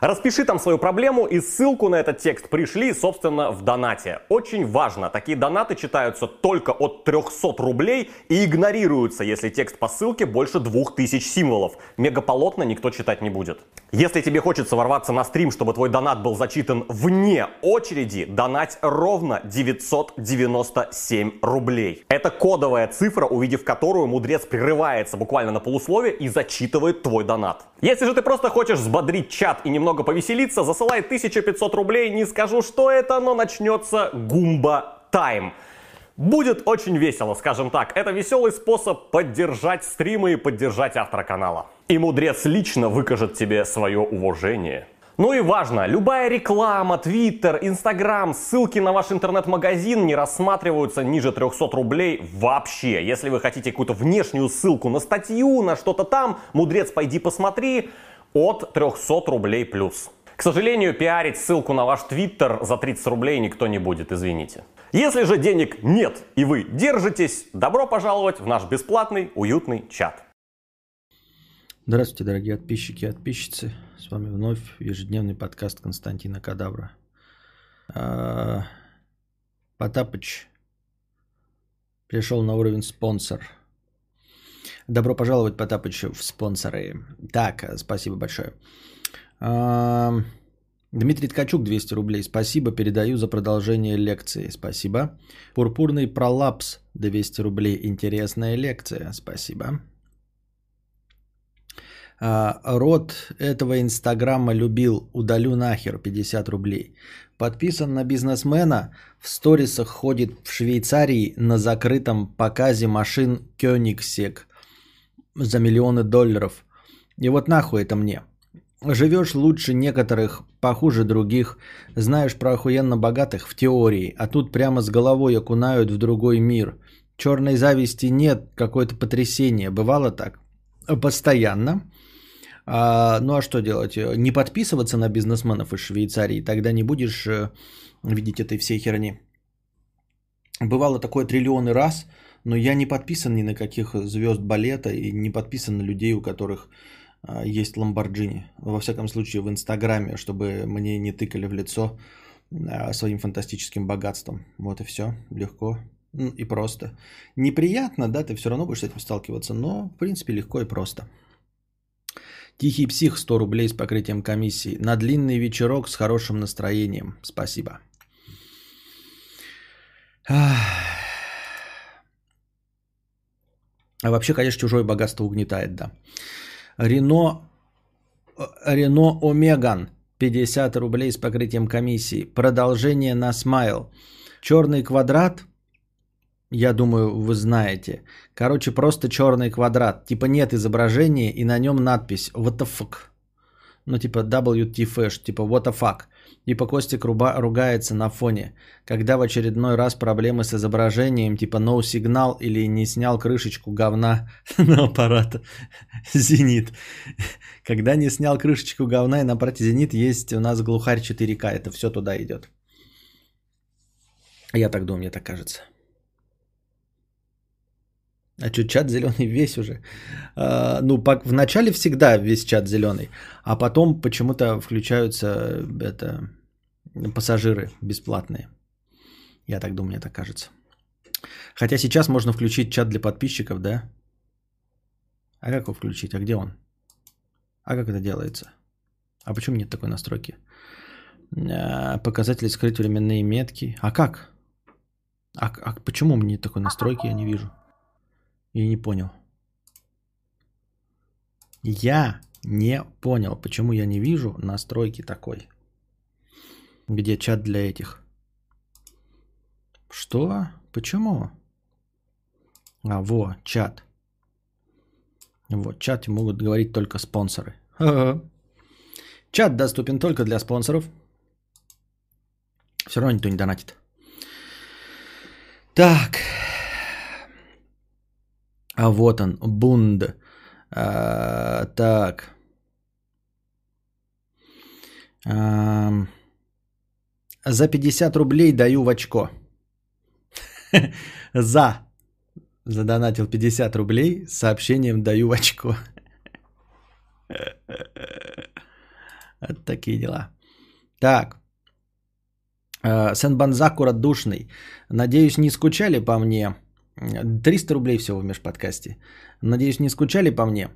Распиши там свою проблему и ссылку на этот текст пришли, собственно, в донате. Очень важно, такие донаты читаются только от 300 рублей и игнорируются, если текст по ссылке больше 2000 символов. Мегаполотно никто читать не будет. Если тебе хочется ворваться на стрим, чтобы твой донат был зачитан вне очереди, донать ровно 997 рублей. Это кодовая цифра, увидев которую мудрец прерывается буквально на полусловие и зачитывает твой донат. Если же ты просто хочешь взбодрить чат и немного повеселиться, засылай 1500 рублей, не скажу, что это, но начнется гумба тайм. Будет очень весело, скажем так. Это веселый способ поддержать стримы и поддержать автора канала. И мудрец лично выкажет тебе свое уважение. Ну и важно, любая реклама, твиттер, инстаграм, ссылки на ваш интернет-магазин не рассматриваются ниже 300 рублей вообще. Если вы хотите какую-то внешнюю ссылку на статью, на что-то там, мудрец, пойди посмотри, от 300 рублей плюс. К сожалению, пиарить ссылку на ваш твиттер за 30 рублей никто не будет, извините. Если же денег нет и вы держитесь, добро пожаловать в наш бесплатный уютный чат. Здравствуйте, дорогие подписчики и подписчицы. С вами вновь ежедневный подкаст Константина Кадавра. А, Потапыч пришел на уровень спонсор. Добро пожаловать, Потапыч, в спонсоры. Так, спасибо большое. Дмитрий Ткачук, 200 рублей. Спасибо, передаю за продолжение лекции. Спасибо. Пурпурный пролапс, 200 рублей. Интересная лекция. Спасибо. А, род этого инстаграма любил, удалю нахер, 50 рублей. Подписан на бизнесмена, в сторисах ходит в Швейцарии на закрытом показе машин Koenigsegg за миллионы долларов. И вот нахуй это мне. Живешь лучше некоторых, похуже других, знаешь про охуенно богатых в теории, а тут прямо с головой окунают в другой мир. Черной зависти нет, какое-то потрясение. Бывало так? Постоянно. А, ну а что делать? Не подписываться на бизнесменов из Швейцарии, тогда не будешь э, видеть этой всей херни. Бывало такое триллионы раз, но я не подписан ни на каких звезд балета и не подписан на людей, у которых есть Ламборджини. Во всяком случае в Инстаграме, чтобы мне не тыкали в лицо а, своим фантастическим богатством. Вот и все. Легко и просто. Неприятно, да, ты все равно будешь с этим сталкиваться, но в принципе легко и просто. Тихий псих 100 рублей с покрытием комиссии. На длинный вечерок с хорошим настроением. Спасибо. А вообще, конечно, чужое богатство угнетает, да. Рено, Рено Омеган 50 рублей с покрытием комиссии. Продолжение на смайл. Черный квадрат – я думаю, вы знаете. Короче, просто черный квадрат. Типа нет изображения и на нем надпись What the fuck. Ну, типа WTF, типа what the fuck. Типа Костик руба, ругается на фоне. Когда в очередной раз проблемы с изображением, типа no сигнал или не снял крышечку говна на аппарат Зенит. Когда не снял крышечку говна и на аппарате Зенит есть у нас глухарь 4К. Это все туда идет. Я так думаю, мне так кажется. А что, чат зеленый весь уже? А, ну, по, в начале всегда весь чат зеленый, а потом почему-то включаются это, пассажиры бесплатные. Я так думаю, мне так кажется. Хотя сейчас можно включить чат для подписчиков, да? А как его включить? А где он? А как это делается? А почему нет такой настройки? А, показатели скрыть временные метки. А как? А, а почему мне такой настройки, я не вижу. Я не понял. Я не понял, почему я не вижу настройки такой. Где чат для этих? Что? Почему? А, во, чат. Вот, чат могут говорить только спонсоры. Чат доступен только для спонсоров. Все равно никто не донатит. Так. А вот он, Бунд. А, так. А, за 50 рублей даю в очко. За. Задонатил 50 рублей с сообщением даю в очко. Вот такие дела. Так. А, Сен-Банзаку радушный. Надеюсь, не скучали по мне. 300 рублей всего в межподкасте. Надеюсь, не скучали по мне.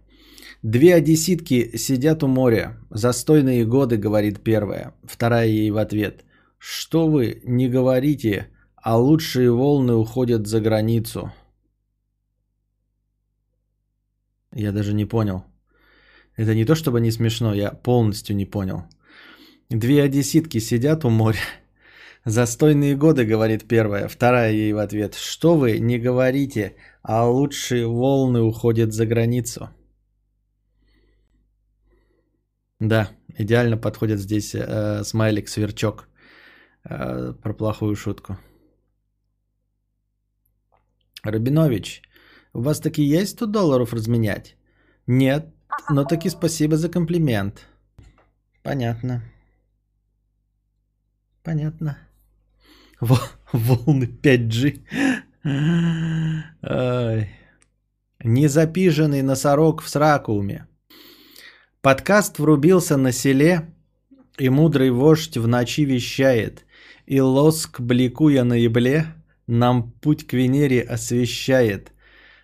Две одесситки сидят у моря. Застойные годы, говорит первая. Вторая ей в ответ. Что вы не говорите, а лучшие волны уходят за границу. Я даже не понял. Это не то, чтобы не смешно, я полностью не понял. Две одесситки сидят у моря. Застойные годы, говорит первая. Вторая ей в ответ. Что вы не говорите, а лучшие волны уходят за границу. Да, идеально подходит здесь э, смайлик сверчок э, про плохую шутку. Рабинович, у вас таки есть 100 долларов разменять? Нет, но таки спасибо за комплимент. Понятно. Понятно. Волны 5G. Ой. Незапиженный носорог в сракууме. Подкаст врубился на селе, и мудрый вождь в ночи вещает, и лоск, бликуя на ебле, нам путь к Венере освещает.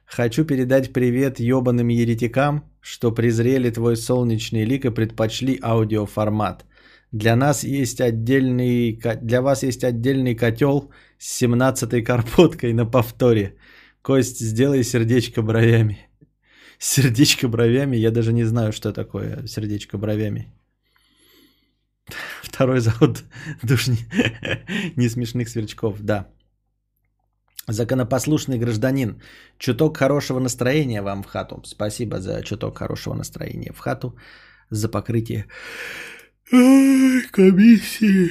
Хочу передать привет ебаным еретикам, что презрели твой солнечный лик и предпочли аудиоформат. Для нас есть отдельный, для вас есть отдельный котел с 17-й карпоткой на повторе. Кость, сделай сердечко бровями. Сердечко бровями, я даже не знаю, что такое сердечко бровями. Второй зовут душ не смешных сверчков, да. Законопослушный гражданин. Чуток хорошего настроения вам в хату. Спасибо за чуток хорошего настроения в хату. За покрытие комиссии.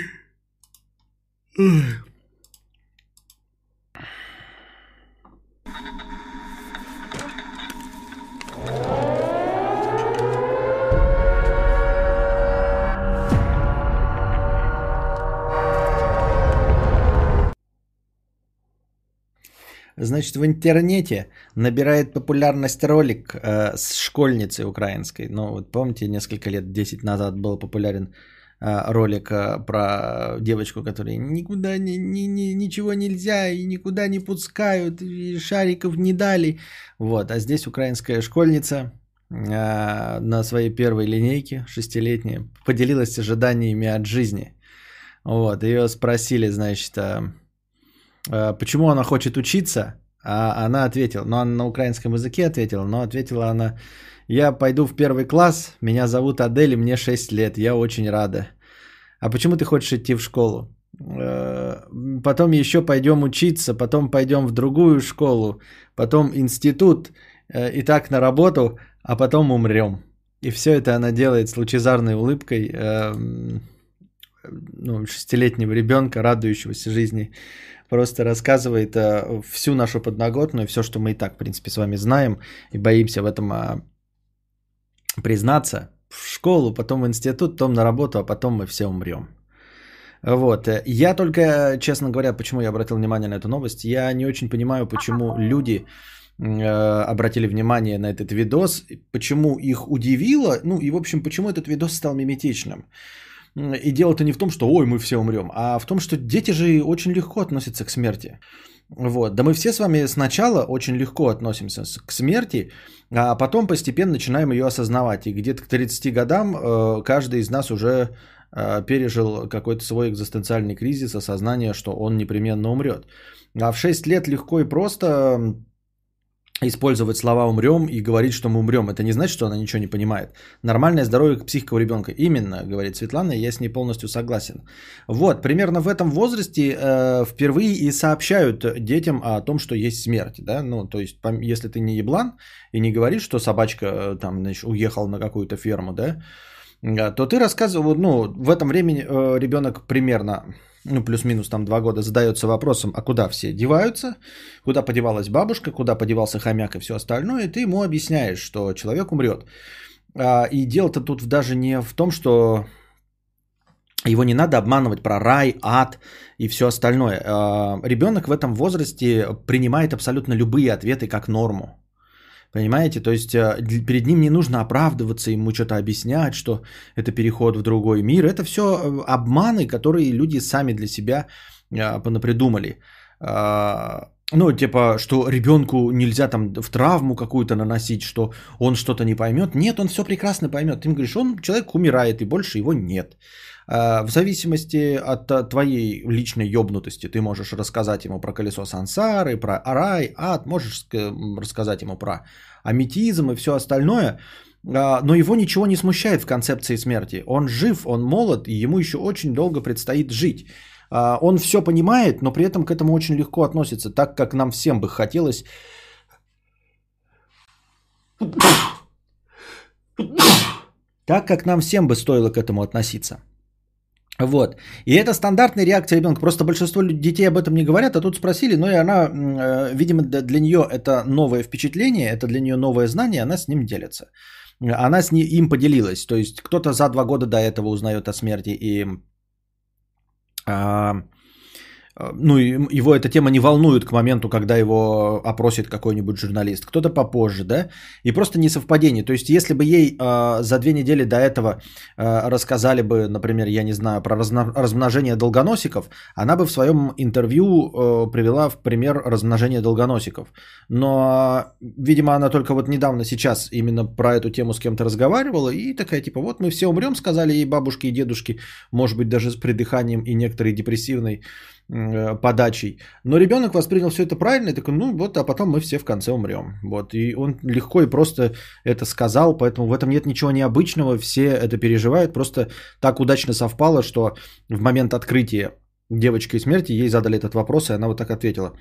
Значит, в интернете набирает популярность ролик э, с школьницей украинской. Ну, вот помните, несколько лет, 10 назад был популярен э, ролик э, про девочку, которая никуда ни, ни, ни, ничего нельзя и никуда не пускают, и шариков не дали. Вот, а здесь украинская школьница э, на своей первой линейке, шестилетняя, поделилась ожиданиями от жизни. Вот, ее спросили, значит, Э, почему она хочет учиться, а она ответила, ну она на украинском языке ответила, но ответила она, я пойду в первый класс, меня зовут Адель, мне 6 лет, я очень рада. А почему ты хочешь идти в школу? Э, потом еще пойдем учиться, потом пойдем в другую школу, потом институт, э, и так на работу, а потом умрем. И все это она делает с лучезарной улыбкой ну, шестилетнего ребенка, радующегося жизни просто рассказывает э, всю нашу подноготную, все, что мы и так, в принципе, с вами знаем и боимся в этом э, признаться. В школу, потом в институт, потом на работу, а потом мы все умрем. Вот. Я только, честно говоря, почему я обратил внимание на эту новость, я не очень понимаю, почему люди э, обратили внимание на этот видос, почему их удивило, ну и, в общем, почему этот видос стал миметичным. И дело-то не в том, что ой, мы все умрем, а в том, что дети же очень легко относятся к смерти. Вот. Да мы все с вами сначала очень легко относимся к смерти, а потом постепенно начинаем ее осознавать. И где-то к 30 годам э, каждый из нас уже э, пережил какой-то свой экзистенциальный кризис, осознание, что он непременно умрет. А в 6 лет легко и просто использовать слова «умрем» и говорить, что мы умрем. Это не значит, что она ничего не понимает. Нормальное здоровье психика у ребенка. Именно, говорит Светлана, я с ней полностью согласен. Вот, примерно в этом возрасте э, впервые и сообщают детям о том, что есть смерть. Да? Ну, то есть, если ты не еблан и не говоришь, что собачка э, там, значит, уехала на какую-то ферму, да, э, то ты рассказывал, ну, в этом времени э, ребенок примерно ну, плюс-минус там два года, задается вопросом, а куда все деваются, куда подевалась бабушка, куда подевался хомяк и все остальное, и ты ему объясняешь, что человек умрет. А, и дело-то тут даже не в том, что его не надо обманывать про рай, ад и все остальное. А, ребенок в этом возрасте принимает абсолютно любые ответы как норму. Понимаете? То есть э, перед ним не нужно оправдываться, ему что-то объяснять, что это переход в другой мир. Это все э, обманы, которые люди сами для себя э, понапридумали. А, ну, типа, что ребенку нельзя там в травму какую-то наносить, что он что-то не поймет. Нет, он все прекрасно поймет. Ты ему говоришь, он человек умирает, и больше его нет. А, в зависимости от твоей личной ёбнутости ты можешь рассказать ему про колесо сансары, про рай, ад, можешь рассказать ему про аметизм и все остальное, а, но его ничего не смущает в концепции смерти. Он жив, он молод, и ему еще очень долго предстоит жить. Он все понимает, но при этом к этому очень легко относится, так как нам всем бы хотелось так как нам всем бы стоило к этому относиться. Вот. И это стандартная реакция ребенка. Просто большинство детей об этом не говорят, а тут спросили, ну и она, э, видимо, для нее это новое впечатление, это для нее новое знание, она с ним делится. Она с ним, им поделилась. То есть кто-то за два года до этого узнает о смерти и а, ну, его эта тема не волнует к моменту, когда его опросит какой-нибудь журналист. Кто-то попозже, да? И просто несовпадение. То есть, если бы ей э, за две недели до этого э, рассказали бы, например, я не знаю, про разно- размножение долгоносиков, она бы в своем интервью э, привела в пример размножение долгоносиков. Но, видимо, она только вот недавно сейчас именно про эту тему с кем-то разговаривала и такая, типа, вот мы все умрем, сказали ей бабушки и дедушки, может быть, даже с придыханием и некоторой депрессивной подачей. Но ребенок воспринял все это правильно и такой, ну вот, а потом мы все в конце умрем. Вот. И он легко и просто это сказал, поэтому в этом нет ничего необычного, все это переживают, просто так удачно совпало, что в момент открытия девочкой смерти ей задали этот вопрос, и она вот так ответила.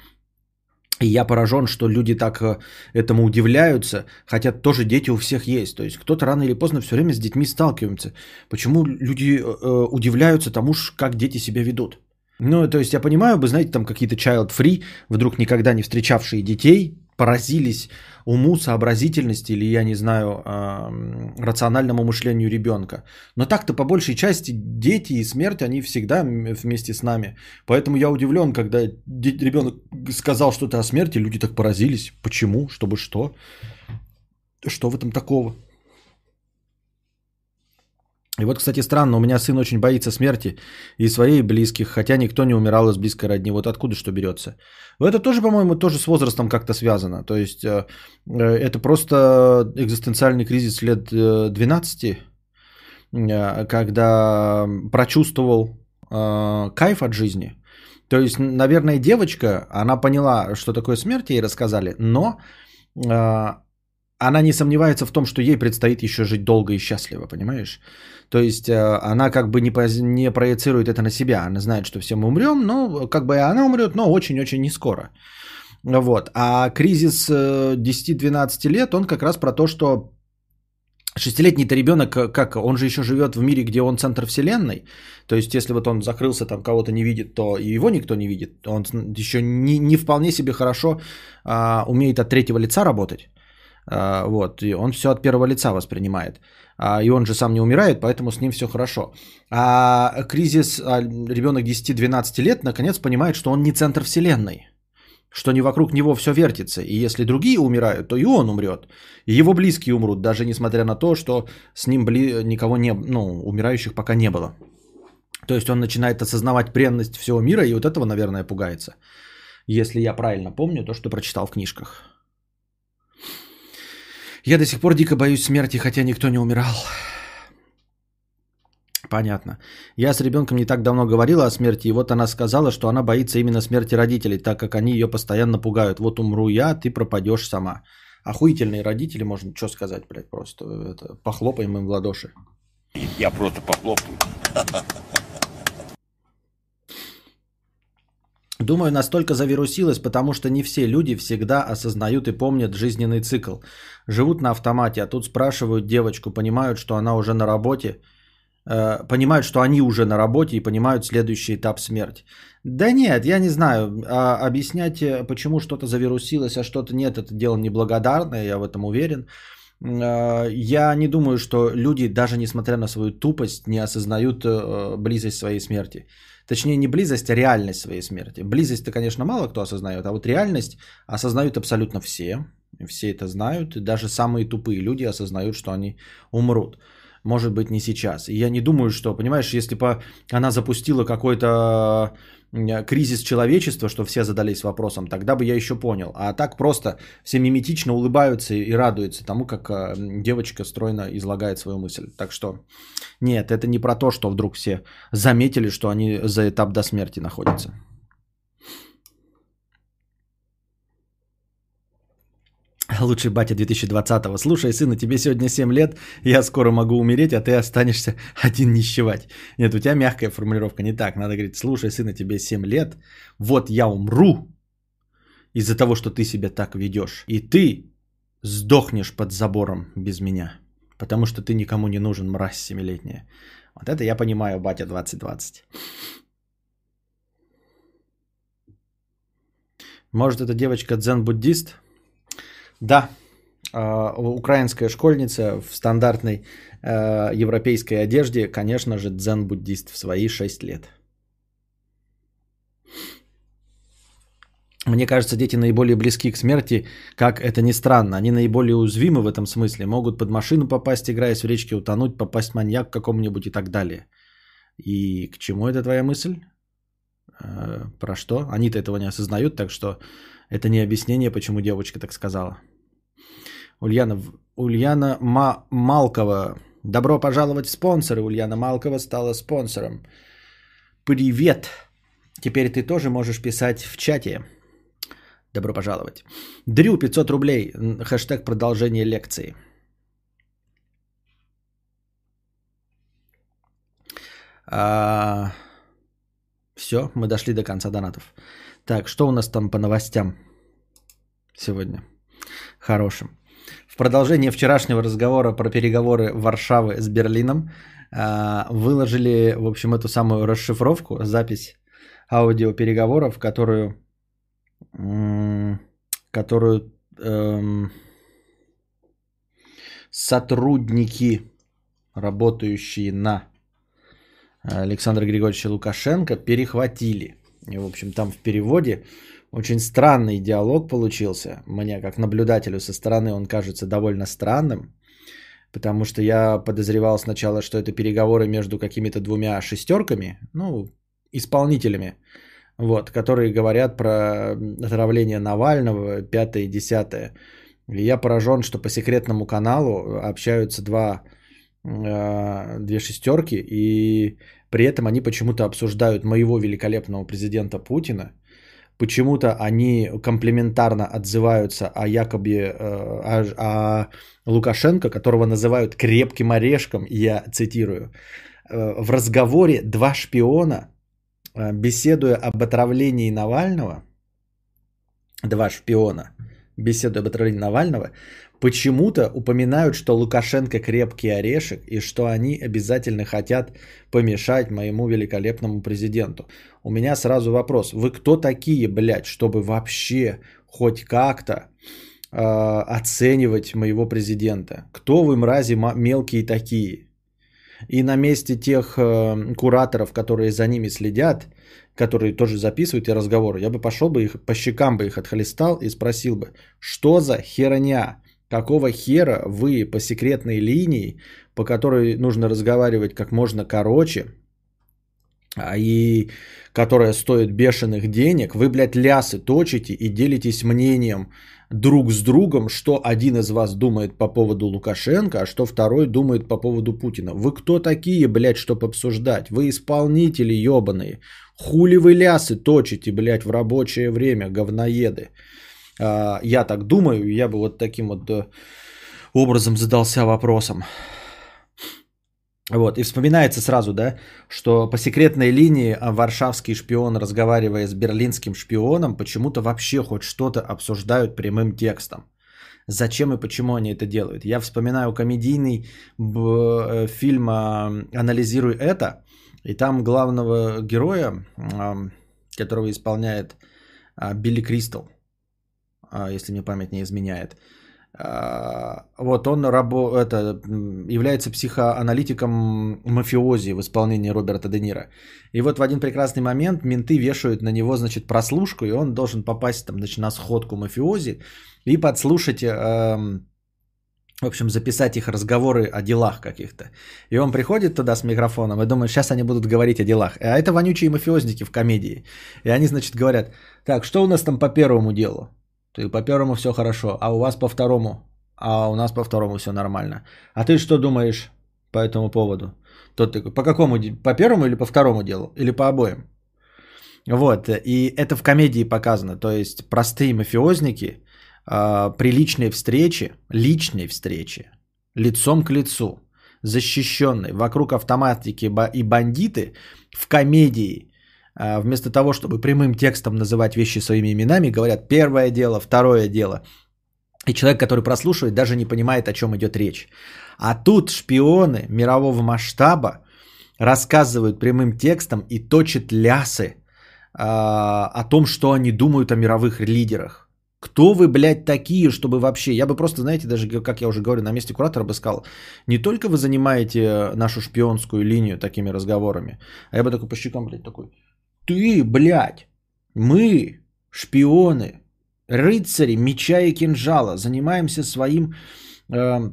И я поражен, что люди так э, этому удивляются, хотя тоже дети у всех есть. То есть кто-то рано или поздно все время с детьми сталкивается. Почему люди э, удивляются тому, как дети себя ведут? Ну, то есть я понимаю, вы знаете, там какие-то child-free, вдруг никогда не встречавшие детей, поразились уму, сообразительности или, я не знаю, рациональному мышлению ребенка. Но так-то по большей части дети и смерть, они всегда вместе с нами. Поэтому я удивлен, когда ребенок сказал что-то о смерти, люди так поразились. Почему? Чтобы что? Что в этом такого? И вот, кстати, странно, у меня сын очень боится смерти и своей и близких, хотя никто не умирал из близкой родни. Вот откуда что берется? Это тоже, по-моему, тоже с возрастом как-то связано. То есть э, э, это просто экзистенциальный кризис лет 12, э, когда прочувствовал кайф от жизни. То есть, наверное, девочка, она поняла, что такое смерть, ей рассказали, но она не сомневается в том, что ей предстоит еще жить долго и счастливо, понимаешь? То есть э, она как бы не, не проецирует это на себя. Она знает, что все мы умрем, но как бы она умрет, но очень-очень не скоро. Вот. А кризис 10-12 э, лет, он как раз про то, что Шестилетний-то ребенок, как он же еще живет в мире, где он центр вселенной. То есть, если вот он закрылся, там кого-то не видит, то и его никто не видит. Он еще не, не вполне себе хорошо а, умеет от третьего лица работать. А, вот, и он все от первого лица воспринимает. А, и он же сам не умирает, поэтому с ним все хорошо. А кризис а, ребенок 10-12 лет наконец понимает, что он не центр вселенной. Что не вокруг него все вертится. И если другие умирают, то и он умрет. И его близкие умрут, даже несмотря на то, что с ним бли... никого не ну, умирающих пока не было. То есть он начинает осознавать бренность всего мира, и вот этого, наверное, пугается. Если я правильно помню то, что прочитал в книжках. Я до сих пор дико боюсь смерти, хотя никто не умирал. Понятно. Я с ребенком не так давно говорила о смерти, и вот она сказала, что она боится именно смерти родителей, так как они ее постоянно пугают. Вот умру я, ты пропадешь сама. Охуительные родители, можно что сказать, блядь, просто это, похлопаем им в ладоши. Я просто похлопаю. Думаю, настолько завирусилось, потому что не все люди всегда осознают и помнят жизненный цикл. Живут на автомате, а тут спрашивают девочку, понимают, что она уже на работе, э, понимают, что они уже на работе и понимают следующий этап смерти. Да нет, я не знаю. А объяснять, э, почему что-то завирусилось, а что-то нет, это дело неблагодарное, я в этом уверен. Э, я не думаю, что люди, даже несмотря на свою тупость, не осознают э, близость своей смерти. Точнее, не близость, а реальность своей смерти. Близость-то, конечно, мало кто осознает, а вот реальность осознают абсолютно все. Все это знают, и даже самые тупые люди осознают, что они умрут. Может быть, не сейчас. И я не думаю, что, понимаешь, если бы она запустила какой-то кризис человечества, что все задались вопросом, тогда бы я еще понял. А так просто все миметично улыбаются и радуются тому, как э, девочка стройно излагает свою мысль. Так что нет, это не про то, что вдруг все заметили, что они за этап до смерти находятся. Лучший батя 2020-го. Слушай, сына, тебе сегодня 7 лет, я скоро могу умереть, а ты останешься один нищевать. Нет, у тебя мягкая формулировка, не так. Надо говорить, слушай, сына, тебе 7 лет, вот я умру из-за того, что ты себя так ведешь. И ты сдохнешь под забором без меня, потому что ты никому не нужен, мразь семилетняя. Вот это я понимаю, батя 2020. Может, эта девочка дзен-буддист? Да, а, украинская школьница в стандартной а, европейской одежде, конечно же, дзен-буддист в свои 6 лет. Мне кажется, дети наиболее близки к смерти, как это ни странно. Они наиболее уязвимы в этом смысле. Могут под машину попасть, играясь в речке, утонуть, попасть маньяк какому-нибудь и так далее. И к чему эта твоя мысль? А, про что? Они-то этого не осознают, так что это не объяснение, почему девочка так сказала. Ульяна, Ульяна Ма- Малкова. Добро пожаловать в спонсоры. Ульяна Малкова стала спонсором. Привет. Теперь ты тоже можешь писать в чате. Добро пожаловать. Дрю 500 рублей. Хэштег продолжение лекции. А... Все, мы дошли до конца донатов. Так, что у нас там по новостям сегодня? Хорошим. В продолжение вчерашнего разговора про переговоры Варшавы с Берлином а, выложили, в общем, эту самую расшифровку, запись аудиопереговоров, которую, которую эм, сотрудники, работающие на Александра Григорьевича Лукашенко, перехватили. И, в общем, там в переводе очень странный диалог получился. Мне, как наблюдателю со стороны, он кажется довольно странным. Потому что я подозревал сначала, что это переговоры между какими-то двумя шестерками, ну, исполнителями, вот, которые говорят про отравление Навального, пятое и десятое. И я поражен, что по секретному каналу общаются два, э, две шестерки, и при этом они почему-то обсуждают моего великолепного президента Путина – почему-то они комплементарно отзываются о якобы э, о, о Лукашенко, которого называют крепким орешком, я цитирую. Э, в разговоре два шпиона, э, беседуя об отравлении Навального, два шпиона, беседуя об отравлении Навального, почему-то упоминают, что Лукашенко крепкий орешек и что они обязательно хотят помешать моему великолепному президенту. У меня сразу вопрос. Вы кто такие, блядь, чтобы вообще хоть как-то э, оценивать моего президента? Кто вы, мрази, мелкие такие? И на месте тех э, кураторов, которые за ними следят, которые тоже записывают и разговоры, я бы пошел бы их, по щекам бы их отхлестал и спросил бы, что за херня? Какого хера вы по секретной линии, по которой нужно разговаривать как можно короче, а и которая стоит бешеных денег, вы, блядь, лясы точите и делитесь мнением друг с другом, что один из вас думает по поводу Лукашенко, а что второй думает по поводу Путина. Вы кто такие, блядь, чтобы обсуждать? Вы исполнители ебаные. Хули вы лясы точите, блядь, в рабочее время, говноеды. А, я так думаю, я бы вот таким вот э, образом задался вопросом. Вот, и вспоминается сразу, да, что по секретной линии варшавский шпион, разговаривая с берлинским шпионом, почему-то вообще хоть что-то обсуждают прямым текстом. Зачем и почему они это делают? Я вспоминаю комедийный б- фильм «Анализируй это», и там главного героя, которого исполняет Билли Кристал, если мне память не изменяет, вот он рабо, это, является психоаналитиком мафиози в исполнении Роберта Де Ниро. И вот в один прекрасный момент менты вешают на него, значит, прослушку, и он должен попасть там, значит, на сходку мафиози и подслушать, э, в общем, записать их разговоры о делах каких-то. И он приходит туда с микрофоном и думает, сейчас они будут говорить о делах. А это вонючие мафиозники в комедии. И они, значит, говорят, так, что у нас там по первому делу? Ты по первому все хорошо, а у вас по второму, а у нас по второму все нормально. А ты что думаешь по этому поводу? Тот такой, по какому, по первому или по второму делу? Или по обоим? Вот, и это в комедии показано. То есть простые мафиозники э, при личной встрече, личной встрече, лицом к лицу, защищенной, вокруг автоматики и бандиты в комедии вместо того, чтобы прямым текстом называть вещи своими именами, говорят первое дело, второе дело. И человек, который прослушивает, даже не понимает, о чем идет речь. А тут шпионы мирового масштаба рассказывают прямым текстом и точат лясы э, о том, что они думают о мировых лидерах. Кто вы, блядь, такие, чтобы вообще... Я бы просто, знаете, даже, как я уже говорю, на месте куратора бы сказал, не только вы занимаете нашу шпионскую линию такими разговорами, а я бы такой по щекам, блядь, такой, ты, блядь, мы, шпионы, рыцари меча и кинжала, занимаемся своим э,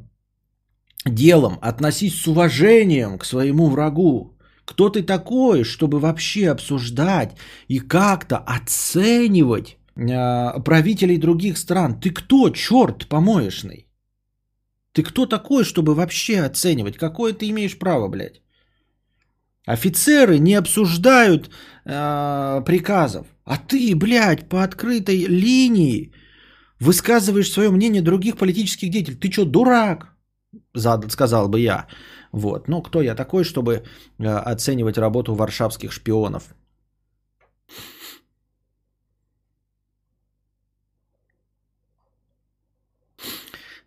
делом. Относись с уважением к своему врагу. Кто ты такой, чтобы вообще обсуждать и как-то оценивать э, правителей других стран? Ты кто, черт помоечный? Ты кто такой, чтобы вообще оценивать? Какое ты имеешь право, блядь? Офицеры не обсуждают э, приказов. А ты, блядь, по открытой линии высказываешь свое мнение других политических деятелей. Ты что, дурак? Зад, сказал бы я. Вот. Ну, кто я такой, чтобы э, оценивать работу варшавских шпионов?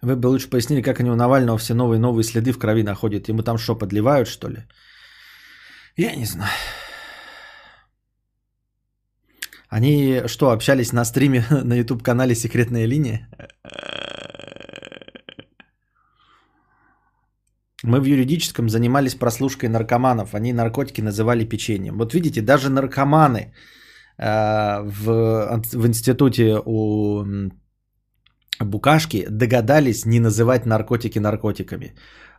Вы бы лучше пояснили, как они у Навального все новые новые следы в крови находят. Ему там что, подливают, что ли? Я не знаю. Они что, общались на стриме на YouTube-канале «Секретная линия»? Мы в юридическом занимались прослушкой наркоманов. Они наркотики называли печеньем. Вот видите, даже наркоманы э, в, в институте у Букашки догадались не называть наркотики наркотиками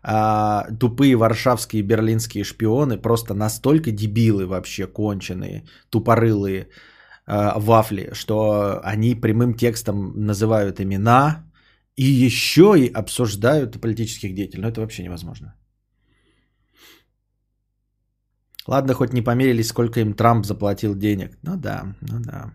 а, тупые варшавские и берлинские шпионы просто настолько дебилы вообще, конченые, тупорылые а, вафли, что они прямым текстом называют имена и еще и обсуждают политических деятелей. Но это вообще невозможно. Ладно, хоть не померились, сколько им Трамп заплатил денег. Ну да, ну да.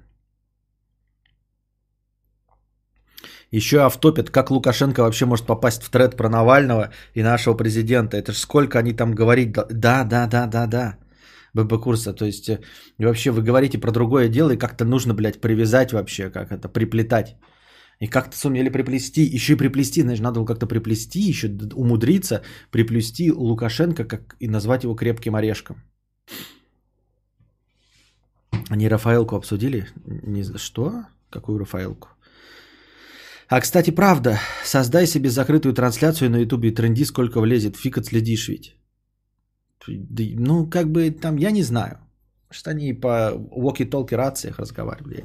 Еще автопят, как Лукашенко вообще может попасть в тред про Навального и нашего президента. Это же сколько они там говорить. Да, да, да, да, да. ББ курса. То есть э, вообще вы говорите про другое дело и как-то нужно, блядь, привязать вообще, как это, приплетать. И как-то сумели приплести, еще и приплести, значит, надо было как-то приплести, еще умудриться приплести Лукашенко как, и назвать его крепким орешком. Они Рафаэлку обсудили? Не... Что? Какую Рафаэлку? А, кстати, правда, создай себе закрытую трансляцию на ютубе и тренди, сколько влезет. Фиг отследишь ведь. Ну, как бы там, я не знаю. Что они по walkie-talkie рациях разговаривали.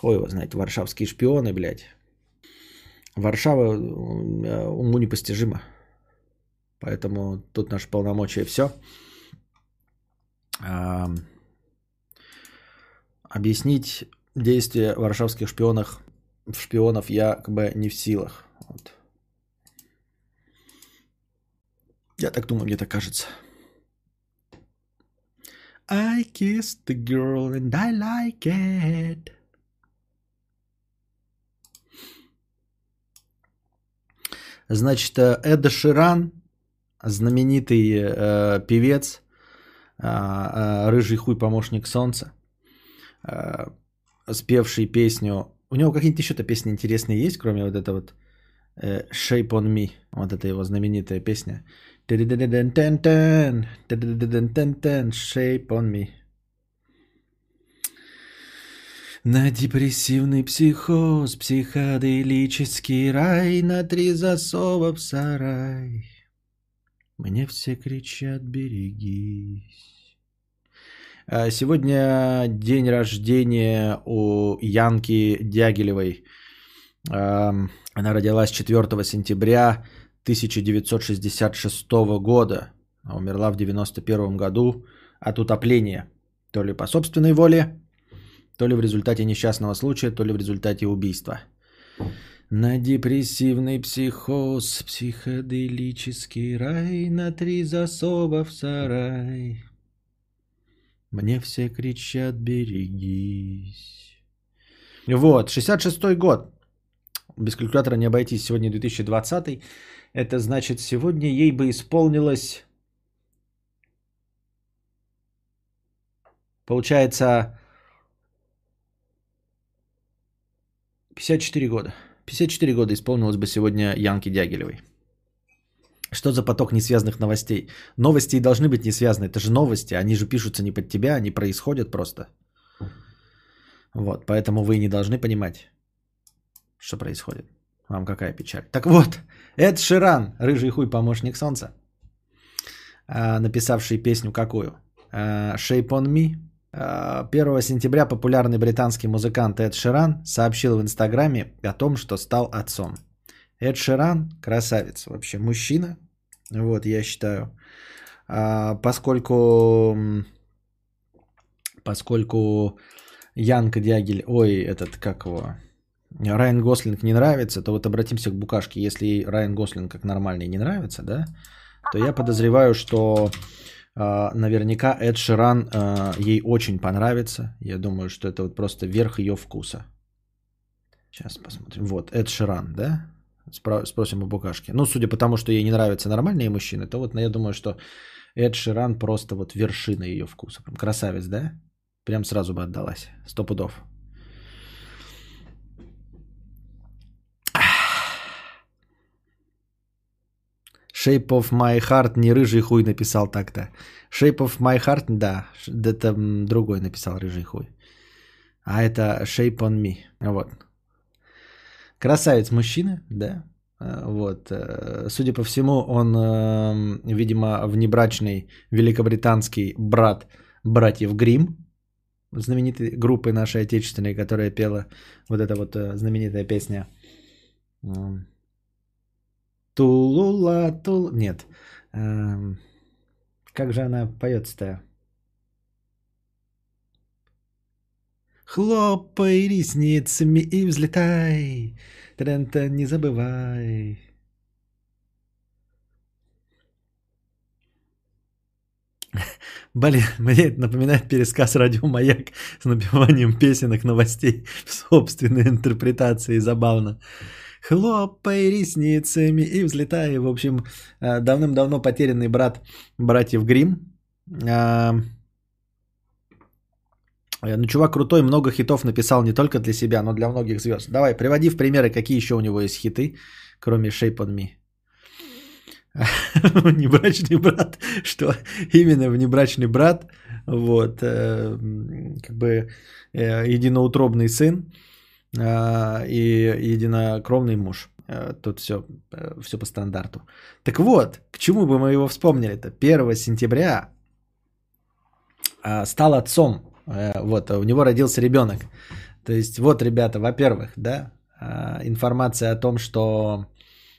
Ой, его знаете, варшавские шпионы, блядь. Варшава э, уму непостижима. Поэтому тут наше полномочия все. А, объяснить действия варшавских шпионов шпионов я как бы не в силах. Вот. Я так думаю, мне так кажется. I kissed the girl and I like it. Значит, э, Эда Ширан, знаменитый э, певец, э, э, рыжий хуй помощник солнца, э, спевший песню У него какие-нибудь еще-то песни интересные есть, кроме вот этого вот э, Shape on Me. Вот это его знаменитая песня. Shape on Me. На депрессивный психоз, психоделический рай, на три засова в сарай. Мне все кричат, берегись. А Сегодня день рождения у Янки Дягилевой. Ам, Она родилась 4 сентября 1966 года. Умерла в 91 году от утопления. То ли по собственной воле, то ли в результате несчастного случая, то ли в результате убийства. На депрессивный психоз, психоделический рай, на три засова в сарай. Мне все кричат, берегись. Вот, 66-й год. Без калькулятора не обойтись. Сегодня 2020. Это значит, сегодня ей бы исполнилось... Получается, 54 года. 54 года исполнилось бы сегодня Янке Дягилевой. Что за поток несвязанных новостей? Новости и должны быть не связаны. Это же новости. Они же пишутся не под тебя, они происходят просто. Вот, поэтому вы не должны понимать, что происходит. Вам какая печаль. Так вот, Эд Ширан, рыжий хуй помощник солнца, а, написавший песню какую? А, Shape on Me. А, 1 сентября популярный британский музыкант Эд Ширан сообщил в Инстаграме о том, что стал отцом. Эд Ширан красавец, вообще мужчина, вот я считаю, А, поскольку поскольку Янка Дягиль, ой, этот как его, Райан Гослинг не нравится, то вот обратимся к букашке. Если Райан Гослинг как нормальный не нравится, да, то я подозреваю, что а, наверняка Эд Ширан а, ей очень понравится. Я думаю, что это вот просто верх ее вкуса. Сейчас посмотрим. Вот, Эд Ширан, да? Спро- спросим у букашки. Ну, судя по тому, что ей не нравятся нормальные мужчины, то вот ну, я думаю, что Эд Ширан просто вот вершина ее вкуса. Прям красавец, да? Прям сразу бы отдалась. Сто пудов. Shape of my heart не рыжий хуй написал так-то. Shape of my heart, да, там другой написал рыжий хуй. А это Shape on me. Вот. Красавец мужчина, да. А, Вот. э, Судя по всему, он, эм, видимо, внебрачный великобританский брат братьев Грим, знаменитой группы нашей отечественной, которая пела вот эта вот э, знаменитая песня. М, Тулула, тул... Нет. Эм, Как же она поется-то? Хлопай ресницами и взлетай. Трента не забывай. Блин, мне это напоминает пересказ радио «Маяк» с напеванием песенок, новостей в собственной интерпретации. Забавно. Хлопай ресницами и взлетай. В общем, э, давным-давно потерянный брат братьев Грим. Э, Ну, чувак крутой, много хитов написал не только для себя, но для многих звезд. Давай, приводи в примеры, какие еще у него есть хиты, кроме Shape on Me. Внебрачный брат, что именно внебрачный брат, вот, э, как бы э, единоутробный сын и единокровный муж. Тут все, все по стандарту. Так вот, к чему бы мы его вспомнили-то? 1 сентября а, стал отцом. Э, Вот, а у него родился ребенок. То есть, вот, ребята, во-первых, да, а, информация о том, что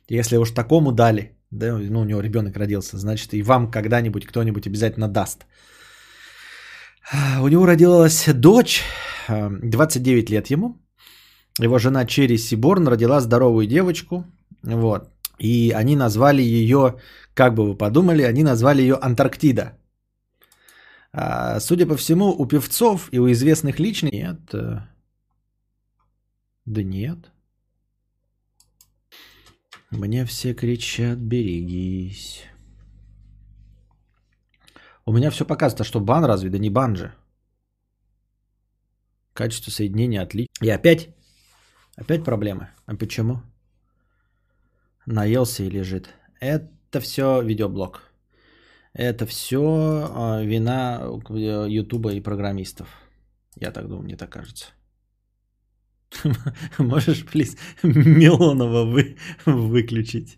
если уж такому дали, да, ну, у него ребенок родился, значит, и вам когда-нибудь кто-нибудь обязательно даст. У него родилась дочь, а, 29 лет ему. Его жена Черри Сиборн родила здоровую девочку. Вот. И они назвали ее, как бы вы подумали, они назвали ее Антарктида. А, судя по всему, у певцов и у известных личностей... Нет. э, Да нет. Мне все кричат, берегись. У меня все показывает, а что бан разве? Да не бан же. Качество соединения отлично. И опять Опять проблемы? А почему? Наелся и лежит. Это все видеоблог. Это все а, вина э, Ютуба и программистов. Я так думаю, мне так кажется. Можешь, плиз, Милонова вы, выключить.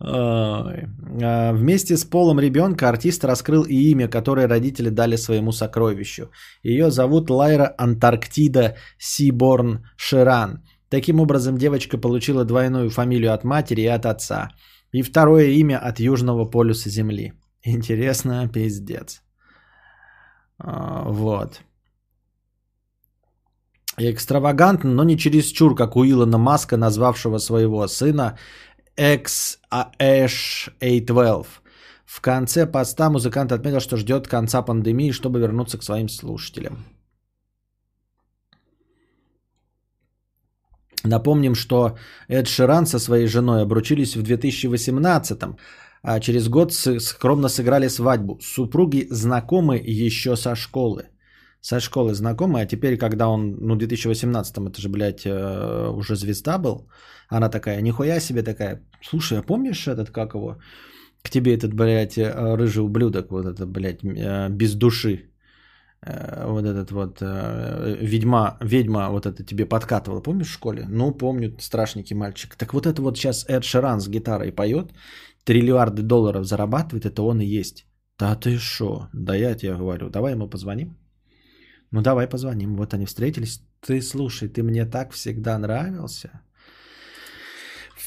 А, вместе с полом ребенка артист раскрыл и имя, которое родители дали своему сокровищу. Ее зовут Лайра Антарктида Сиборн Ширан. Таким образом, девочка получила двойную фамилию от матери и от отца. И второе имя от Южного полюса Земли. Интересно, пиздец. А, вот. Экстравагантно, но не чересчур, как у Илона Маска, назвавшего своего сына XAsh-A12. В конце поста музыкант отметил, что ждет конца пандемии, чтобы вернуться к своим слушателям. Напомним, что Эд Ширан со своей женой обручились в 2018 а через год скромно сыграли свадьбу. Супруги знакомы еще со школы. Со школы знакомы, а теперь, когда он, ну, в 2018-м, это же, блядь, э, уже звезда был, она такая, нихуя себе такая, слушай, а помнишь этот, как его, к тебе этот, блядь, э, рыжий ублюдок, вот это, блядь, э, без души, вот этот вот ведьма, ведьма вот это тебе подкатывала, помнишь в школе? Ну, помню, страшненький мальчик. Так вот это вот сейчас Эд Ширан с гитарой поет, триллиарды долларов зарабатывает, это он и есть. Да ты шо? Да я тебе говорю, давай ему позвоним. Ну давай позвоним. Вот они встретились. Ты слушай, ты мне так всегда нравился.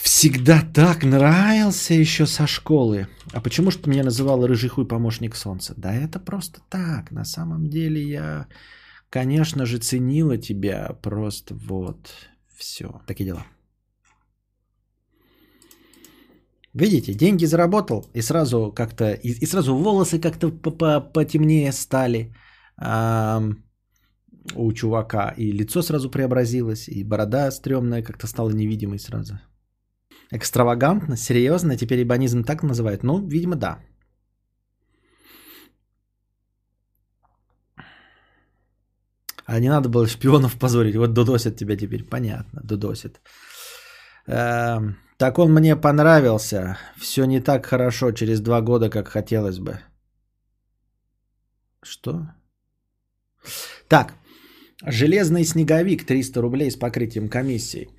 Всегда так нравился еще со школы. А почему ты меня называл рыжий хуй помощник солнца? Да это просто так. На самом деле я, конечно же, ценила тебя. Просто вот все. Такие дела. Видите, деньги заработал, и сразу как-то, и, и сразу волосы как-то потемнее стали у чувака, и лицо сразу преобразилось, и борода стрёмная как-то стала невидимой сразу. Экстравагантно, серьезно, теперь ибанизм так называют? Ну, видимо, да. А не надо было шпионов позорить. Вот дудосят тебя теперь. Понятно, дудосят. Эм... Так он мне понравился. Все не так хорошо через два года, как хотелось бы. Что? Так, железный снеговик 300 рублей с покрытием комиссии.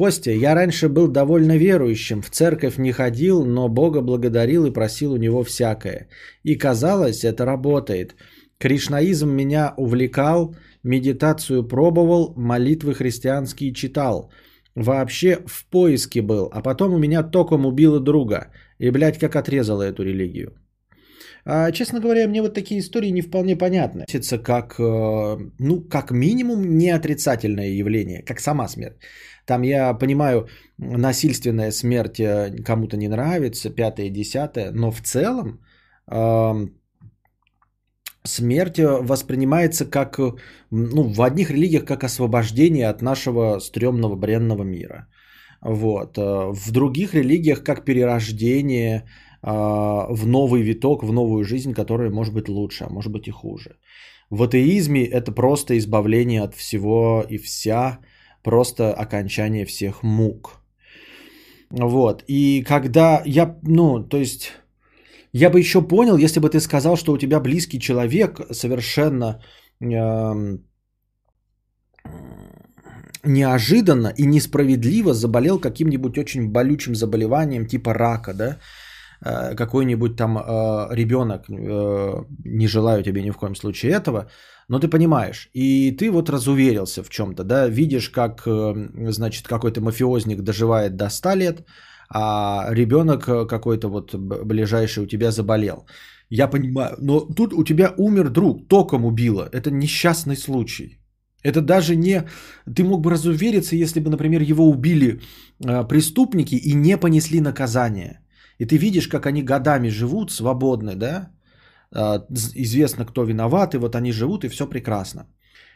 Костя, я раньше был довольно верующим, в церковь не ходил, но Бога благодарил и просил у него всякое. И казалось, это работает. Кришнаизм меня увлекал, медитацию пробовал, молитвы христианские читал – Вообще в поиске был, а потом у меня током убило друга. И, блядь, как отрезала эту религию. А, честно говоря, мне вот такие истории не вполне понятны. Как, э, ну, как минимум, не отрицательное явление, как сама смерть. Там я понимаю, насильственная смерть э, кому-то не нравится, пятое, десятое, но в целом смерть э, воспринимается как, э, ну, в одних религиях как освобождение от нашего стрёмного бренного мира. Вот. Э, в других религиях как перерождение в новый виток, в новую жизнь, которая может быть лучше, а может быть и хуже. В атеизме это просто избавление от всего и вся, просто окончание всех мук. Вот. И когда я, ну, то есть я бы еще понял, если бы ты сказал, что у тебя близкий человек совершенно э, неожиданно и несправедливо заболел каким-нибудь очень болючим заболеванием типа рака, да, э, какой-нибудь там э, ребенок, э, не желаю тебе ни в коем случае этого, но ты понимаешь, и ты вот разуверился в чем-то, да, видишь, как, э, значит, какой-то мафиозник доживает до 100 лет, а ребенок э, какой-то вот ближайший у тебя заболел. Я понимаю, но тут у тебя умер друг, током убило. Это несчастный случай. Это даже не... Ты мог бы разувериться, если бы, например, его убили э, преступники и не понесли наказание. И ты видишь, как они годами живут свободны, да? Э, известно, кто виноват, и вот они живут, и все прекрасно.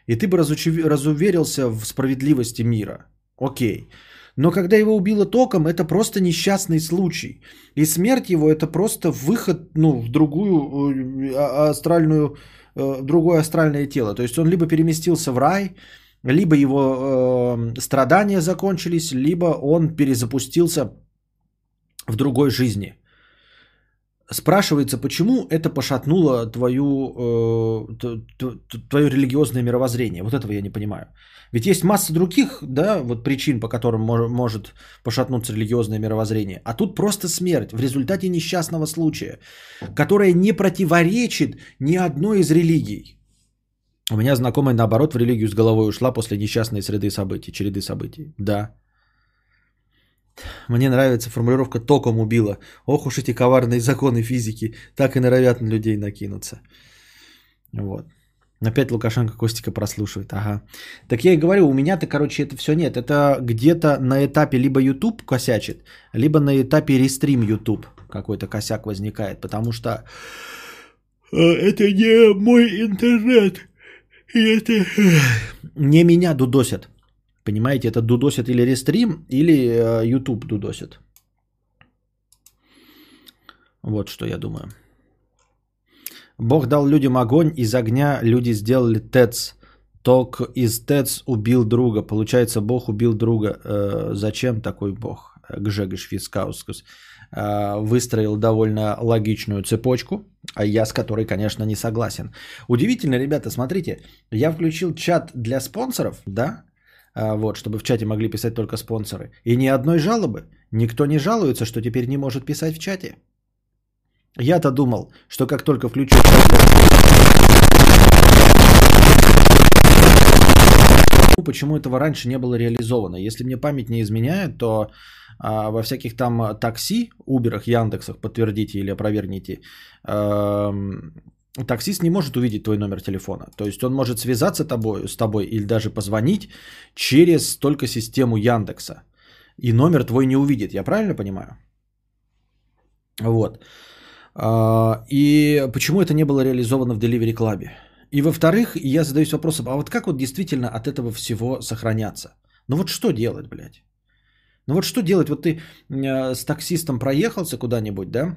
И ты бы разуверился в справедливости мира. Окей. Но когда его убило током, это просто несчастный случай. И смерть его это просто выход ну, в другую э, а, астральную, э, другое астральное тело. То есть он либо переместился в рай, либо его э, страдания закончились, либо он перезапустился в другой жизни. Спрашивается, почему это пошатнуло твою, э, твое религиозное мировоззрение. Вот этого я не понимаю. Ведь есть масса других да, вот причин, по которым мож, может пошатнуться религиозное мировоззрение. А тут просто смерть в результате несчастного случая, которая не противоречит ни одной из религий. У меня знакомая, наоборот, в религию с головой ушла после несчастной среды событий, череды событий. Да. Мне нравится формулировка «током убила». Ох уж эти коварные законы физики, так и норовят на людей накинуться. Вот. Опять Лукашенко Костика прослушивает. Ага. Так я и говорю, у меня-то, короче, это все нет. Это где-то на этапе либо YouTube косячит, либо на этапе рестрим YouTube какой-то косяк возникает. Потому что э, это не мой интернет. Это э, не меня дудосят. Понимаете, это дудосят или рестрим, или э, YouTube дудосят. Вот что я думаю. Бог дал людям огонь, из огня люди сделали ТЭЦ. Ток из ТЭЦ убил друга. Получается, Бог убил друга. Э, зачем такой Бог? Гжегош Фискаускус э, выстроил довольно логичную цепочку, а я с которой, конечно, не согласен. Удивительно, ребята, смотрите, я включил чат для спонсоров, да, э, вот, чтобы в чате могли писать только спонсоры. И ни одной жалобы. Никто не жалуется, что теперь не может писать в чате. Я-то думал, что как только включу... Почему этого раньше не было реализовано? Если мне память не изменяет, то а, во всяких там такси, Уберах, Яндексах, подтвердите или опровергните, а, таксист не может увидеть твой номер телефона. То есть он может связаться тобой, с тобой или даже позвонить через только систему Яндекса. И номер твой не увидит. Я правильно понимаю? Вот. А, и почему это не было реализовано в Delivery Club? И во-вторых, я задаюсь вопросом, а вот как вот действительно от этого всего сохраняться? Ну вот что делать, блядь? Ну вот что делать? Вот ты э, с таксистом проехался куда-нибудь, да?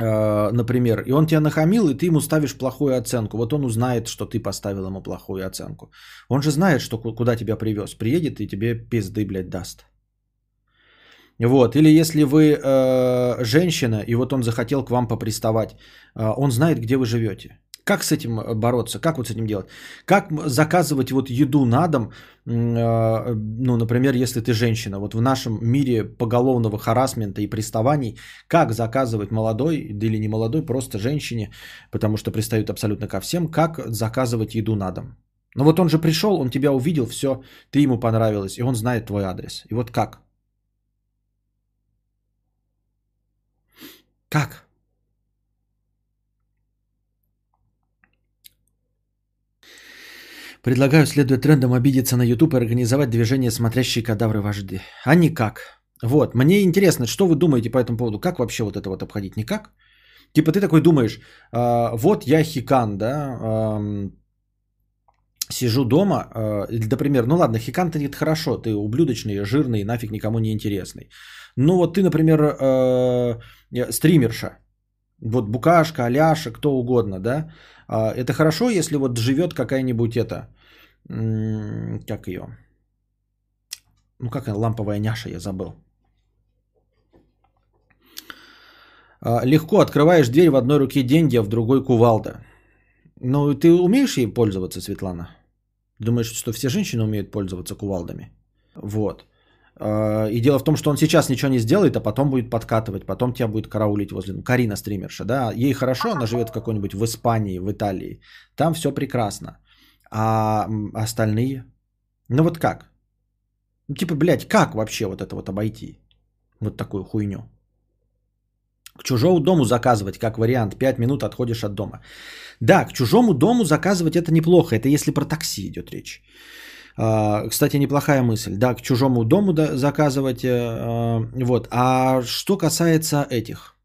Э, например, и он тебя нахамил, и ты ему ставишь плохую оценку. Вот он узнает, что ты поставил ему плохую оценку. Он же знает, что куда тебя привез. Приедет и тебе пизды, блядь, даст. Вот. Или если вы э, женщина, и вот он захотел к вам поприставать, э, он знает, где вы живете. Как с этим э, бороться? Как вот с этим делать? Как заказывать вот еду на дом, э, ну, например, если ты женщина, вот в нашем мире поголовного харасмента и приставаний, как заказывать молодой или не молодой, просто женщине, потому что пристают абсолютно ко всем, как заказывать еду на дом? Ну вот он же пришел, он тебя увидел, все, ты ему понравилась, и он знает твой адрес. И вот как? Как? Предлагаю, следуя трендам, обидеться на YouTube и организовать движение «Смотрящие кадавры вожди». А никак. Вот, мне интересно, что вы думаете по этому поводу? Как вообще вот это вот обходить? Никак? Типа ты такой думаешь, э, вот я хикан, да, э, сижу дома, э, например, ну ладно, хикан-то нет хорошо, ты ублюдочный, жирный, нафиг никому не интересный. Ну вот ты, например, э, стримерша, вот Букашка, Аляша, кто угодно, да, э, это хорошо, если вот живет какая-нибудь это, как ее, ну как она, ламповая няша, я забыл. Э, легко открываешь дверь в одной руке деньги, а в другой кувалда. Ну, ты умеешь ей пользоваться, Светлана? Думаешь, что все женщины умеют пользоваться кувалдами? Вот. А, и дело в том, что он сейчас ничего не сделает, а потом будет подкатывать, потом тебя будет караулить возле... Карина стримерша, да, ей хорошо, она живет в какой-нибудь в Испании, в Италии, там все прекрасно. А остальные? Ну вот как? Ну типа, блядь, как вообще вот это вот обойти? Вот такую хуйню. К чужому дому заказывать, как вариант, 5 минут отходишь от дома. Да, к чужому дому заказывать это неплохо, это если про такси идет речь. А, кстати, неплохая мысль. Да, к чужому дому заказывать. Э, а, вот. А что касается этих.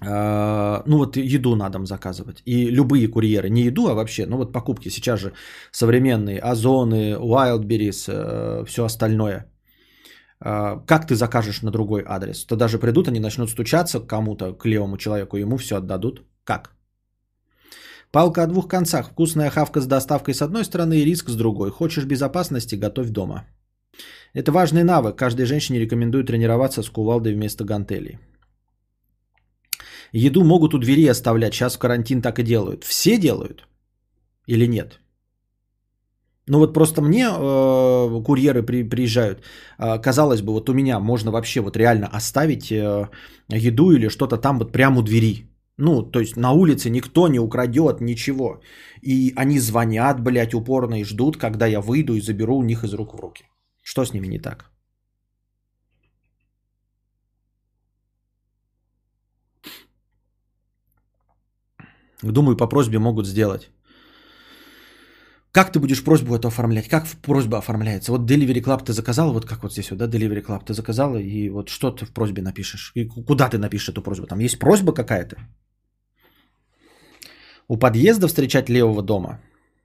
А, ну вот еду на дом заказывать. И любые курьеры. Не еду, а вообще. Ну вот покупки сейчас же современные. Озоны, Wildberries, э, все остальное. Как ты закажешь на другой адрес? То даже придут, они начнут стучаться к кому-то, к левому человеку, ему все отдадут. Как? Палка о двух концах. Вкусная хавка с доставкой с одной стороны и риск с другой. Хочешь безопасности – готовь дома. Это важный навык. Каждой женщине рекомендую тренироваться с кувалдой вместо гантелей. Еду могут у двери оставлять. Сейчас в карантин так и делают. Все делают? Или нет? Ну вот просто мне э, курьеры при, приезжают. Э, казалось бы, вот у меня можно вообще вот реально оставить э, еду или что-то там вот прямо у двери. Ну, то есть на улице никто не украдет ничего. И они звонят, блядь, упорно и ждут, когда я выйду и заберу у них из рук в руки. Что с ними не так? Думаю, по просьбе могут сделать. Как ты будешь просьбу эту оформлять? Как просьба оформляется? Вот Delivery Club ты заказал, вот как вот здесь вот, да, Delivery Club ты заказала, и вот что ты в просьбе напишешь? И куда ты напишешь эту просьбу? Там есть просьба какая-то? У подъезда встречать левого дома?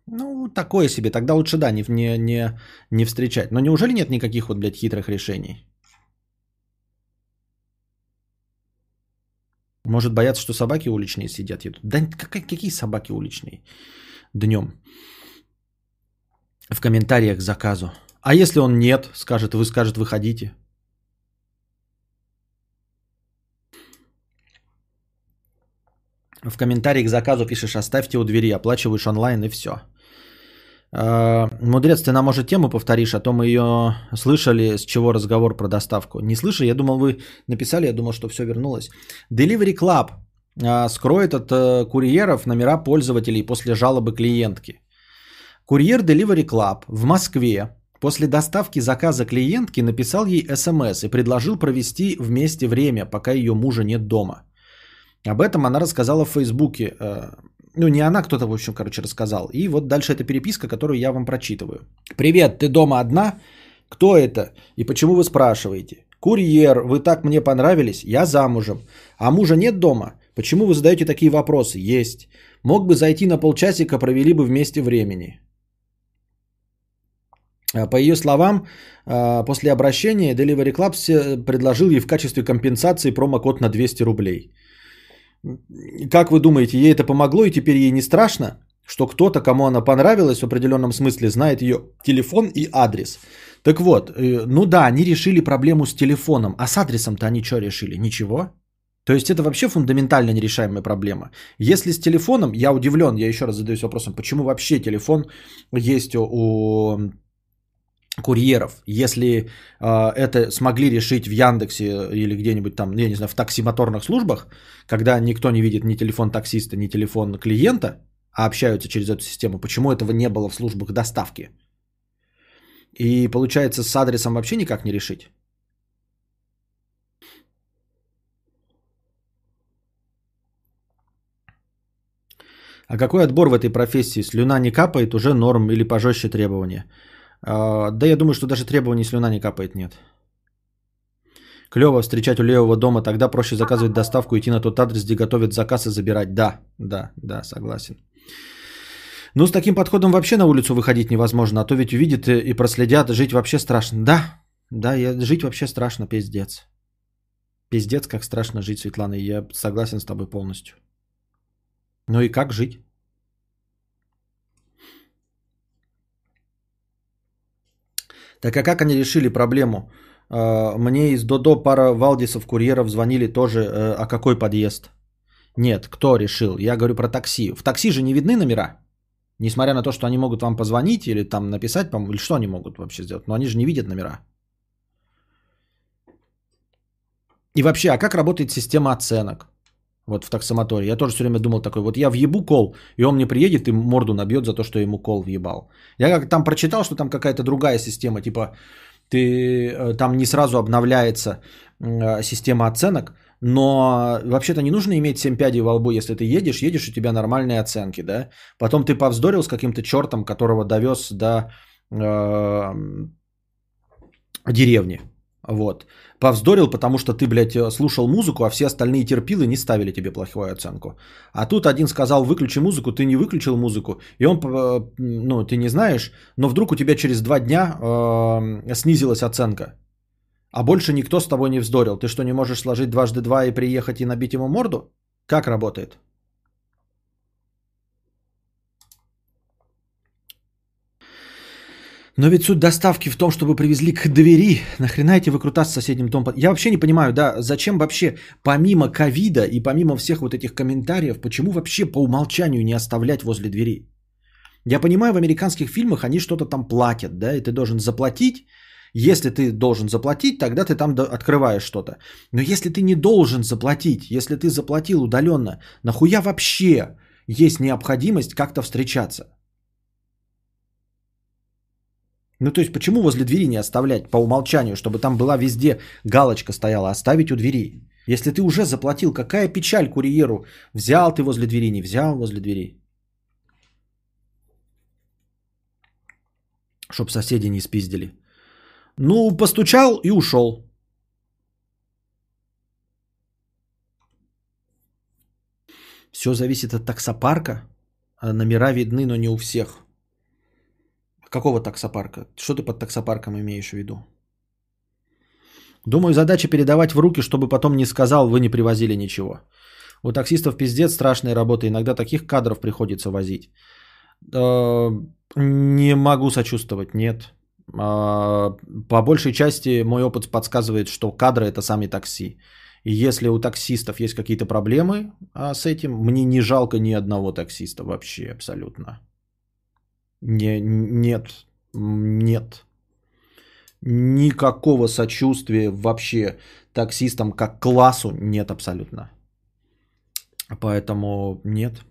Ну, такое себе. Тогда лучше, да, не, не, не, не встречать. Но неужели нет никаких вот, блядь, хитрых решений? Может бояться, что собаки уличные сидят едут? Да какие, какие собаки уличные? Днем. В комментариях к заказу. А если он нет, скажет, вы скажет, выходите. В комментарии к заказу пишешь, оставьте у двери, оплачиваешь онлайн и все. А, мудрец, ты нам, может, тему повторишь, а то мы ее слышали, с чего разговор про доставку. Не слышали? Я думал, вы написали, я думал, что все вернулось. Delivery Club а, скроет от э, курьеров номера пользователей после жалобы клиентки. Курьер Delivery Club в Москве после доставки заказа клиентки написал ей смс и предложил провести вместе время, пока ее мужа нет дома. Об этом она рассказала в Фейсбуке. Ну, не она, кто-то, в общем, короче, рассказал. И вот дальше эта переписка, которую я вам прочитываю. «Привет, ты дома одна? Кто это? И почему вы спрашиваете? Курьер, вы так мне понравились, я замужем. А мужа нет дома? Почему вы задаете такие вопросы? Есть. Мог бы зайти на полчасика, провели бы вместе времени. А, по ее словам, а, после обращения Delivery Club предложил ей в качестве компенсации промокод на 200 рублей. Как вы думаете, ей это помогло и теперь ей не страшно, что кто-то, кому она понравилась в определенном смысле, знает ее телефон и адрес? Так вот, э, ну да, они решили проблему с телефоном, а с адресом-то они что решили? Ничего. То есть это вообще фундаментально нерешаемая проблема. Если с телефоном, я удивлен, я еще раз задаюсь вопросом, почему вообще телефон есть у курьеров, если э, это смогли решить в Яндексе или где-нибудь там, я не знаю, в таксимоторных службах, когда никто не видит ни телефон таксиста, ни телефон клиента, а общаются через эту систему, почему этого не было в службах доставки? И получается с адресом вообще никак не решить. А какой отбор в этой профессии? Слюна не капает, уже норм или пожестче требования? А, да я думаю, что даже требований слюна не капает, нет. Клево встречать у левого дома, тогда проще заказывать доставку, идти на тот адрес, где готовят заказ и забирать. Да, да, да, согласен. Ну, с таким подходом вообще на улицу выходить невозможно, а то ведь увидят и проследят, жить вообще страшно. Да, да, я, жить вообще страшно, пиздец. Пиздец, как страшно жить, Светлана, я согласен с тобой полностью. Ну и как жить? Так а как они решили проблему? А, мне из Додо пара Валдисов, курьеров звонили тоже, э, а какой подъезд? Нет, кто решил? Я говорю про такси. В такси же не видны номера. Несмотря на то, что они могут вам позвонить или там написать, или что они могут вообще сделать. Но они же не видят номера. И вообще, а как работает система оценок? Вот в таксомоторе. Я тоже все время думал такой, вот я въебу кол, и он мне приедет и морду набьет за то, что ему кол въебал. Я как там прочитал, что там какая-то другая система, типа ты э, там не сразу обновляется э, система оценок, но вообще-то не нужно иметь 7 пядей во лбу, если ты едешь, едешь, у тебя нормальные оценки, да? Потом ты повздорил с каким-то чертом, которого довез до э, деревни. Вот. Повздорил, потому что ты, блядь, слушал музыку, а все остальные терпилы не ставили тебе плохую оценку. А тут один сказал, выключи музыку, ты не выключил музыку, и он, э, ну, ты не знаешь, но вдруг у тебя через два дня э, снизилась оценка. А больше никто с тобой не вздорил. Ты что, не можешь сложить дважды два и приехать и набить ему морду? Как работает? Но ведь суть доставки в том, чтобы привезли к двери. Нахрена эти выкрутасы с соседним домом? Я вообще не понимаю, да, зачем вообще помимо ковида и помимо всех вот этих комментариев, почему вообще по умолчанию не оставлять возле двери? Я понимаю, в американских фильмах они что-то там платят, да, и ты должен заплатить. Если ты должен заплатить, тогда ты там открываешь что-то. Но если ты не должен заплатить, если ты заплатил удаленно, нахуя вообще есть необходимость как-то встречаться? Ну, то есть, почему возле двери не оставлять по умолчанию, чтобы там была везде галочка стояла, оставить у двери? Если ты уже заплатил, какая печаль курьеру? Взял ты возле двери, не взял возле двери? Чтоб соседи не спиздили. Ну, постучал и ушел. Все зависит от таксопарка. А номера видны, но не у всех. Какого таксопарка? Что ты под таксопарком имеешь в виду? Думаю, задача передавать в руки, чтобы потом не сказал, вы не привозили ничего. У таксистов пиздец страшная работа. Иногда таких кадров приходится возить. Э, не могу сочувствовать, нет. А, по большей части мой опыт подсказывает, что кадры это сами такси. И если у таксистов есть какие-то проблемы а, с этим, мне не жалко ни одного таксиста вообще абсолютно. Не, нет, нет. Никакого сочувствия вообще таксистам как классу нет абсолютно. Поэтому нет.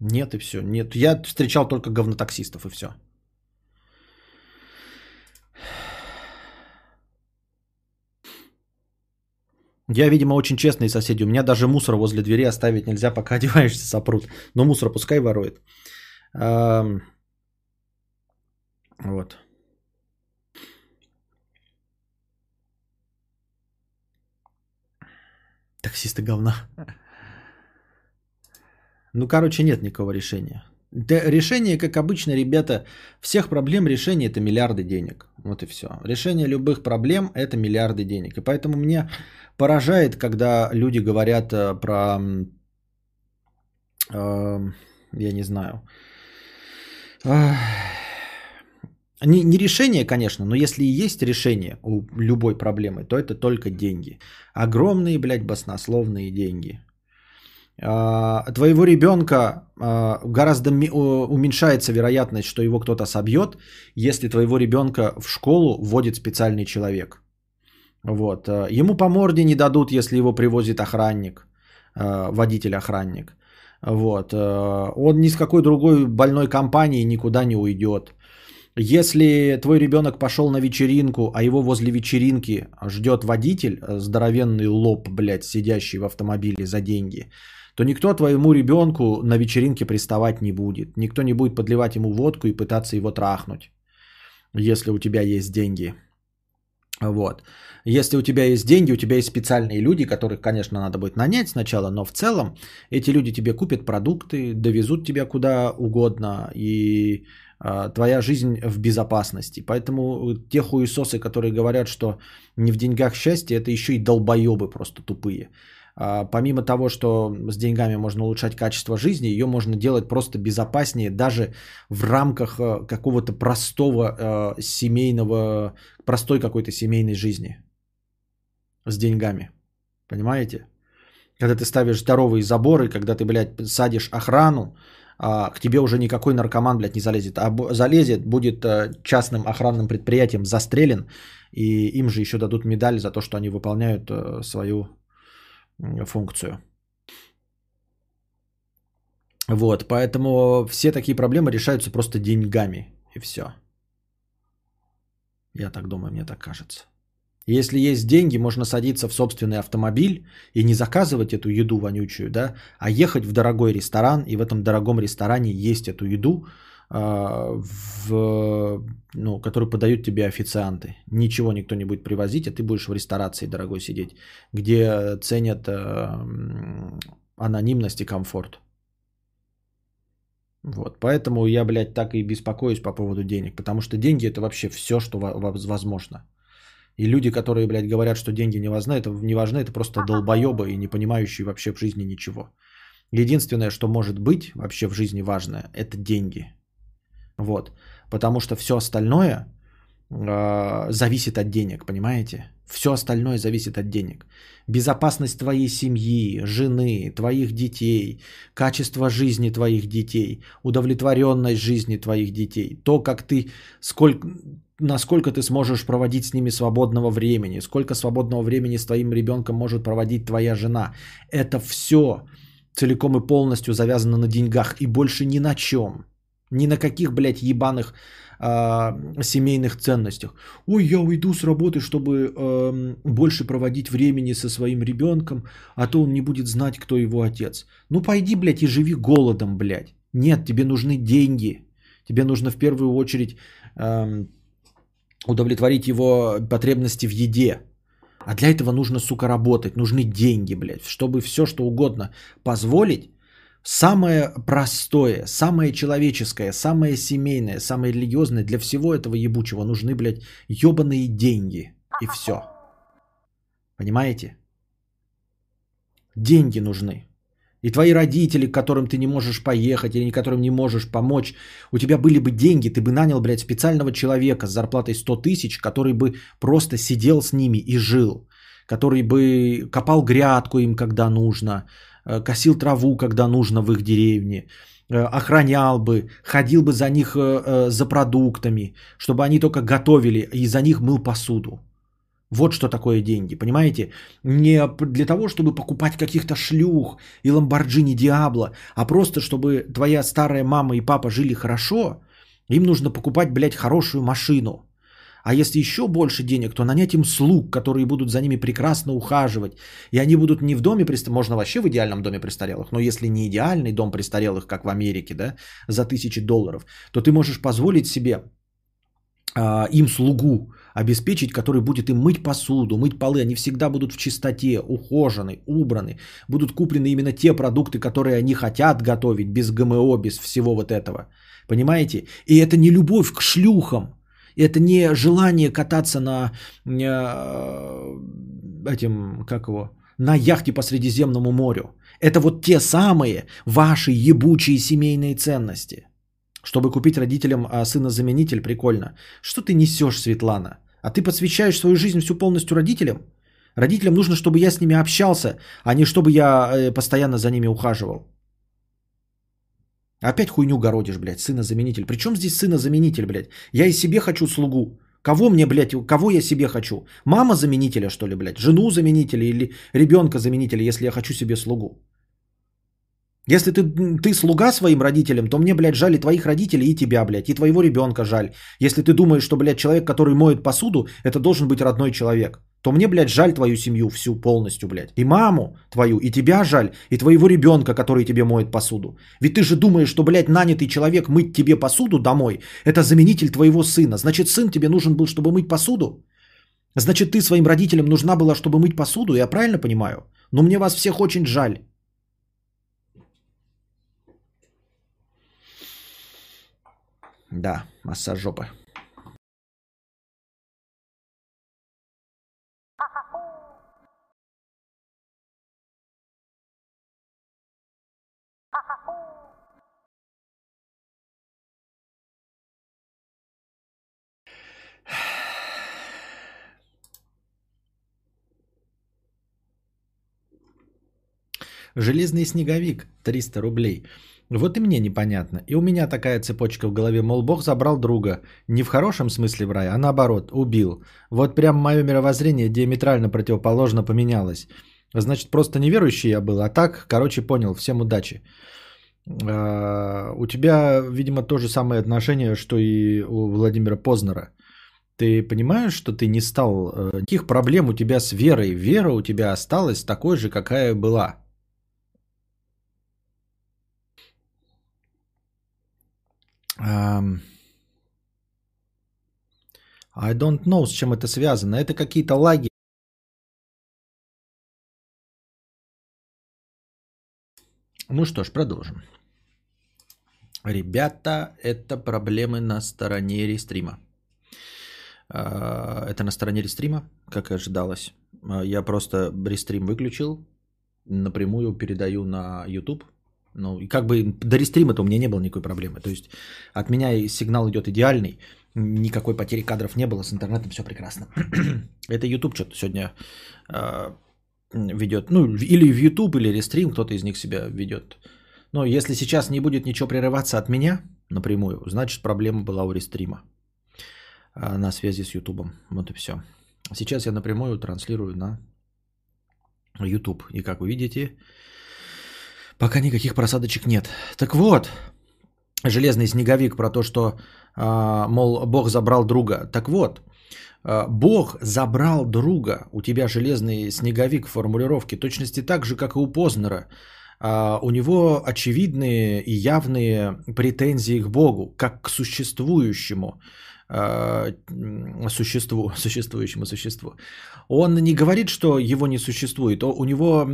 Нет и все. Нет. Я встречал только говнотаксистов и все. Я, видимо, очень честный соседи. У меня даже мусор возле двери оставить нельзя, пока одеваешься, сопрут. Но мусор пускай ворует. Вот. Таксисты говна. Ну, короче, нет никакого решения. Да, решение, как обычно, ребята, всех проблем решение это миллиарды денег. Вот и все. Решение любых проблем это миллиарды денег. И поэтому меня поражает, когда люди говорят э, про, э, я не знаю, не, не решение, конечно, но если и есть решение у любой проблемы, то это только деньги. Огромные, блядь, баснословные деньги. А, твоего ребенка а, гораздо уменьшается вероятность, что его кто-то собьет, если твоего ребенка в школу вводит специальный человек. Вот. А, ему по морде не дадут, если его привозит охранник, водитель-охранник. Вот. Он ни с какой другой больной компании никуда не уйдет. Если твой ребенок пошел на вечеринку, а его возле вечеринки ждет водитель, здоровенный лоб, блядь, сидящий в автомобиле за деньги, то никто твоему ребенку на вечеринке приставать не будет. Никто не будет подливать ему водку и пытаться его трахнуть, если у тебя есть деньги. Вот. Если у тебя есть деньги, у тебя есть специальные люди, которых, конечно, надо будет нанять сначала, но в целом эти люди тебе купят продукты, довезут тебя куда угодно, и э, твоя жизнь в безопасности. Поэтому те хуесосы, которые говорят, что не в деньгах счастье, это еще и долбоебы просто тупые. А, помимо того, что с деньгами можно улучшать качество жизни, ее можно делать просто безопаснее даже в рамках э, какого-то простого э, семейного, простой какой-то семейной жизни с деньгами. Понимаете? Когда ты ставишь здоровые заборы, когда ты, блядь, садишь охрану, а к тебе уже никакой наркоман, блядь, не залезет. А залезет, будет э, частным охранным предприятием застрелен, и им же еще дадут медаль за то, что они выполняют свою функцию. Вот, поэтому все такие проблемы решаются просто деньгами, и все. Я так думаю, мне так кажется. Если есть деньги, можно садиться в собственный автомобиль и не заказывать эту еду вонючую, да, а ехать в дорогой ресторан и в этом дорогом ресторане есть эту еду, в, ну, который подают тебе официанты. Ничего никто не будет привозить, а ты будешь в ресторации дорогой сидеть, где ценят э, анонимность и комфорт. Вот, поэтому я, блядь, так и беспокоюсь по поводу денег, потому что деньги это вообще все, что возможно. И люди, которые, блядь, говорят, что деньги не важны, это не важны, это просто долбоебы и не понимающие вообще в жизни ничего. Единственное, что может быть вообще в жизни важное, это деньги. Вот. Потому что все остальное э, зависит от денег, понимаете? Все остальное зависит от денег. Безопасность твоей семьи, жены, твоих детей, качество жизни твоих детей, удовлетворенность жизни твоих детей, то, как ты, сколько, насколько ты сможешь проводить с ними свободного времени, сколько свободного времени с твоим ребенком может проводить твоя жена. Это все целиком и полностью завязано на деньгах и больше ни на чем. Ни на каких, блядь, ебаных э, семейных ценностях. Ой, я уйду с работы, чтобы э, больше проводить времени со своим ребенком, а то он не будет знать, кто его отец. Ну пойди, блядь, и живи голодом, блядь. Нет, тебе нужны деньги. Тебе нужно в первую очередь э, удовлетворить его потребности в еде. А для этого нужно, сука, работать. Нужны деньги, блядь. Чтобы все, что угодно позволить, Самое простое, самое человеческое, самое семейное, самое религиозное для всего этого ебучего нужны, блядь, ебаные деньги. И все. Понимаете? Деньги нужны. И твои родители, к которым ты не можешь поехать или которым не можешь помочь, у тебя были бы деньги, ты бы нанял, блядь, специального человека с зарплатой 100 тысяч, который бы просто сидел с ними и жил, который бы копал грядку им, когда нужно, косил траву, когда нужно в их деревне, э, охранял бы, ходил бы за них э, за продуктами, чтобы они только готовили и за них мыл посуду. Вот что такое деньги, понимаете? Не для того, чтобы покупать каких-то шлюх и ламборджини Диабло, а просто чтобы твоя старая мама и папа жили хорошо, им нужно покупать, блядь, хорошую машину. А если еще больше денег, то нанять им слуг, которые будут за ними прекрасно ухаживать. И они будут не в доме престарелых, можно вообще в идеальном доме престарелых, но если не идеальный дом престарелых, как в Америке, да, за тысячи долларов, то ты можешь позволить себе а, им слугу обеспечить, который будет им мыть посуду, мыть полы. Они всегда будут в чистоте, ухожены, убраны. Будут куплены именно те продукты, которые они хотят готовить, без ГМО, без всего вот этого. Понимаете? И это не любовь к шлюхам. Это не желание кататься на э, этим, как его, на яхте по Средиземному морю. Это вот те самые ваши ебучие семейные ценности. Чтобы купить родителям а, сына-заменитель, прикольно. Что ты несешь, Светлана? А ты посвящаешь свою жизнь всю полностью родителям? Родителям нужно, чтобы я с ними общался, а не чтобы я э, постоянно за ними ухаживал. Опять хуйню городишь, блядь, сына-заменитель. Причем здесь сына-заменитель, блядь? Я и себе хочу слугу. Кого мне, блядь, кого я себе хочу? Мама заменителя, что ли, блядь? Жену заменителя или ребенка заменителя, если я хочу себе слугу? Если ты, ты слуга своим родителям, то мне, блядь, жаль и твоих родителей, и тебя, блядь, и твоего ребенка жаль. Если ты думаешь, что, блядь, человек, который моет посуду, это должен быть родной человек, то мне, блядь, жаль твою семью всю полностью, блядь. И маму твою, и тебя жаль, и твоего ребенка, который тебе моет посуду. Ведь ты же думаешь, что, блядь, нанятый человек мыть тебе посуду домой, это заменитель твоего сына. Значит, сын тебе нужен был, чтобы мыть посуду? Значит, ты своим родителям нужна была, чтобы мыть посуду, я правильно понимаю? Но мне вас всех очень жаль. Да, массаж жопы. Железный снеговик 300 рублей. Вот и мне непонятно. И у меня такая цепочка в голове, мол, Бог забрал друга. Не в хорошем смысле в рай, а наоборот, убил. Вот прям мое мировоззрение диаметрально противоположно поменялось. Значит, просто неверующий я был, а так, короче, понял. Всем удачи. А, у тебя, видимо, то же самое отношение, что и у Владимира Познера. Ты понимаешь, что ты не стал... Э, никаких проблем у тебя с верой. Вера у тебя осталась такой же, какая была. Um, I don't know, с чем это связано. Это какие-то лаги. Ну что ж, продолжим. Ребята, это проблемы на стороне рестрима. А, это на стороне рестрима, как и ожидалось. А, я просто рестрим выключил, напрямую передаю на YouTube Ну, и как бы до рестрима-то у меня не было никакой проблемы. То есть от меня сигнал идет идеальный, никакой потери кадров не было, с интернетом все прекрасно. Это YouTube что-то сегодня э, ведет. Ну, или в YouTube, или рестрим, кто-то из них себя ведет. Но если сейчас не будет ничего прерываться от меня напрямую, значит проблема была у рестрима э, на связи с YouTube. Вот и все. Сейчас я напрямую транслирую на YouTube. И как вы видите, пока никаких просадочек нет. Так вот, железный снеговик про то, что, а, мол, Бог забрал друга. Так вот, а, Бог забрал друга. У тебя железный снеговик в формулировке, точности так же, как и у Познера. А, у него очевидные и явные претензии к Богу, как к существующему существу, существующему существу. Он не говорит, что его не существует. У него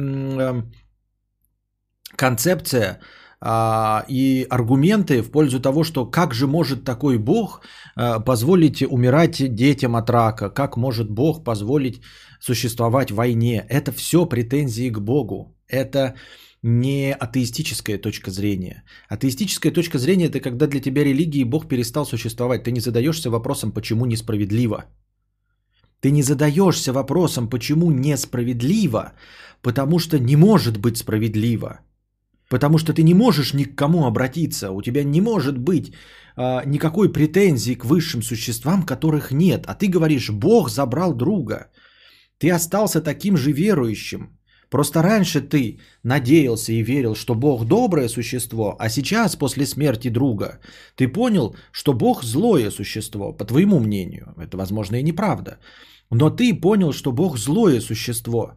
концепция а, и аргументы в пользу того, что как же может такой Бог а, позволить умирать детям от рака, как может Бог позволить существовать в войне. Это все претензии к Богу. Это не атеистическая точка зрения. Атеистическая точка зрения это когда для тебя религия и Бог перестал существовать. Ты не задаешься вопросом, почему несправедливо. Ты не задаешься вопросом, почему несправедливо, потому что не может быть справедливо. Потому что ты не можешь ни к кому обратиться, у тебя не может быть а, никакой претензии к высшим существам, которых нет. А ты говоришь, Бог забрал друга. Ты остался таким же верующим. Просто раньше ты надеялся и верил, что Бог доброе существо, а сейчас, после смерти друга, ты понял, что Бог злое существо, по твоему мнению. Это, возможно, и неправда. Но ты понял, что Бог злое существо.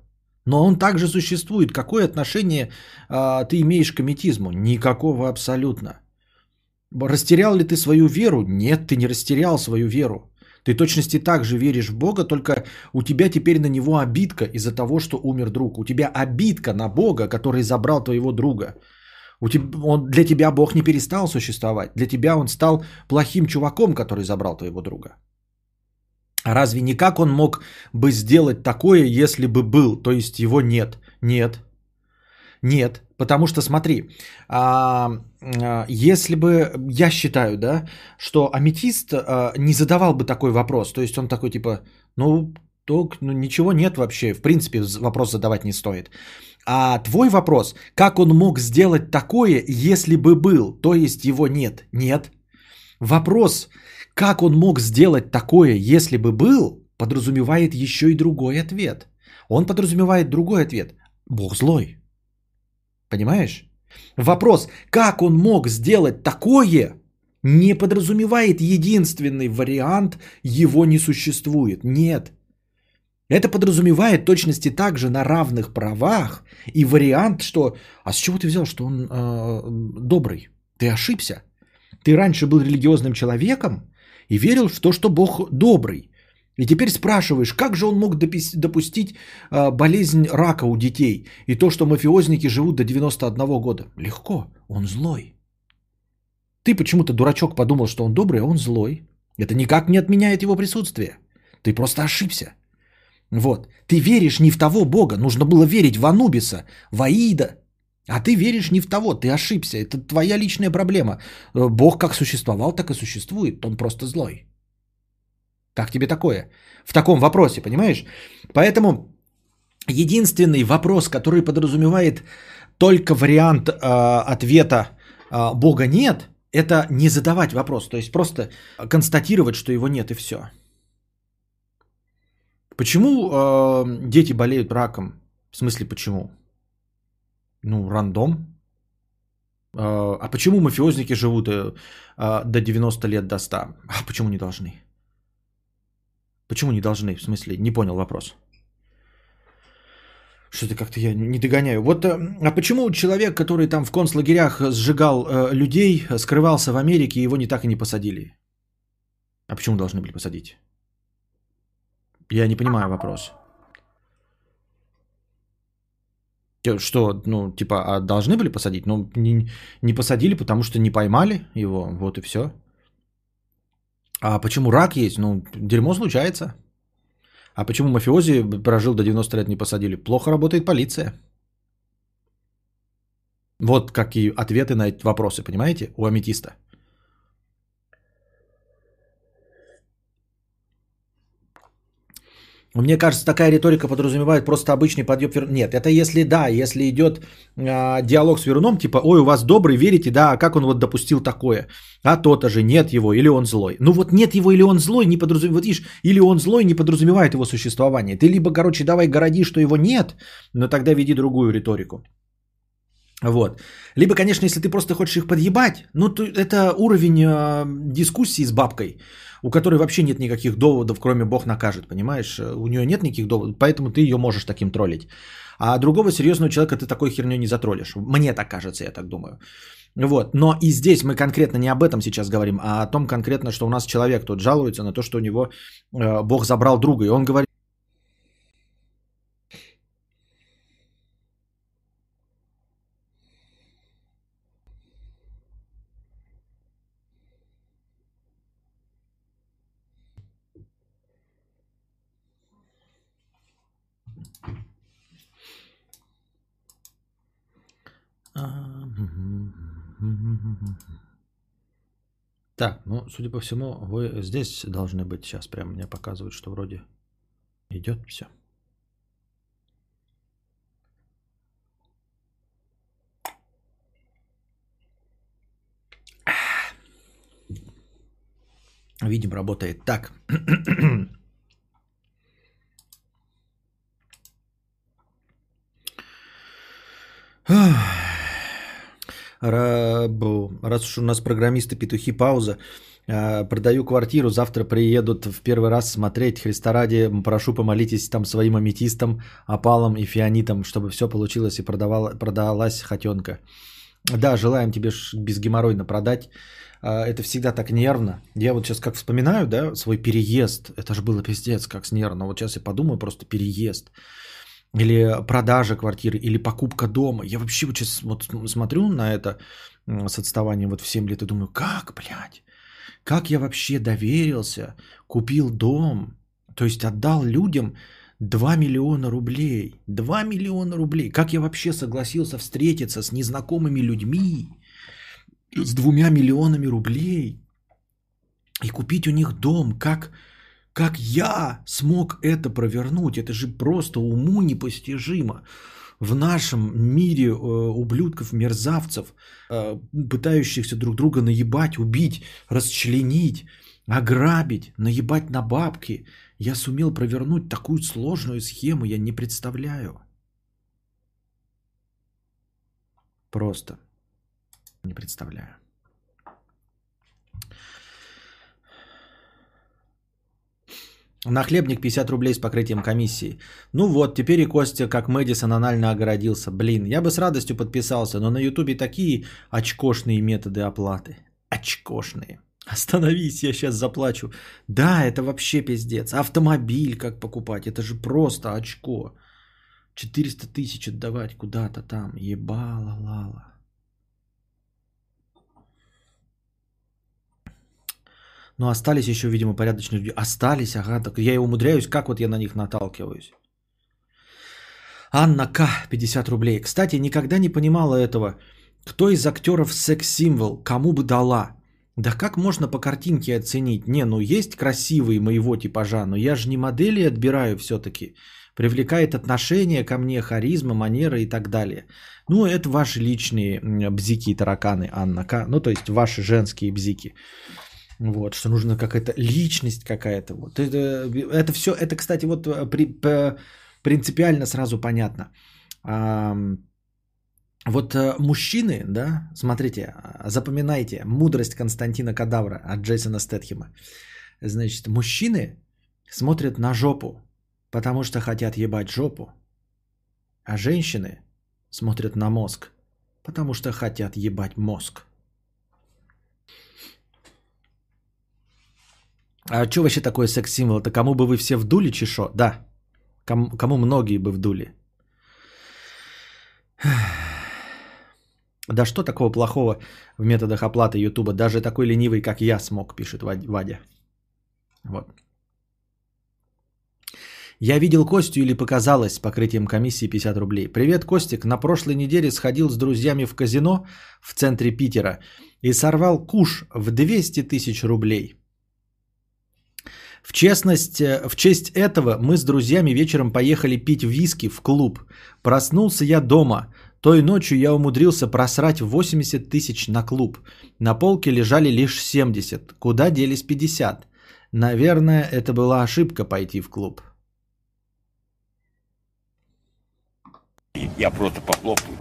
Но он также существует. Какое отношение а, ты имеешь к кометизму? Никакого абсолютно. Растерял ли ты свою веру? Нет, ты не растерял свою веру. Ты точности так же веришь в Бога, только у тебя теперь на него обидка из-за того, что умер друг. У тебя обидка на Бога, который забрал твоего друга. У тебя, он, для тебя Бог не перестал существовать. Для тебя он стал плохим чуваком, который забрал твоего друга. Разве никак он мог бы сделать такое, если бы был, то есть его нет? Нет. Нет, потому что смотри, а, а, если бы я считаю, да, что аметист а, не задавал бы такой вопрос, то есть он такой типа, ну, то, ну ничего нет вообще, в принципе вопрос задавать не стоит. А твой вопрос, как он мог сделать такое, если бы был, то есть его нет? Нет. Вопрос, как он мог сделать такое, если бы был, подразумевает еще и другой ответ. Он подразумевает другой ответ. Бог злой. Понимаешь? Вопрос, как он мог сделать такое, не подразумевает единственный вариант, его не существует. Нет. Это подразумевает точности также на равных правах и вариант, что... А с чего ты взял, что он э, добрый? Ты ошибся. Ты раньше был религиозным человеком, и верил в то, что Бог добрый. И теперь спрашиваешь, как же он мог допустить а, болезнь рака у детей и то, что мафиозники живут до 91 года? Легко, он злой. Ты почему-то, дурачок, подумал, что он добрый, а он злой. Это никак не отменяет его присутствие. Ты просто ошибся. Вот. Ты веришь не в того Бога. Нужно было верить в Анубиса, в Аида, а ты веришь не в того, ты ошибся. Это твоя личная проблема. Э, Бог как существовал, так и существует. Он просто злой. Как тебе такое? В таком вопросе, понимаешь? Поэтому единственный вопрос, который подразумевает только вариант э, ответа э, Бога нет, это не задавать вопрос. То есть просто констатировать, что его нет и все. Почему э, дети болеют раком? В смысле почему? Ну, рандом. А, а почему мафиозники живут э, а, до 90 лет, до 100? А почему не должны? Почему не должны? В смысле, не понял вопрос. Что-то как-то я не догоняю. Вот, э, а почему человек, который там в концлагерях сжигал э, людей, скрывался в Америке, его не так и не посадили? А почему должны были посадить? Я не понимаю вопрос. Что, ну, типа, а должны были посадить? Ну, не, не посадили, потому что не поймали его, вот и все. А почему рак есть? Ну, дерьмо случается. А почему мафиози прожил до 90 лет не посадили? Плохо работает полиция. Вот какие ответы на эти вопросы, понимаете, у аметиста. Мне кажется, такая риторика подразумевает просто обычный подъем. Нет, это если да, если идет э, диалог с Веруном, типа, ой, у вас добрый, верите, да, а как он вот допустил такое? А то-то же нет его, или он злой. Ну вот нет его, или он злой, не подразумевает, вот видишь, или он злой, не подразумевает его существование. Ты либо, короче, давай городи, что его нет, но тогда веди другую риторику. Вот. Либо, конечно, если ты просто хочешь их подъебать, ну, то это уровень э, дискуссии с бабкой, у которой вообще нет никаких доводов, кроме Бог накажет, понимаешь? У нее нет никаких доводов, поэтому ты ее можешь таким троллить. А другого серьезного человека ты такой херней не затроллишь. Мне так кажется, я так думаю. Вот. Но и здесь мы конкретно не об этом сейчас говорим, а о том конкретно, что у нас человек тут жалуется на то, что у него э, Бог забрал друга. И он говорит, Так, ну, судя по всему, вы здесь должны быть. Сейчас прямо мне показывают, что вроде идет все. Видим, работает. Так. Раз уж у нас программисты петухи пауза, а, продаю квартиру, завтра приедут в первый раз смотреть. Христа ради, прошу помолитесь там своим аметистам, опалам и фианитам, чтобы все получилось и продавала, продалась хотенка. Да, желаем тебе безгеморройно продать. А, это всегда так нервно. Я вот сейчас как вспоминаю, да, свой переезд. Это же было пиздец, как с нервно. Вот сейчас я подумаю, просто переезд или продажа квартиры, или покупка дома. Я вообще вот сейчас вот смотрю на это с отставанием вот в 7 лет и думаю, как, блядь, как я вообще доверился, купил дом, то есть отдал людям 2 миллиона рублей. 2 миллиона рублей. Как я вообще согласился встретиться с незнакомыми людьми с двумя миллионами рублей и купить у них дом? Как, как я смог это провернуть? Это же просто уму непостижимо. В нашем мире э, ублюдков, мерзавцев, э, пытающихся друг друга наебать, убить, расчленить, ограбить, наебать на бабки, я сумел провернуть такую сложную схему, я не представляю. Просто не представляю. На хлебник 50 рублей с покрытием комиссии. Ну вот, теперь и Костя, как Мэдисон, анально огородился. Блин, я бы с радостью подписался, но на Ютубе такие очкошные методы оплаты. Очкошные. Остановись, я сейчас заплачу. Да, это вообще пиздец. Автомобиль как покупать, это же просто очко. 400 тысяч отдавать куда-то там. Ебала-лала. Но остались еще, видимо, порядочные люди. Остались, ага. Так я и умудряюсь, как вот я на них наталкиваюсь. Анна К. 50 рублей. Кстати, никогда не понимала этого. Кто из актеров секс-символ? Кому бы дала? Да как можно по картинке оценить? Не, ну есть красивые моего типажа, но я же не модели отбираю все-таки. Привлекает отношение ко мне, харизма, манера и так далее. Ну, это ваши личные бзики и тараканы, Анна К. Ну, то есть ваши женские бзики. Вот, что нужна какая-то личность какая-то. Вот. Это, это все, это, кстати, вот э, при, принципиально сразу понятно. А, вот э, мужчины, да, смотрите, запоминайте мудрость Константина Кадавра от Джейсона Стэтхема. Значит, мужчины смотрят на жопу, потому что хотят ебать жопу, а женщины смотрят на мозг, потому что хотят ебать мозг. А что вообще такое секс-символ? Это кому бы вы все вдули, чешо? Да. Кому, кому многие бы вдули. Да что такого плохого в методах оплаты Ютуба? Даже такой ленивый, как я, смог, пишет Вадя. Вот. Я видел Костю или показалось покрытием комиссии 50 рублей. Привет, Костик. На прошлой неделе сходил с друзьями в казино в центре Питера и сорвал куш в 200 тысяч рублей. В, честность, э, в честь этого мы с друзьями вечером поехали пить виски в клуб. Проснулся я дома. Той ночью я умудрился просрать 80 тысяч на клуб. На полке лежали лишь 70. Куда делись 50? Наверное, это была ошибка пойти в клуб. Я просто похлопаю.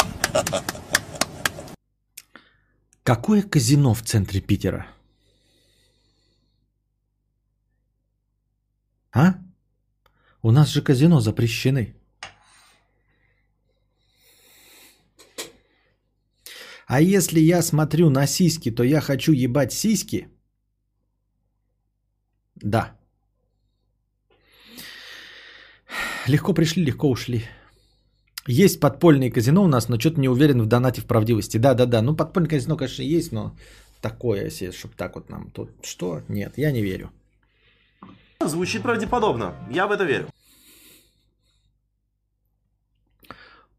Какое казино в центре Питера? А? У нас же казино запрещены. А если я смотрю на сиськи, то я хочу ебать сиськи? Да. Легко пришли, легко ушли. Есть подпольные казино у нас, но что-то не уверен в донате в правдивости. Да-да-да, ну подпольное казино, конечно, есть, но такое, если, чтобы так вот нам тут... Что? Нет, я не верю. Звучит правдеподобно. Я в это верю.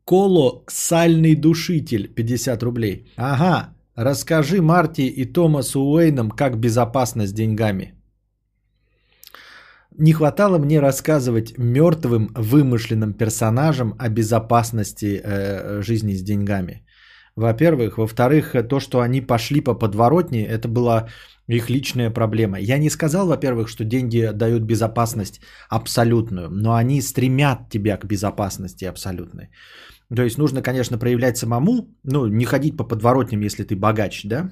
Колоссальный душитель 50 рублей. Ага, расскажи Марти и Томасу Уэйнам, как безопасно с деньгами. Не хватало мне рассказывать мертвым вымышленным персонажам о безопасности э, жизни с деньгами. Во-первых. Во-вторых, то, что они пошли по подворотне, это была их личная проблема. Я не сказал, во-первых, что деньги дают безопасность абсолютную, но они стремят тебя к безопасности абсолютной. То есть нужно, конечно, проявлять самому, ну, не ходить по подворотням, если ты богач, да,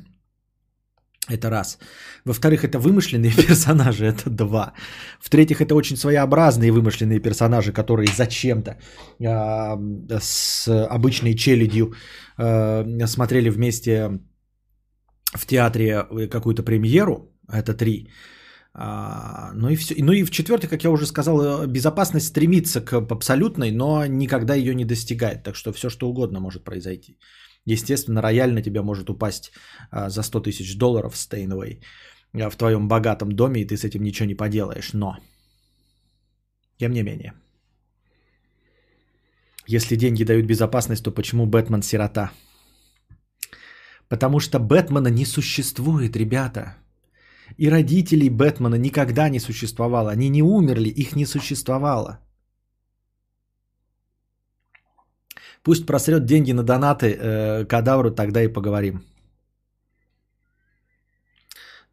это раз. Во-вторых, это вымышленные персонажи, это два. В-третьих, это очень своеобразные вымышленные персонажи, которые зачем-то э, с обычной челядью э, смотрели вместе в театре какую-то премьеру. Это три. А, ну и все. Ну и в-четвертых, как я уже сказал, безопасность стремится к абсолютной, но никогда ее не достигает. Так что все, что угодно может произойти. Естественно, рояль на тебя может упасть а, за 100 тысяч долларов Стейновой а, в твоем богатом доме, и ты с этим ничего не поделаешь. Но, тем не менее, если деньги дают безопасность, то почему Бэтмен сирота? Потому что Бэтмена не существует, ребята. И родителей Бэтмена никогда не существовало. Они не умерли, их не существовало. Пусть просрет деньги на донаты э, кадавру, тогда и поговорим.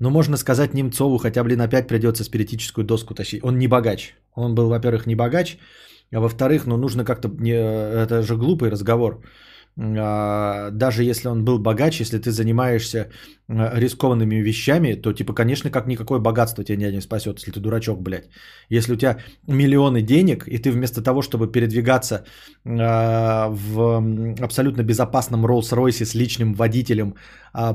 Но можно сказать Немцову, хотя, блин, опять придется спиритическую доску тащить. Он не богач. Он был, во-первых, не богач, а во-вторых, ну, нужно как-то... Не, это же глупый разговор. А, даже если он был богач, если ты занимаешься а, рискованными вещами, то, типа, конечно, как никакое богатство тебя не спасет, если ты дурачок, блядь. Если у тебя миллионы денег, и ты вместо того, чтобы передвигаться а, в абсолютно безопасном Роллс-Ройсе с личным водителем,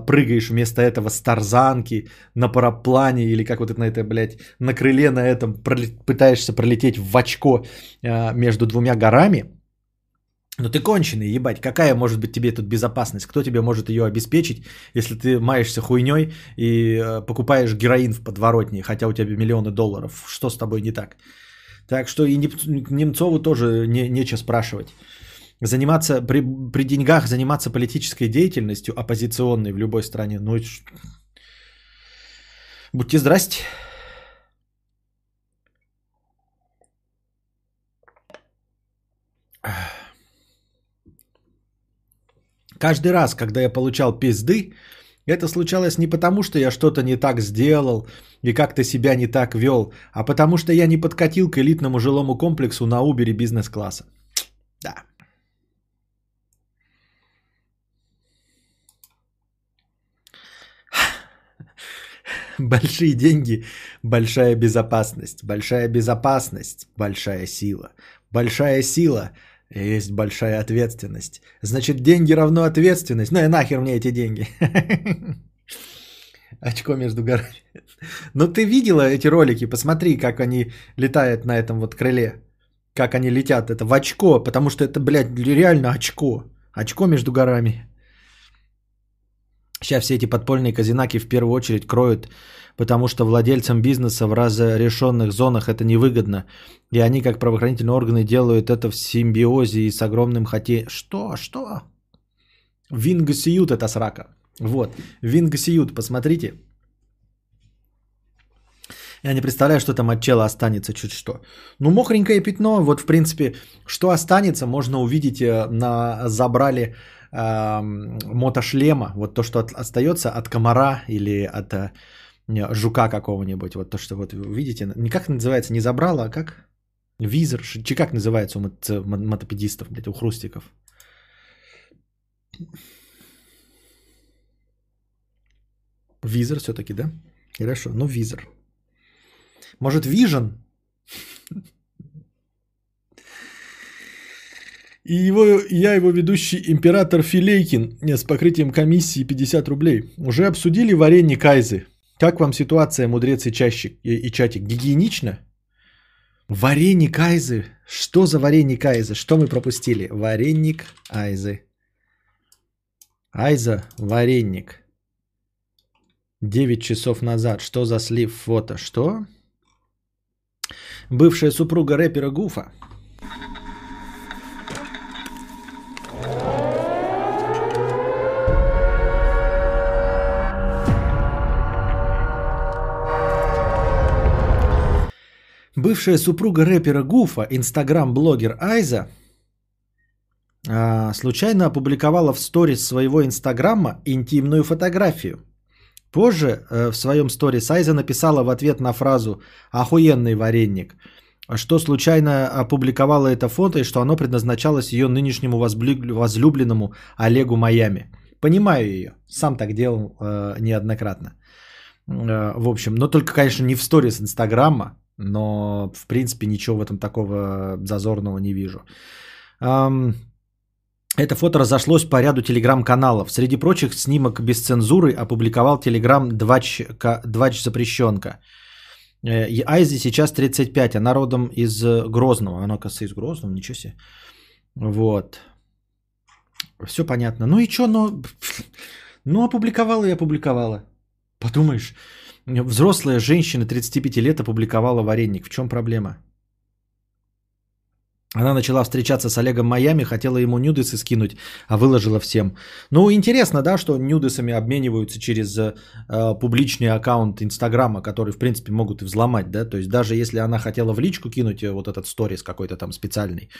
прыгаешь вместо этого с тарзанки на параплане или как вот это на это, блядь, на крыле на этом пытаешься пролететь в очко между двумя горами – ну ты конченый, ебать, какая может быть тебе тут безопасность? Кто тебе может ее обеспечить, если ты маешься хуйней и э, покупаешь героин в подворотне, хотя у тебя миллионы долларов? Что с тобой не так? Так что и Немцову тоже не, нечего спрашивать. Заниматься при, при деньгах, заниматься политической деятельностью оппозиционной в любой стране, ну будьте здрасте. Каждый раз, когда я получал пизды, это случалось не потому, что я что-то не так сделал и как-то себя не так вел, а потому что я не подкатил к элитному жилому комплексу на Uber бизнес-класса. Да. Большие деньги, большая безопасность. Большая безопасность, большая сила. Большая сила – есть большая ответственность. Значит, деньги равно ответственность. Ну и нахер мне эти деньги. Очко между горами. Ну ты видела эти ролики? Посмотри, как они летают на этом вот крыле. Как они летят. Это в очко, потому что это, блядь, реально очко. Очко между горами. Сейчас все эти подпольные казинаки в первую очередь кроют, потому что владельцам бизнеса в разрешенных зонах это невыгодно. И они, как правоохранительные органы, делают это в симбиозе и с огромным хоте... Что? Что? Вингасиют это срака. Вот. Вингасиют, посмотрите. Я не представляю, что там от чела останется чуть что. Ну, мокренькое пятно, вот в принципе, что останется, можно увидеть э, на забрали э, мотошлема. Вот то, что от, остается от комара или от э, жука какого-нибудь. Вот то, что вот видите, не как называется, не забрало, а как? Визор, чи как называется у мото- мотопедистов, блядь, у хрустиков. Визор все-таки, да? Хорошо, ну визор. Может, Vision? И его, я его ведущий император Филейкин с покрытием комиссии 50 рублей. Уже обсудили варенье Кайзы. Как вам ситуация, мудрец и, чащик, и, и чатик? Гигиенично? Вареник Айзы. Что за вареник Айзы? Что мы пропустили? Вареник Айзы. Айза, вареник. 9 часов назад. Что за слив фото? Что? Бывшая супруга рэпера Гуфа. Бывшая супруга рэпера Гуфа, инстаграм-блогер Айза, а, случайно опубликовала в сторис своего инстаграма интимную фотографию. Позже э, в своем сторис Айза написала в ответ на фразу «охуенный вареник», что случайно опубликовала это фото и что оно предназначалось ее нынешнему возлюбленному Олегу Майами. Понимаю ее, сам так делал э, неоднократно. Э, в общем, но только, конечно, не в сторис Инстаграма, но в принципе ничего в этом такого зазорного не вижу. Это фото разошлось по ряду телеграм-каналов. Среди прочих снимок без цензуры опубликовал телеграм Двач, Двач Запрещенка. Э, и Айзи сейчас 35, она родом из Грозного. Она, кажется, из Грозного, ничего себе. Вот. Все понятно. Ну и что, ну... Ну, опубликовала и опубликовала. Подумаешь, взрослая женщина 35 лет опубликовала вареник. В чем проблема? Она начала встречаться с Олегом Майами, хотела ему нюдесы скинуть, а выложила всем. Ну, интересно, да, что нюдесами обмениваются через э, публичный аккаунт Инстаграма, который, в принципе, могут и взломать, да, то есть даже если она хотела в личку кинуть э, вот этот сторис какой-то там специальный,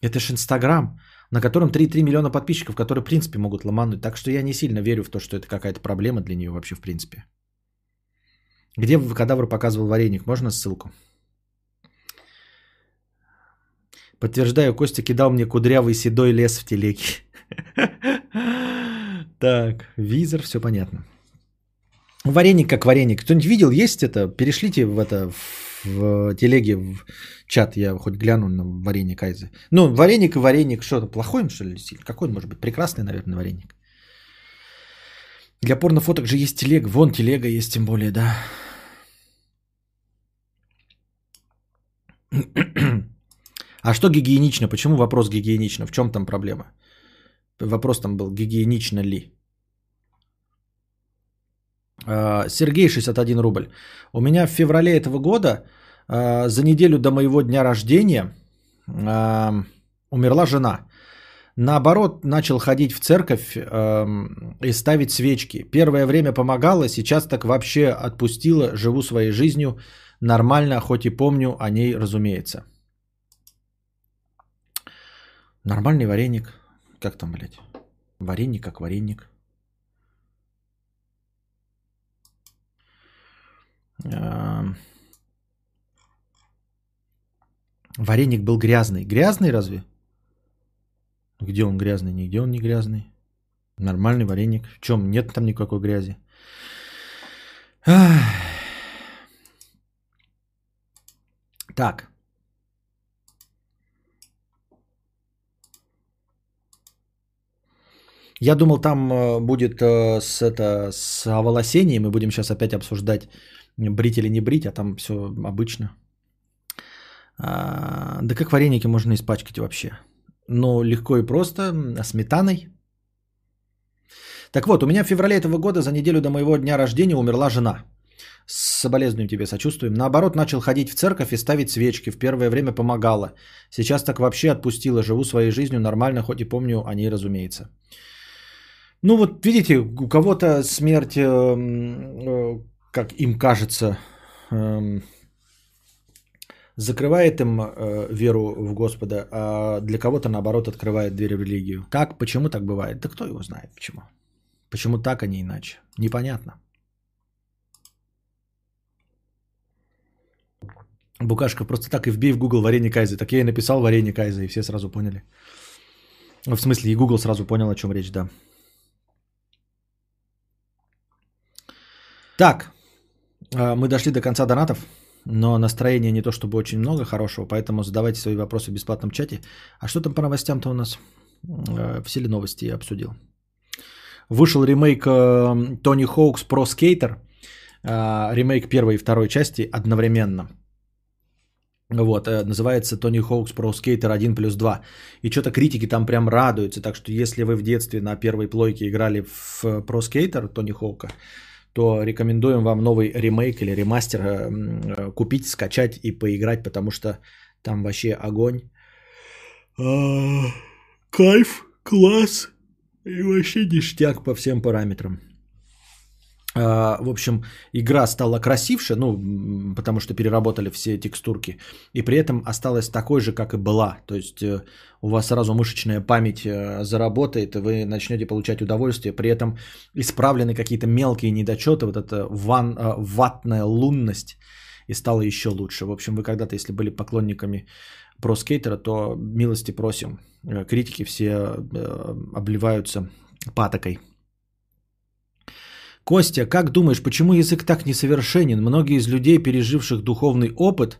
это же Инстаграм, на котором 3,3 миллиона подписчиков, которые, в принципе, могут ломануть. Так что я не сильно верю в то, что это какая-то проблема для нее вообще, в принципе. Где кадавр показывал вареник? Можно ссылку? Подтверждаю, Костя кидал мне кудрявый седой лес в телеге. Так, визор, все понятно. Вареник как вареник. Кто-нибудь видел, есть это? Перешлите в это в телеге, в чат, я хоть гляну на вареник Айзы. Ну, вареник и вареник, что-то плохой что ли? Какой он может быть? Прекрасный, наверное, вареник. Для порнофоток же есть телега. Вон телега есть, тем более, да. А что гигиенично? Почему вопрос гигиенично? В чем там проблема? Вопрос там был, гигиенично ли? А, Сергей, 61 рубль. У меня в феврале этого года а, за неделю до моего дня рождения а, умерла жена. Наоборот, начал ходить в церковь и ставить свечки. Первое время помогало, сейчас так вообще отпустила, живу своей жизнью нормально, хоть и помню о ней, разумеется. Нормальный вареник. Как там, блядь? Вареник как вареник. Вареник был грязный. Грязный разве? Где он грязный? Нигде он не грязный. Нормальный вареник. В чем? Нет там никакой грязи. Так. Я думал, там э, будет э, с, это, с оволосением, мы будем сейчас опять обсуждать, брить или не брить, а там все обычно. А, да как вареники можно испачкать вообще? Ну, легко и просто, сметаной. Так вот, у меня в феврале этого года за неделю до моего дня рождения умерла жена. С соболезнуем тебе, сочувствуем. Наоборот, начал ходить в церковь и ставить свечки. В первое время помогало. Сейчас так вообще отпустила. Живу своей жизнью нормально, хоть и помню о ней, разумеется. Ну вот видите, у кого-то смерть, эм, э, как им кажется, эм, закрывает им э, веру в Господа, а для кого-то наоборот открывает дверь в религию. Как, почему так бывает? Да кто его знает, почему? Почему так, а не иначе? Непонятно. Букашка, просто так и вбей в Google варенье кайза. Так я и написал варенье кайза, и все сразу поняли. В смысле, и Google сразу понял, о чем речь, да. Так, а, мы дошли до конца донатов, но настроение не то чтобы очень много хорошего, поэтому задавайте свои вопросы в бесплатном чате. А что там по новостям-то у нас? А, все ли новости я обсудил? Вышел ремейк Тони Хоукс про скейтер. Ремейк первой и второй части одновременно – вот, э, называется Тони Хоукс Pro Skater 1 плюс 2. И что-то критики там прям радуются. Так что если вы в детстве на первой плойке играли в Pro Skater Тони Хоука, то рекомендуем вам новый ремейк или ремастер э, э, купить, скачать и поиграть, потому что там вообще огонь. А, кайф, класс и вообще ништяк по всем параметрам. А, в общем, игра стала красивше, ну, потому что переработали все текстурки, и при этом осталась такой же, как и была. То есть э, у вас сразу мышечная память э, заработает, и вы начнете получать удовольствие, при этом исправлены какие-то мелкие недочеты, вот эта ван, э, ватная лунность, и стало еще лучше. В общем, вы когда-то, если были поклонниками про скейтера, то милости просим. Критики все обливаются патокой. Костя, как думаешь, почему язык так несовершенен? Многие из людей, переживших духовный опыт,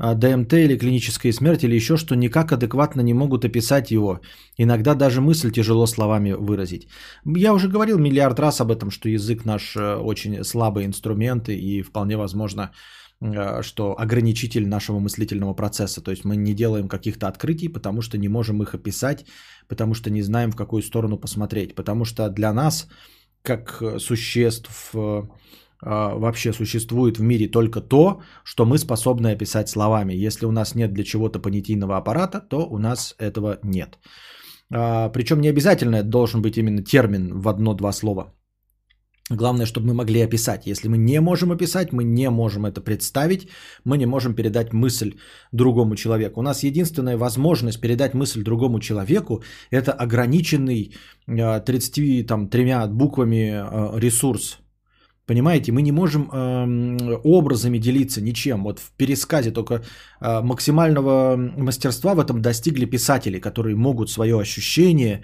а, ДМТ или клиническая смерть или еще что, никак адекватно не могут описать его. Иногда даже мысль тяжело словами выразить. Я уже говорил миллиард раз об этом, что язык наш э, очень слабый инструмент и вполне возможно, э, что ограничитель нашего мыслительного процесса. То есть мы не делаем каких-то открытий, потому что не можем их описать, потому что не знаем, в какую сторону посмотреть. Потому что для нас как э, существ э, а, вообще существует в мире только то, что мы способны описать словами. Если у нас нет для чего-то понятийного аппарата, то у нас этого нет. А, Причем не обязательно это должен быть именно термин в одно-два слова. Главное, чтобы мы могли описать. Если мы не можем описать, мы не можем это представить, мы не можем передать мысль другому человеку. У нас единственная возможность передать мысль другому человеку – это ограниченный 33 а, буквами а, ресурс. Понимаете, мы не можем э, образами делиться ничем. Вот в пересказе только э, максимального мастерства в этом достигли писатели, которые могут свое ощущение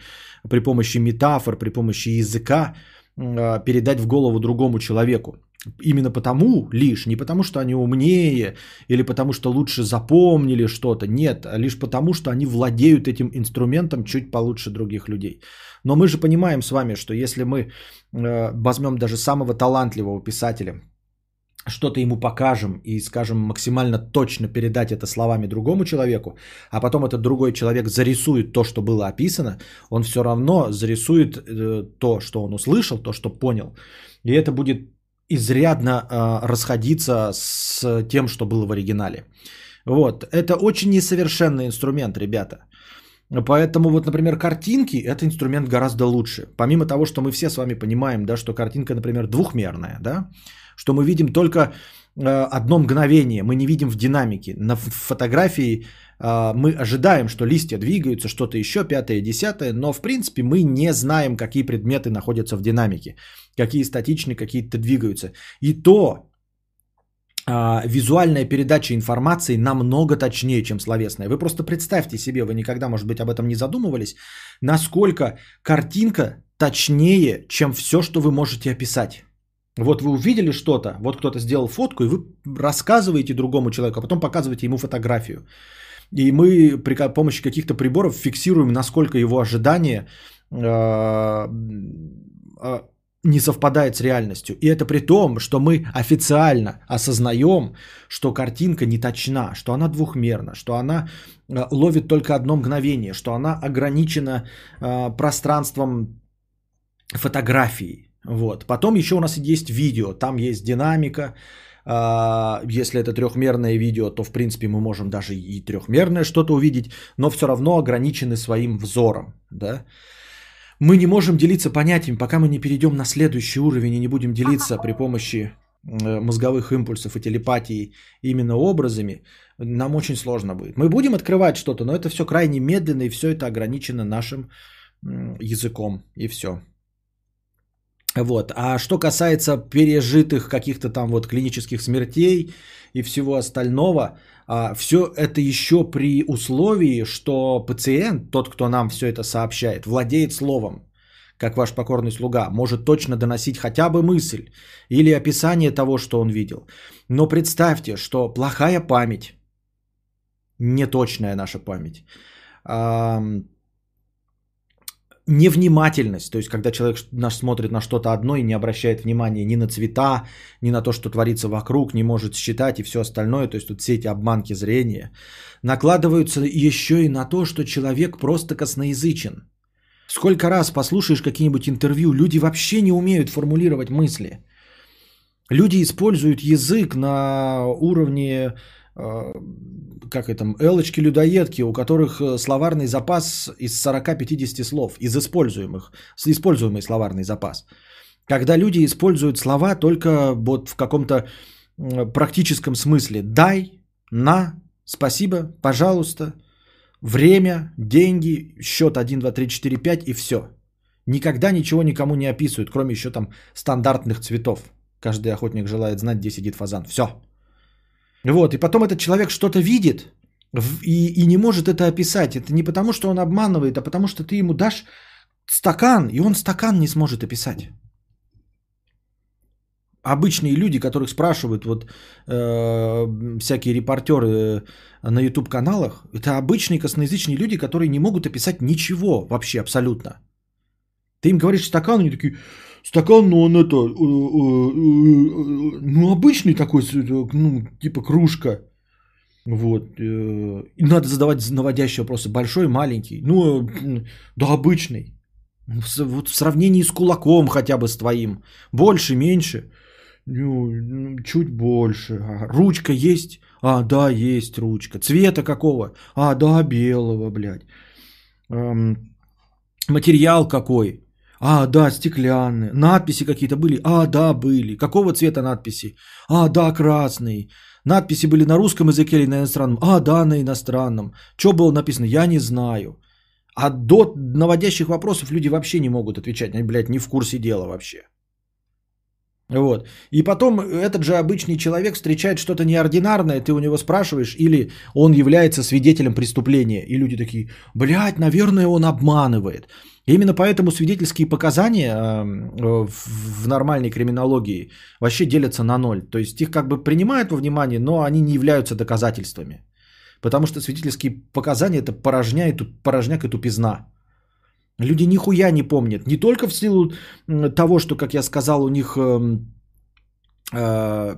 при помощи метафор, при помощи языка передать в голову другому человеку. Именно потому лишь, не потому что они умнее или потому что лучше запомнили что-то, нет, а лишь потому что они владеют этим инструментом чуть получше других людей. Но мы же понимаем с вами, что если мы э, возьмем даже самого талантливого писателя, что-то ему покажем и скажем максимально точно передать это словами другому человеку, а потом этот другой человек зарисует то, что было описано, он все равно зарисует э, то, что он услышал, то, что понял. И это будет изрядно э, расходиться с тем, что было в оригинале. Вот. Это очень несовершенный инструмент, ребята. Поэтому вот, например, картинки – это инструмент гораздо лучше. Помимо того, что мы все с вами понимаем, да, что картинка, например, двухмерная, да, что мы видим только э, одно мгновение, мы не видим в динамике. На фотографии э, мы ожидаем, что листья двигаются, что-то еще, пятое, десятое, но в принципе мы не знаем, какие предметы находятся в динамике, какие статичны, какие-то двигаются. И то а, визуальная передача информации намного точнее, чем словесная. Вы просто представьте себе, вы никогда, может быть, об этом не задумывались, насколько картинка точнее, чем все, что вы можете описать. Вот вы увидели что-то, вот кто-то сделал фотку, и вы рассказываете другому человеку, а потом показываете ему фотографию. И мы при помощи каких-то приборов фиксируем, насколько его ожидание а, а, не совпадает с реальностью. И это при том, что мы официально осознаем, что картинка не точна, что она двухмерна, что она а, ловит только одно мгновение, что она ограничена пространством фотографии. Вот. Потом еще у нас есть видео, там есть динамика. А, Если это трехмерное видео, то в принципе мы можем даже и трехмерное что-то увидеть, но все равно ограничены своим взором. Да? Мы не можем делиться понятиями, пока мы не перейдем на следующий уровень и не будем делиться при помощи э, мозговых импульсов и телепатии именно образами, нам очень сложно будет. Мы будем открывать что-то, но это все крайне медленно и все это ограничено нашим языком и все. Вот. А что касается пережитых каких-то там вот клинических смертей и всего остального, все это еще при условии, что пациент, тот, кто нам все это сообщает, владеет словом, как ваш покорный слуга, может точно доносить хотя бы мысль или описание того, что он видел. Но представьте, что плохая память, неточная наша память, ам, невнимательность, то есть когда человек наш смотрит на что-то одно и не обращает внимания ни на цвета, ни на то, что творится вокруг, не может считать и все остальное, то есть тут все эти обманки зрения, накладываются еще и на то, что человек просто косноязычен. Сколько раз послушаешь какие-нибудь интервью, люди вообще не умеют формулировать мысли. Люди используют язык на уровне э, как это, элочки-людоедки, у которых э, словарный запас из 40-50 слов, из используемых, используемый словарный запас. Когда люди используют слова только вот в каком-то практическом смысле. Дай, на, спасибо, пожалуйста, время, деньги, счет 1, 2, 3, 4, 5 и все. Никогда ничего никому не описывают, кроме еще там стандартных цветов. Каждый охотник желает знать, где сидит фазан. Все. Вот, и потом этот человек что-то видит и, и не может это описать. Это не потому, что он обманывает, а потому что ты ему дашь стакан, и он стакан не сможет описать. Обычные люди, которых спрашивают вот э, всякие репортеры на YouTube каналах, это обычные косноязычные люди, которые не могут описать ничего вообще абсолютно. Ты им говоришь стакан, они такие, стакан, ну он это, э, э, э, ну обычный такой, ну типа кружка. Вот. И надо задавать наводящие вопросы. Большой, маленький. Ну, да обычный. Вот в сравнении с кулаком хотя бы с твоим. Больше, меньше. Ну, чуть больше. Ручка есть? А, да, есть ручка. Цвета какого? А, да, белого, блядь. Эм, материал какой? А, да, стеклянные. Надписи какие-то были? А, да, были. Какого цвета надписи? А, да, красный. Надписи были на русском языке или на иностранном? А, да, на иностранном. Что было написано? Я не знаю. А до наводящих вопросов люди вообще не могут отвечать. Они, блядь, не в курсе дела вообще. Вот. И потом этот же обычный человек встречает что-то неординарное, ты у него спрашиваешь, или он является свидетелем преступления. И люди такие, блядь, наверное, он обманывает. Именно поэтому свидетельские показания э, в нормальной криминологии вообще делятся на ноль. То есть их как бы принимают во внимание, но они не являются доказательствами. Потому что свидетельские показания это порожня и, порожняк и тупизна. Люди нихуя не помнят. Не только в силу того, что, как я сказал, у них эм, э,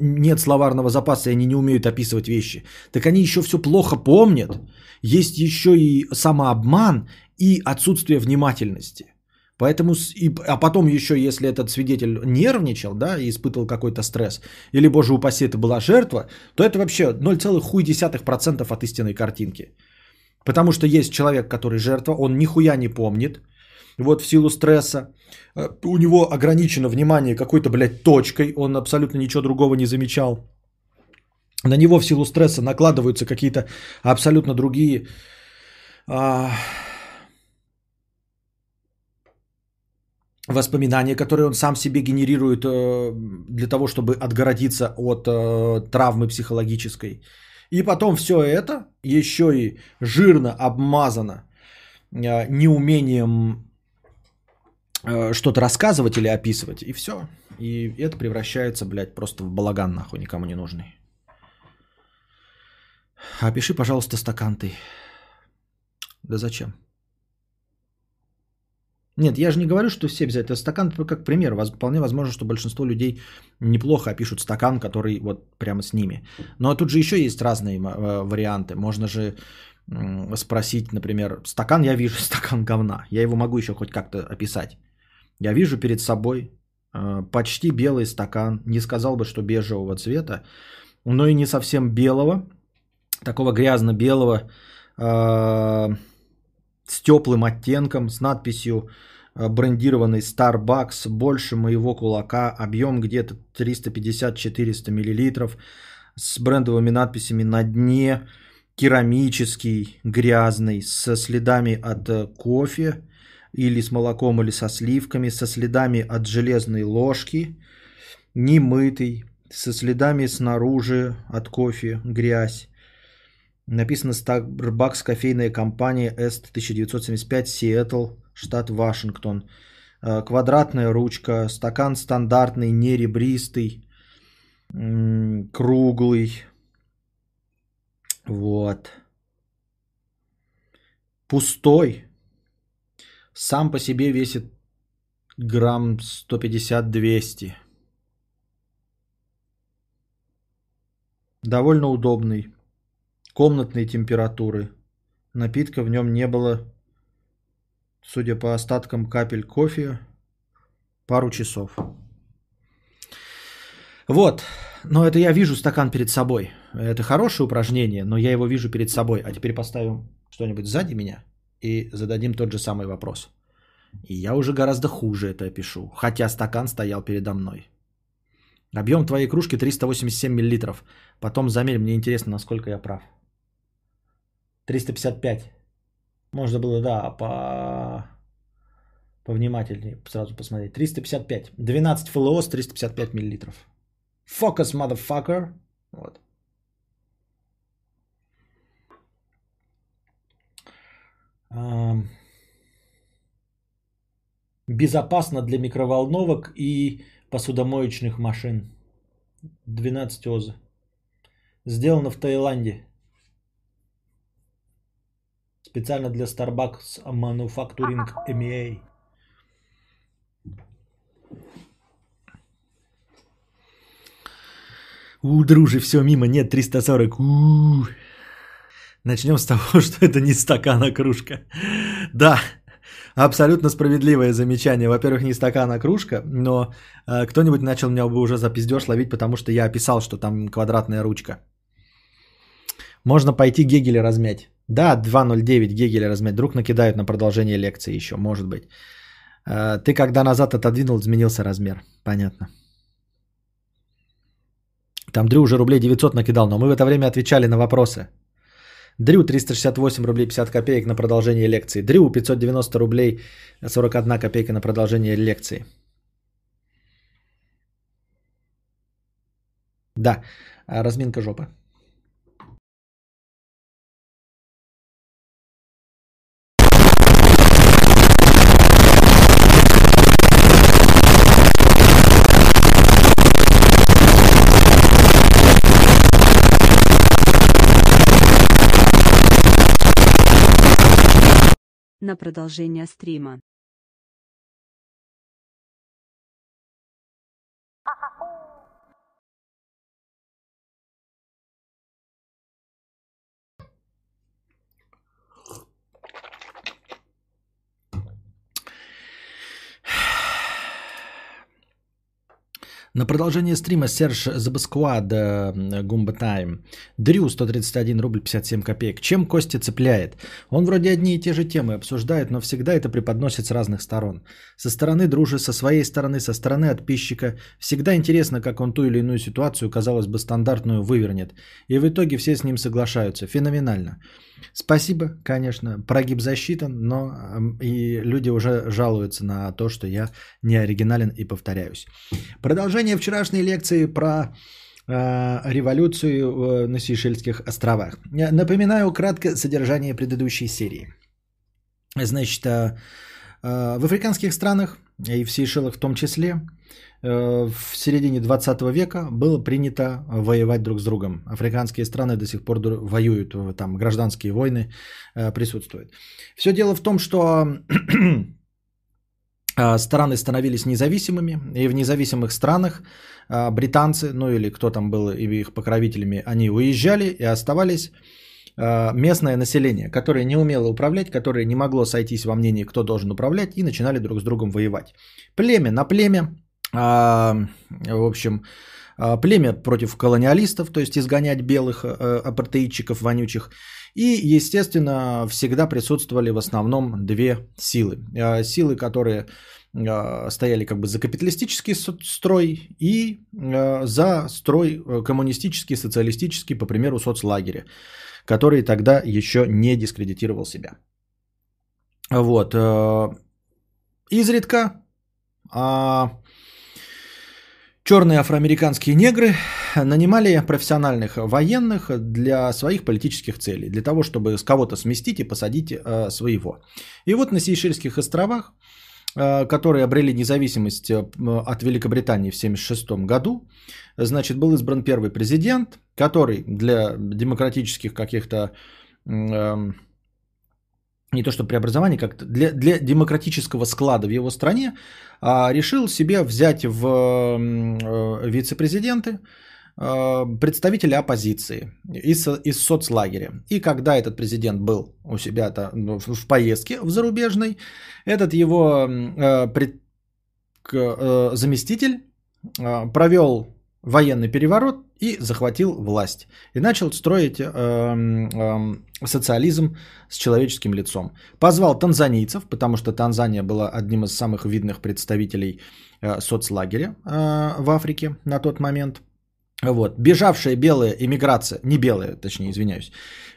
нет словарного запаса, и они не умеют описывать вещи. Так они еще все плохо помнят. Есть еще и самообман и отсутствие внимательности. Поэтому, и, а потом еще, если этот свидетель нервничал, да, и испытывал какой-то стресс, или, боже упаси, это была жертва, то это вообще 0,1% от истинной картинки. Потому что есть человек, который жертва, он нихуя не помнит, вот в силу стресса, э, у него ограничено внимание какой-то, блядь, точкой, он абсолютно ничего другого не замечал. На него в силу стресса накладываются какие-то абсолютно другие а, воспоминания, которые он сам себе генерирует э, для того, чтобы отгородиться от э, травмы психологической. И потом все это еще и жирно обмазано э, неумением что-то рассказывать или описывать. И все. И это превращается, блядь, просто в балаган нахуй, никому не нужный. Опиши, пожалуйста, стакан ты. Да зачем? Нет, я же не говорю, что все. Это стакан как пример. Вполне возможно, что большинство людей неплохо опишут стакан, который вот прямо с ними. Но тут же еще есть разные э, варианты. Можно же спросить, например, стакан я вижу, стакан говна. Я его могу еще хоть как-то описать. Я вижу перед собой э, почти белый стакан, не сказал бы, что бежевого цвета, но и не совсем белого, такого грязно-белого, э, с теплым оттенком, с надписью э, брендированный Starbucks больше моего кулака, объем где-то 350-400 мл, с брендовыми надписями на дне, керамический, грязный, со следами от э, кофе, или с молоком, или со сливками, со следами от железной ложки, немытый, со следами снаружи от кофе, грязь. Написано Starbucks кофейная компания Est 1975, Сиэтл, штат Вашингтон. Э, Квадратная ручка, стакан стандартный, не ребристый, круглый. Вот. Пустой. Сам по себе весит грамм 150-200. Довольно удобный. Комнатной температуры. Напитка в нем не было, судя по остаткам капель кофе, пару часов. Вот. Но это я вижу стакан перед собой. Это хорошее упражнение, но я его вижу перед собой. А теперь поставим что-нибудь сзади меня и зададим тот же самый вопрос. И я уже гораздо хуже это опишу, хотя стакан стоял передо мной. Объем твоей кружки 387 мл. Потом замерим, мне интересно, насколько я прав. 355. Можно было, да, по... повнимательнее сразу посмотреть. 355. 12 ФЛОС, 355 мл. Focus, motherfucker. Вот. Безопасно для микроволновок и посудомоечных машин. 12 ОЗ. Сделано в Таиланде. Специально для Starbucks Manufacturing MEA. У, дружи, все мимо, нет 340. У. Начнем с того, что это не стакан, а кружка. Да, абсолютно справедливое замечание. Во-первых, не стакан, а кружка, но э, кто-нибудь начал меня бы уже за пиздеж ловить, потому что я описал, что там квадратная ручка. Можно пойти Гегеля размять. Да, 2.09 Гегеля размять. Вдруг накидают на продолжение лекции еще, может быть. Э, ты когда назад отодвинул, изменился размер. Понятно. Там Дрю уже рублей 900 накидал, но мы в это время отвечали на вопросы. Дрю 368 рублей 50 копеек на продолжение лекции. Дрю 590 рублей 41 копейка на продолжение лекции. Да, а, разминка жопы. На продолжение стрима. На продолжение стрима Серж Забаскуад Гумба Тайм. Дрю 131 рубль 57 копеек. Чем Костя цепляет? Он вроде одни и те же темы обсуждает, но всегда это преподносит с разных сторон. Со стороны дружи, со своей стороны, со стороны подписчика. Всегда интересно, как он ту или иную ситуацию, казалось бы, стандартную вывернет. И в итоге все с ним соглашаются. Феноменально. Спасибо, конечно, прогиб засчитан, но и люди уже жалуются на то, что я не оригинален и повторяюсь. Продолжение вчерашней лекции про э, революцию э, на Сейшельских островах. Напоминаю кратко содержание предыдущей серии. Значит, э, в африканских странах и в Сейшелах в том числе в середине 20 века было принято воевать друг с другом. Африканские страны до сих пор воюют, там гражданские войны присутствуют. Все дело в том, что страны становились независимыми, и в независимых странах британцы, ну или кто там был их покровителями, они уезжали и оставались э, местное население, которое не умело управлять, которое не могло сойтись во мнении, кто должен управлять, и начинали друг с другом воевать. Племя на племя, а, в общем, а, племя против колониалистов, то есть изгонять белых апартеидчиков вонючих. И, естественно, всегда присутствовали в основном две силы. А, силы, которые а, стояли как бы за капиталистический строй и а, за строй э, коммунистический, социалистический, по примеру, соцлагеря, который тогда еще не дискредитировал себя. Вот. э, Изредка а, черные афроамериканские негры нанимали профессиональных военных для своих политических целей, для того, чтобы с кого-то сместить и посадить э, своего. И вот на Сейшельских островах, э, которые обрели независимость э, от Великобритании в 1976 году, значит, был избран первый президент, который для демократических каких-то эм, не то что преобразование, как для, для демократического склада в его стране, а, решил себе взять в э, вице-президенты э, представителя оппозиции из, из соцлагеря. И когда этот президент был у себя ну, в, в поездке в зарубежной, этот его э, пред- к- э, заместитель э, провел военный переворот и захватил власть. И начал строить эм, эм, социализм с человеческим лицом. Позвал танзанийцев, потому что Танзания была одним из самых видных представителей э, соцлагеря э, в Африке на тот момент. Вот. Бежавшая белая иммиграция, не белая, точнее, извиняюсь,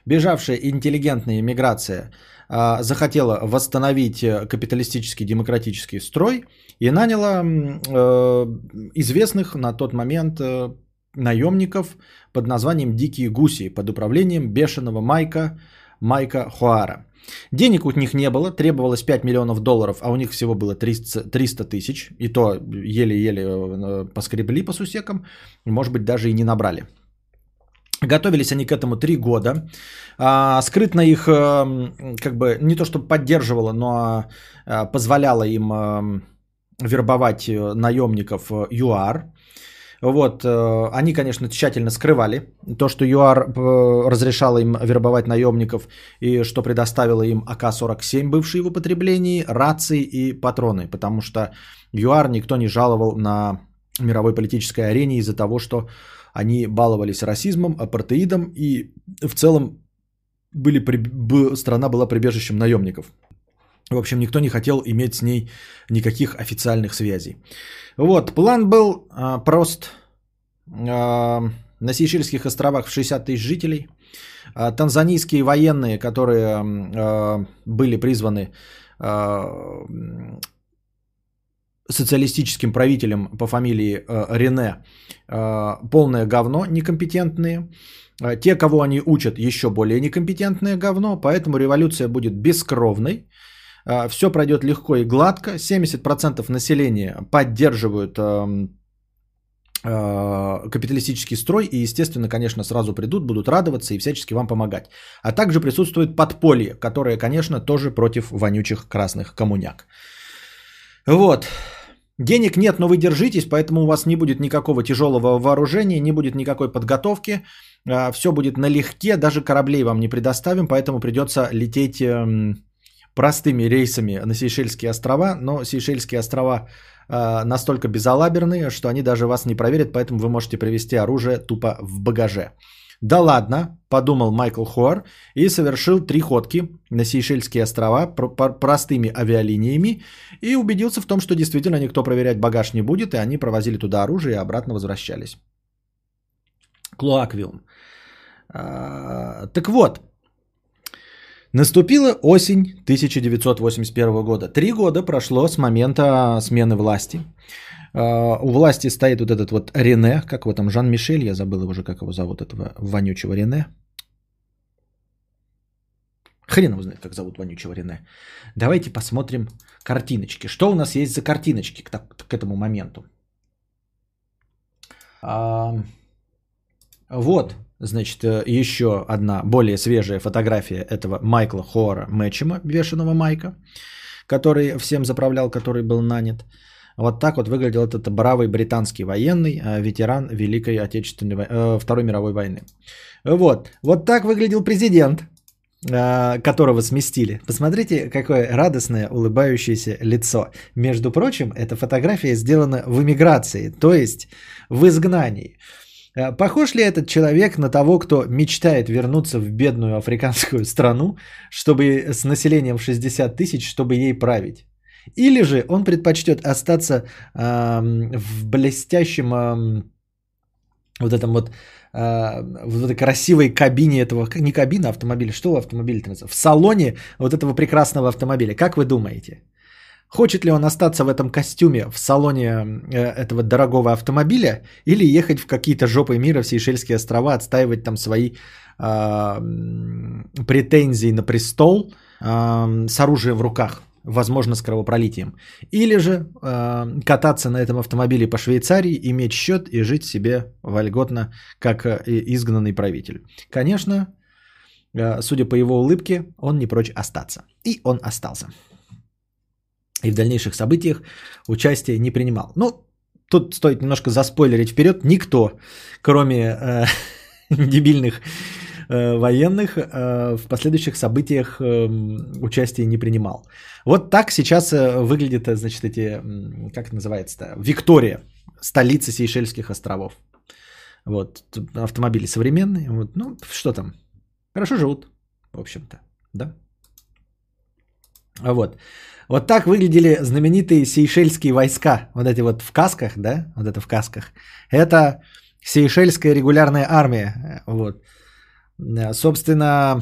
бежавшая интеллигентная иммиграция а, захотела восстановить э, капиталистический демократический строй и наняла э, известных на тот момент э, наемников под названием «Дикие гуси» под управлением бешеного Майка, Майка Хуара. Денег у них не было, требовалось 5 миллионов долларов, а у них всего было 300 300 тысяч, и то еле-еле э, поскребли по сусекам, может быть, даже и не набрали. Готовились они к этому три года. А, скрытно их эм, как бы не то чтобы поддерживала, но а, позволяла им вербовать э, наемников э, ЮАР. Вот, э, они, конечно, тщательно скрывали то, что ЮАР э, разрешала им вербовать наемников и что предоставила им АК-47, бывшие в употреблении, рации и патроны, потому что ЮАР никто не жаловал на мировой политической арене из-за того, что они баловались расизмом, апартеидом и в целом были, страна была прибежищем наемников. В общем, никто не хотел иметь с ней никаких официальных связей. Вот, план был а, прост. А, на Сейшельских островах в 60 тысяч жителей. А, танзанийские военные, которые а, были призваны а, социалистическим правителем по фамилии а, Рене, а, полное говно, некомпетентные. А, Те, кого они учат, еще более некомпетентное говно, поэтому революция будет бескровной. Все пройдет легко и гладко. 70% населения поддерживают эм, э, капиталистический строй и, естественно, конечно, сразу придут, будут радоваться и всячески вам помогать. А также присутствует подполье, которое, конечно, тоже против вонючих красных коммуняк. Вот. Денег нет, но вы держитесь, поэтому у вас не будет никакого тяжелого вооружения, не будет никакой подготовки. Все будет налегке, даже кораблей вам не предоставим, поэтому придется лететь эм, простыми рейсами на Сейшельские острова, но Сейшельские острова э, настолько безалаберные, что они даже вас не проверят, поэтому вы можете привезти оружие тупо в багаже. Да ладно, подумал Майкл Хуар и совершил три ходки на Сейшельские острова пр- пр- простыми авиалиниями и убедился в том, что действительно никто проверять багаж не будет, и они провозили туда оружие и обратно возвращались. Клоаквилм. А, так вот, Наступила осень 1981 года. Три года прошло с момента смены власти. А, У власти стоит вот этот вот Рене, как его там, Жан-Мишель, я забыл уже, как его зовут, этого вонючего Рене. Хрен его знает, как зовут вонючего Рене. Давайте посмотрим картиночки. Что у нас есть за картиночки к, к этому моменту? А, вот, значит, э, еще одна более свежая фотография этого Майкла Хора Мэтчема, бешеного Майка, который всем заправлял, который был нанят. Вот так вот выглядел этот бравый британский военный, э, ветеран Великой Отечественной э, Второй мировой войны. Вот. Вот так выглядел президент, которого сместили. Посмотрите, какое радостное, улыбающееся лицо. Между прочим, эта фотография сделана в эмиграции, то есть в изгнании. Э, Похож ли этот человек на того, кто мечтает вернуться в бедную африканскую страну, чтобы с населением в 60 тысяч, чтобы ей править? Или же он предпочтет остаться ам, в блестящем ам, вот этом вот а, в этой красивой кабине этого, не кабина автомобиля, что называется? В салоне вот этого прекрасного автомобиля. Как вы думаете? Хочет ли он остаться в этом костюме в салоне э, этого дорогого автомобиля или ехать в какие-то жопы мира в Сейшельские острова, отстаивать там свои м, претензии на престол а, с оружием в руках, возможно, с кровопролитием. Или же а, кататься на этом автомобиле по Швейцарии, иметь счет и жить себе вольготно, как э, изгнанный правитель. Конечно, э, судя по его улыбке, он не прочь остаться. И он остался и в дальнейших событиях участие не принимал. Ну, тут стоит немножко заспойлерить вперед. Никто, кроме э, дебильных э, военных, э, в последующих событиях э, участие не принимал. Вот так сейчас э, выглядит, э, значит, эти, как называется-то, Виктория, столица Сейшельских островов. Вот, автомобили современные, вот, ну, что там, хорошо живут, в общем-то, да. Вот. Вот так выглядели знаменитые сейшельские войска. Вот эти вот в касках, да? Вот это в касках. Это сейшельская регулярная армия. Вот. Э, Собственно,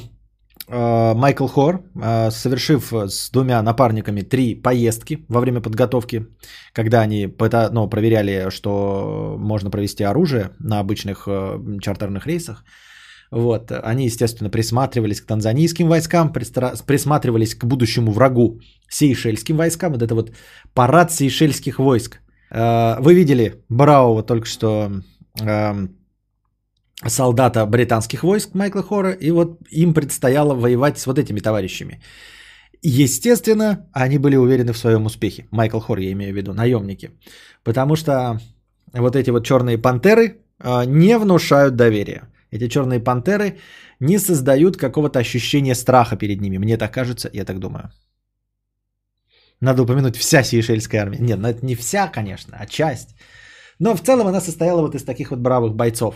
э, Майкл Хор, э, совершив с двумя напарниками три поездки во время подготовки, когда они ну, проверяли, что можно провести оружие на обычных чартерных рейсах, вот. Они, естественно, присматривались к танзанийским войскам, присматривались к будущему врагу сейшельским войскам. Вот это вот парад сейшельских войск. Э, Вы видели Браува только что эм, солдата британских войск Майкла Хора, и вот им предстояло воевать с вот этими товарищами. Естественно, они были уверены в своем успехе. Майкл Хор, я имею в виду, наемники. Потому что вот эти вот черные пантеры э, не внушают доверия. Эти черные пантеры не создают какого-то ощущения страха перед ними. Мне так кажется, я так думаю. Надо упомянуть вся сейшельская армия. Нет, ну это не вся, конечно, а часть. Но в целом она состояла вот из таких вот бравых бойцов.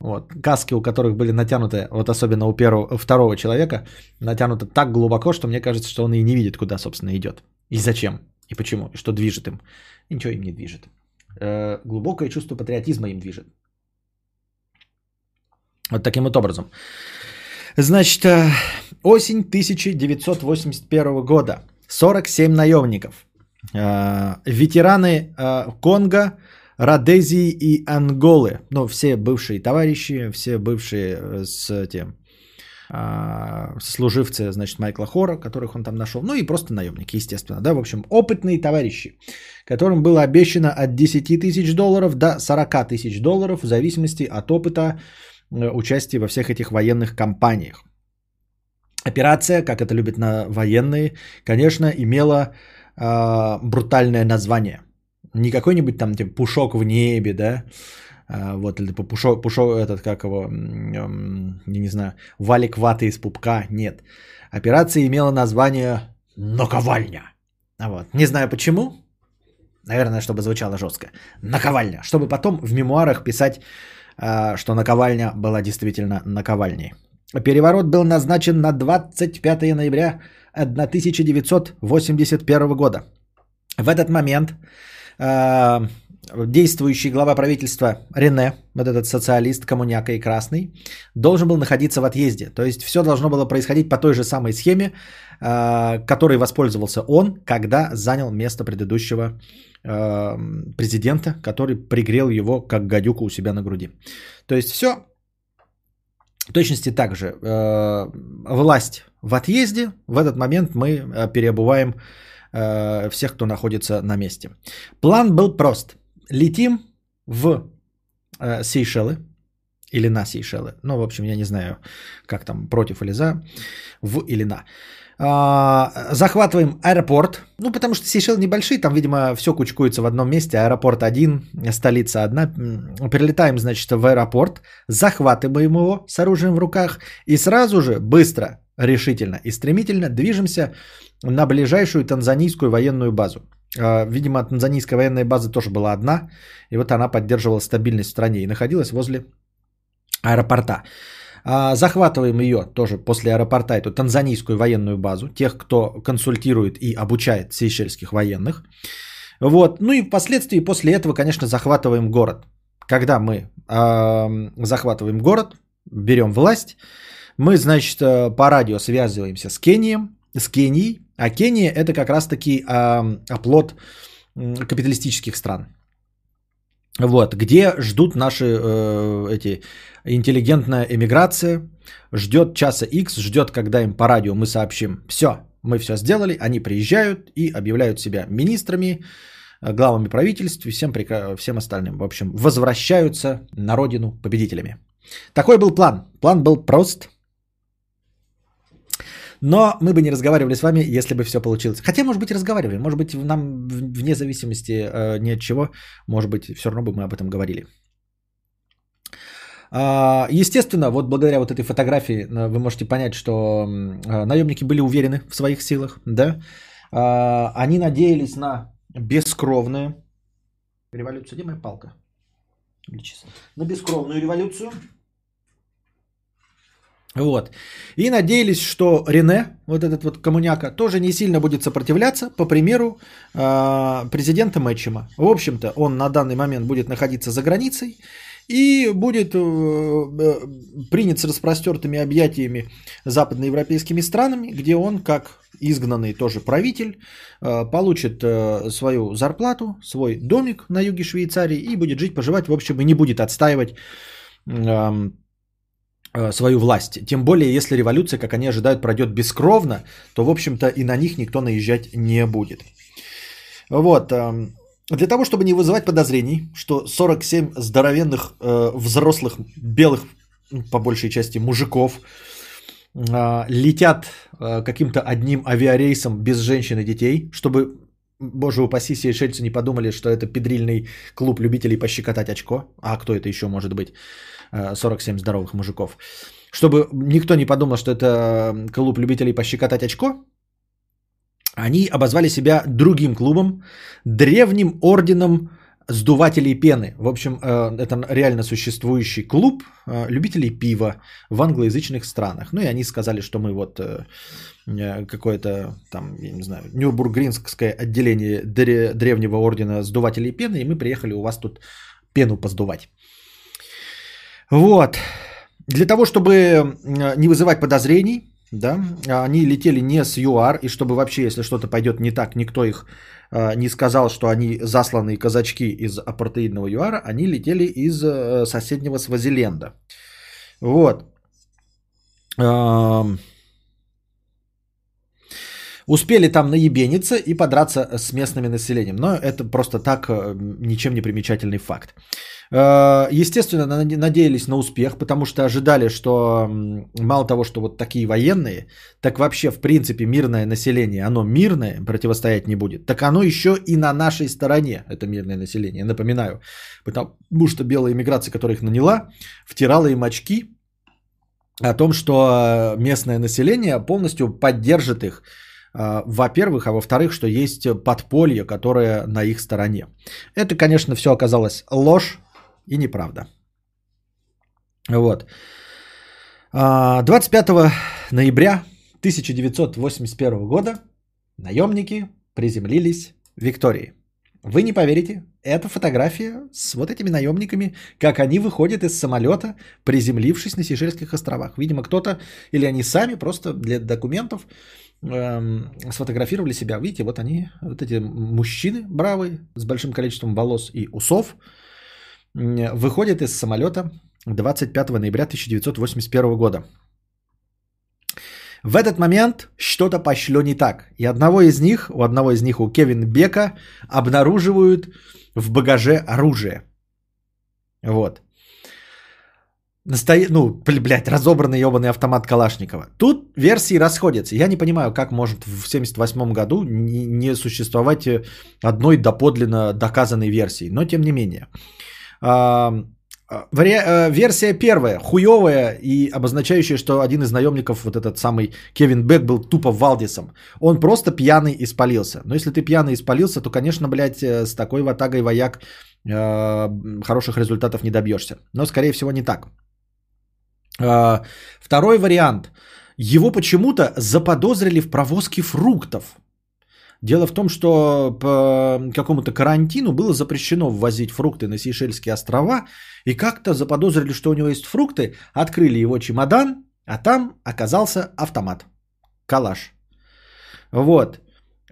Вот. Каски, у которых были натянуты, вот особенно у первого, второго человека, натянуты так глубоко, что мне кажется, что он и не видит, куда, собственно, идет. И зачем, и почему, и что движет им. И ничего им не движет. Э, глубокое чувство патриотизма им движет. Вот таким вот образом. Значит, э, осень 1981 года. 47 наемников. Э, Ветераны э, Конго, Родезии и Анголы. Ну, все бывшие товарищи, все бывшие с тем служивцы, значит, Майкла Хора, которых он там нашел, ну и просто наемники, естественно, да, в общем, опытные товарищи, которым было обещано от 10 тысяч долларов до 40 тысяч долларов в зависимости от опыта э, участия во всех этих военных кампаниях. Операция, как это любят на военные, конечно, имела э, брутальное название. Не какой-нибудь там типа пушок в небе, да, а, вот, или типа пушок, пушок этот, как его, м, я не знаю, валик ваты из пупка, нет. Операция имела название «Наковальня». А Вот. Не знаю почему, наверное, чтобы звучало жестко. Наковальня, чтобы потом в мемуарах писать, что наковальня была действительно наковальней. Переворот был назначен на 25 ноября 1981 года. В этот момент а, действующий глава правительства Рене, вот этот социалист, коммуняка и красный, должен был находиться в отъезде. То есть все должно было происходить по той же самой схеме, а, которой воспользовался он, когда занял место предыдущего а, президента, который пригрел его как гадюку у себя на груди. То есть все в точности так же. Э, власть в отъезде. В этот момент мы э, переобуваем э, всех, кто находится на месте. План был прост. Летим в Сейшелы. Или на Сейшелы. Ну, в общем, я не знаю, как там, против или за, в или на. А, захватываем аэропорт. Ну, потому что Сейшелы небольшие, там, видимо, все кучкуется в одном месте. Аэропорт один, столица одна. Прилетаем, значит, в аэропорт, захватываем его с оружием в руках и сразу же, быстро, решительно и стремительно движемся на ближайшую танзанийскую военную базу. А, видимо, танзанийская военная база тоже была одна, и вот она поддерживала стабильность в стране и находилась возле аэропорта. А, захватываем ее тоже после аэропорта, эту танзанийскую военную базу, тех, кто консультирует и обучает сейшельских военных. Вот. Ну и впоследствии после этого, конечно, захватываем город. Когда мы э, захватываем город, берем власть, мы, значит, э, по радио связываемся с Кенией, с Кенией, а Кения это как раз-таки э, оплот капиталистических стран. Вот, где ждут наши э, эти интеллигентная эмиграция, ждет часа X, ждет, когда им по радио мы сообщим, все, мы все сделали, они приезжают и объявляют себя министрами, э, главами правительств и всем, всем остальным. В общем, возвращаются на родину победителями. Такой был план. План был прост. Но мы бы не разговаривали с вами, если бы все получилось. Хотя, может быть, разговаривали. Может быть, нам вне зависимости э, ни от чего, может быть, все равно бы мы об этом говорили. А, естественно, вот благодаря вот этой фотографии э, вы можете понять, что э, наемники были уверены в своих силах, да. А, они надеялись на бескровную революцию. Где моя палка? На бескровную революцию. Вот. И надеялись, что Рене, вот этот вот коммуняка, тоже не сильно будет сопротивляться, по примеру э, президента Мэтчема. В общем-то, он на данный момент будет находиться за границей и будет э, э, принят с распростертыми объятиями западноевропейскими странами, где он, как изгнанный тоже правитель, э, получит э, свою зарплату, свой домик на юге Швейцарии и будет жить, поживать, в общем, и не будет отстаивать свою власть. Тем более, если революция, как они ожидают, пройдет бескровно, то, в общем-то, и на них никто наезжать не будет. Вот. Эм, для того, чтобы не вызывать подозрений, что 47 здоровенных э, взрослых белых, по большей части мужиков, э, летят каким-то одним авиарейсом без женщин и детей, чтобы, боже упаси, сейшельцы не подумали, что это педрильный клуб любителей пощекотать очко. А кто это еще может быть? 47 здоровых мужиков. Чтобы никто не подумал, что это клуб любителей пощекотать очко, они обозвали себя другим клубом, древним орденом сдувателей пены. В общем, э, это реально существующий клуб э, любителей пива в англоязычных странах. Ну и они сказали, что мы вот э, какое-то там, я не знаю, Нюрбургринское отделение древнего ордена сдувателей пены, и мы приехали у вас тут пену поздувать. Вот. Для того, чтобы не вызывать подозрений, да, они летели не с ЮАР, и чтобы вообще, если что-то пойдет не так, никто их э, не сказал, что они засланные казачки из апартеидного ЮАРа, они летели из э, соседнего Свазиленда. Вот. Э, успели там наебениться и подраться с местным населением. Но это просто так э, ничем не примечательный факт. Э, естественно, надеялись на успех, потому что ожидали, что мало того, что вот такие военные, так вообще, в принципе, мирное население, оно мирное, противостоять не будет, так оно еще и на нашей стороне, это мирное население, напоминаю. Потому что белая иммиграция, которая их наняла, втирала им очки о том, что местное население полностью поддержит их, э, во-первых, а во-вторых, что есть подполье, которое на их стороне. Это, конечно, все оказалось ложь, и неправда. Вот. 25 а, ноября 1981 года наемники приземлились в Виктории. Вы не поверите, это фотография с вот этими наемниками, как они выходят из самолета, приземлившись на Сейшельских островах. Видимо, кто-то или они сами просто для документов эм, сфотографировали себя. Видите, вот они, вот эти мужчины бравые с большим количеством волос и усов – выходит из самолета 25 ноября 1981 года. В этот момент что-то пошло не так. И одного из них, у одного из них, у Кевин Бека, обнаруживают в багаже оружие. Вот. Настоя... ну, бл- блядь, разобранный ебаный автомат Калашникова. Тут версии расходятся. Я не понимаю, как может в 78 году не существовать э, одной доподлинно доказанной версии. Но тем не менее. А, а, э, Версия первая, хуевая и обозначающая, что один из наемников, вот этот самый Кевин Бек, был тупо Валдисом. Он просто пьяный испалился. Но если ты пьяный испалился, то, конечно, блядь, э, с такой ватагой вояк э, хороших результатов не добьешься. Но, скорее всего, не так. А, Второй вариант. Его почему-то заподозрили в провозке фруктов. Дело в том, что по какому-то карантину было запрещено ввозить фрукты на Сейшельские острова, и как-то заподозрили, что у него есть фрукты, открыли его чемодан, а там оказался автомат, калаш. Вот.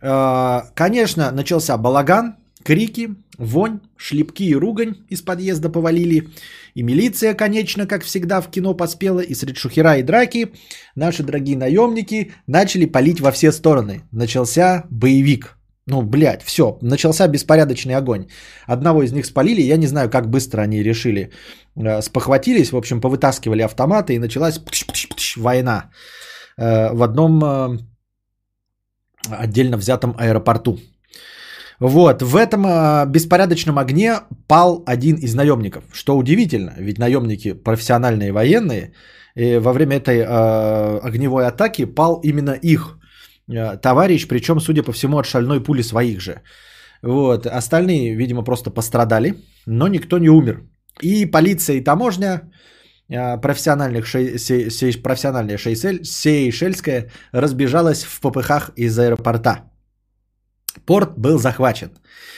А, Конечно, начался балаган, крики, вонь, шлепки и ругань из подъезда повалили. И милиция, конечно, как всегда в кино поспела, и среди шухера и драки наши дорогие наемники начали палить во все стороны. Начался боевик. Ну, блядь, все, начался беспорядочный огонь. Одного из них спалили, я не знаю, как быстро они решили. э, Спохватились, в общем, повытаскивали автоматы, и началась война э, в одном э, отдельно взятом аэропорту. Вот, в этом э, беспорядочном огне пал один из наемников, что удивительно, ведь наемники профессиональные военные, и во время этой э, огневой атаки пал именно их э, товарищ, причем, судя по всему, от шальной пули своих же. Вот, остальные, видимо, просто пострадали, но никто не умер. И полиция, и таможня, профессиональных шей- сей- сей- профессиональная шейсель- сейшельская разбежалась в попыхах из аэропорта. Порт был захвачен.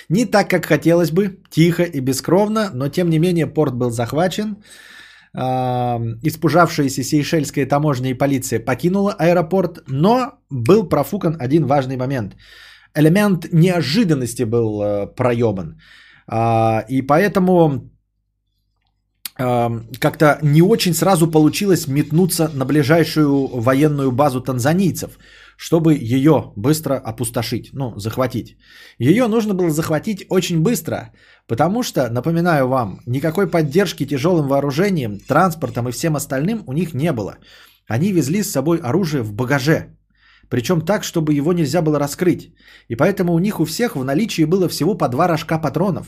Не так, как хотелось бы, тихо и бескровно, но тем не менее порт был захвачен. А, Испужавшаяся сейшельская таможня и полиция покинула аэропорт, но был профукан один важный момент. Элемент неожиданности был э, проебан. А, И поэтому а, как-то не очень сразу получилось метнуться на ближайшую военную базу танзанийцев, чтобы ее быстро опустошить, ну, захватить. Ее нужно было захватить очень быстро, потому что, напоминаю вам, никакой поддержки тяжелым вооружением, транспортом и всем остальным у них не было. Они везли с собой оружие в багаже, причем так, чтобы его нельзя было раскрыть. И поэтому у них у всех в наличии было всего по два рожка патронов.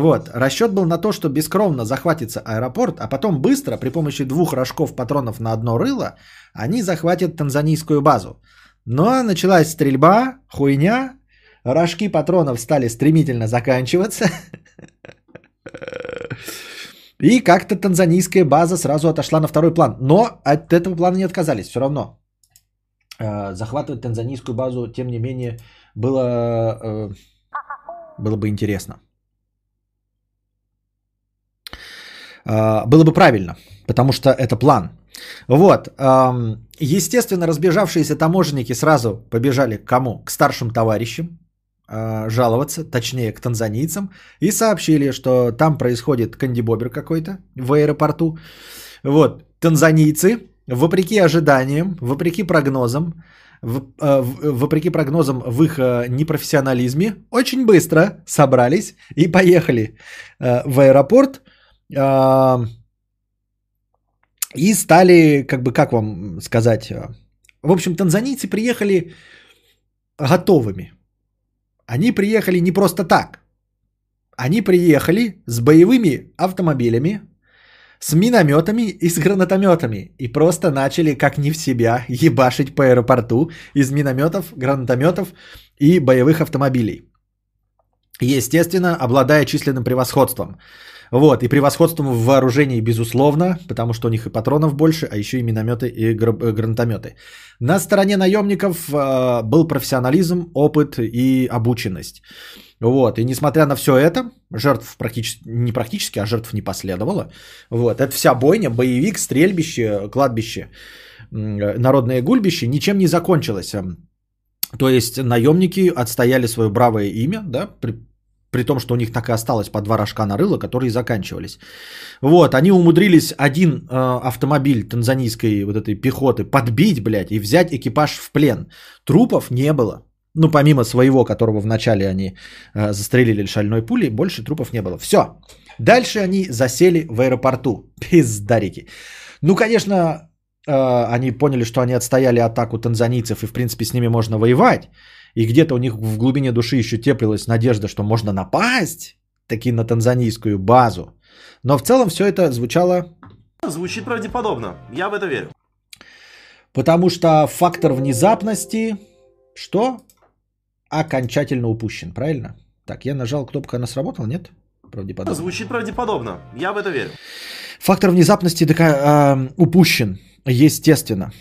Вот. Расчет был на то, что бескровно захватится аэропорт, а потом быстро, при помощи двух рожков патронов на одно рыло, они захватят танзанийскую базу. Но началась стрельба, хуйня, рожки патронов стали стремительно заканчиваться. И как-то танзанийская база сразу отошла на второй план. Но от этого плана не отказались все равно. Э, Захватывать танзанийскую базу, тем не менее, было, э, было бы интересно. А, было бы правильно, потому что это план. Вот, естественно, разбежавшиеся таможенники сразу побежали к кому? К старшим товарищам а, жаловаться, точнее к танзанийцам, и сообщили, что там происходит кандибобер какой-то в аэропорту. Вот, танзанийцы, вопреки ожиданиям, вопреки прогнозам, в- вопреки прогнозам в их непрофессионализме, очень быстро собрались и поехали в аэропорт, а, и стали, как бы, как вам сказать, а, в общем, танзанийцы приехали готовыми. Они приехали не просто так. Они приехали с боевыми автомобилями, с минометами и с гранатометами. И просто начали, как не в себя, ебашить по аэропорту из минометов, гранатометов и боевых автомобилей. Естественно, обладая численным превосходством. Вот, и превосходством в вооружении, безусловно, потому что у них и патронов больше, а еще и минометы и э, гранатометы. На стороне наемников э, был профессионализм, опыт и обученность. Вот, и несмотря на все это, жертв практически, не практически, а жертв не последовало. Вот, это вся бойня, боевик, стрельбище, кладбище, э, народное гульбище ничем не закончилось. Эм, То есть наемники отстояли свое бравое имя, да, при, том, что у них так и осталось по два рожка на рыло, которые заканчивались. Вот, они умудрились один э, автомобиль танзанийской вот этой пехоты подбить, блядь, и взять экипаж в плен. Трупов не было. Ну, помимо своего, которого вначале они э, застрелили шальной пулей, больше трупов не было. Все. Дальше они засели в аэропорту. Пиздарики. Ну, конечно, э, они поняли, что они отстояли атаку танзанийцев, и, в принципе, с ними можно воевать. И где-то у них в глубине души еще теплилась надежда, что можно напасть таки на танзанийскую базу. Но в целом все это звучало Звучит правдеподобно. Я в это верю. Потому что фактор внезапности, что? Окончательно упущен, правильно? Так, я нажал кнопку, она сработала, нет? Правдеподобно. Звучит правдеподобно. Я в это верю. Фактор внезапности такая, э, упущен, естественно.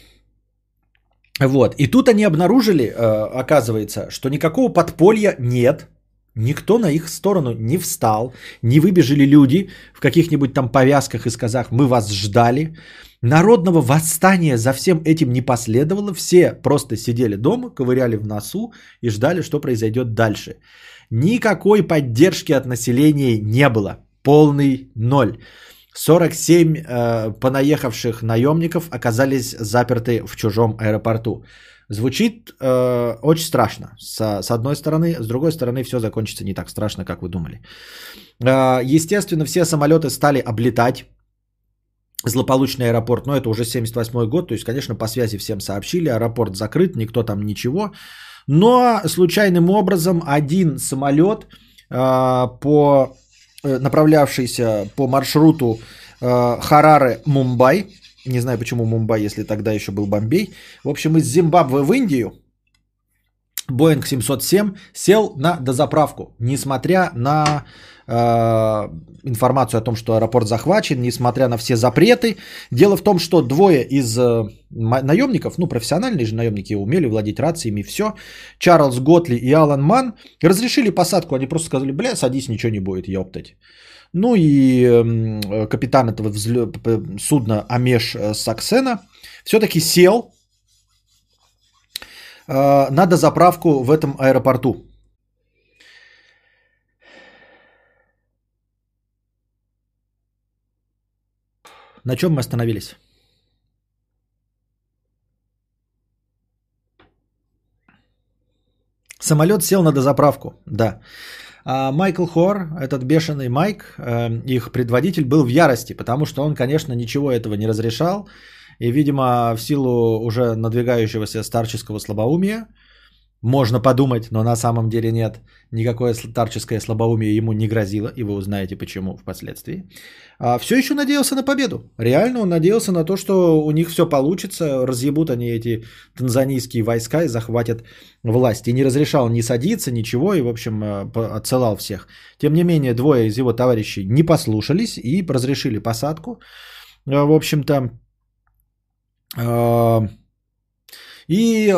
Вот. И тут они обнаружили, э, оказывается, что никакого подполья нет. Никто на их сторону не встал, не выбежали люди в каких-нибудь там повязках и сказах «мы вас ждали». Народного восстания за всем этим не последовало. Все просто сидели дома, ковыряли в носу и ждали, что произойдет дальше. Никакой поддержки от населения не было. Полный ноль. 47 э, понаехавших наемников оказались заперты в чужом аэропорту. Звучит э, очень страшно, с, с одной стороны. С другой стороны, все закончится не так страшно, как вы думали. Э, естественно, все самолеты стали облетать злополучный аэропорт, но это уже 78 год, то есть, конечно, по связи всем сообщили, аэропорт закрыт, никто там ничего. Но случайным образом один самолет, э, по, направлявшийся по маршруту э, Хараре-Мумбай, не знаю почему Мумбай, если тогда еще был Бомбей, в общем, из Зимбабве в Индию, Боинг 707 сел на дозаправку, несмотря на э, информацию о том, что аэропорт захвачен, несмотря на все запреты. Дело в том, что двое из э, наемников, ну профессиональные же наемники, умели владеть рациями, все, Чарльз Готли и Алан Ман разрешили посадку, они просто сказали, бля, садись, ничего не будет, ёптать. Ну и э, капитан этого взлё... судна Амеш э, Саксена все-таки сел э, на дозаправку в этом аэропорту. На чем мы остановились? Самолет сел на дозаправку, да. А Майкл Хор, этот бешеный Майк, э, их предводитель, был в ярости, потому что он, конечно, ничего этого не разрешал. И, видимо, в силу уже надвигающегося старческого слабоумия, можно подумать, но на самом деле нет, никакое старческое слабоумие ему не грозило, и вы узнаете почему впоследствии. А все еще надеялся на победу. Реально он надеялся на то, что у них все получится, разъебут они эти танзанийские войска и захватят власть. И не разрешал ни садиться, ничего, и, в общем, э, отсылал всех. Тем не менее, двое из его товарищей не послушались и разрешили посадку. Э, в общем-то, и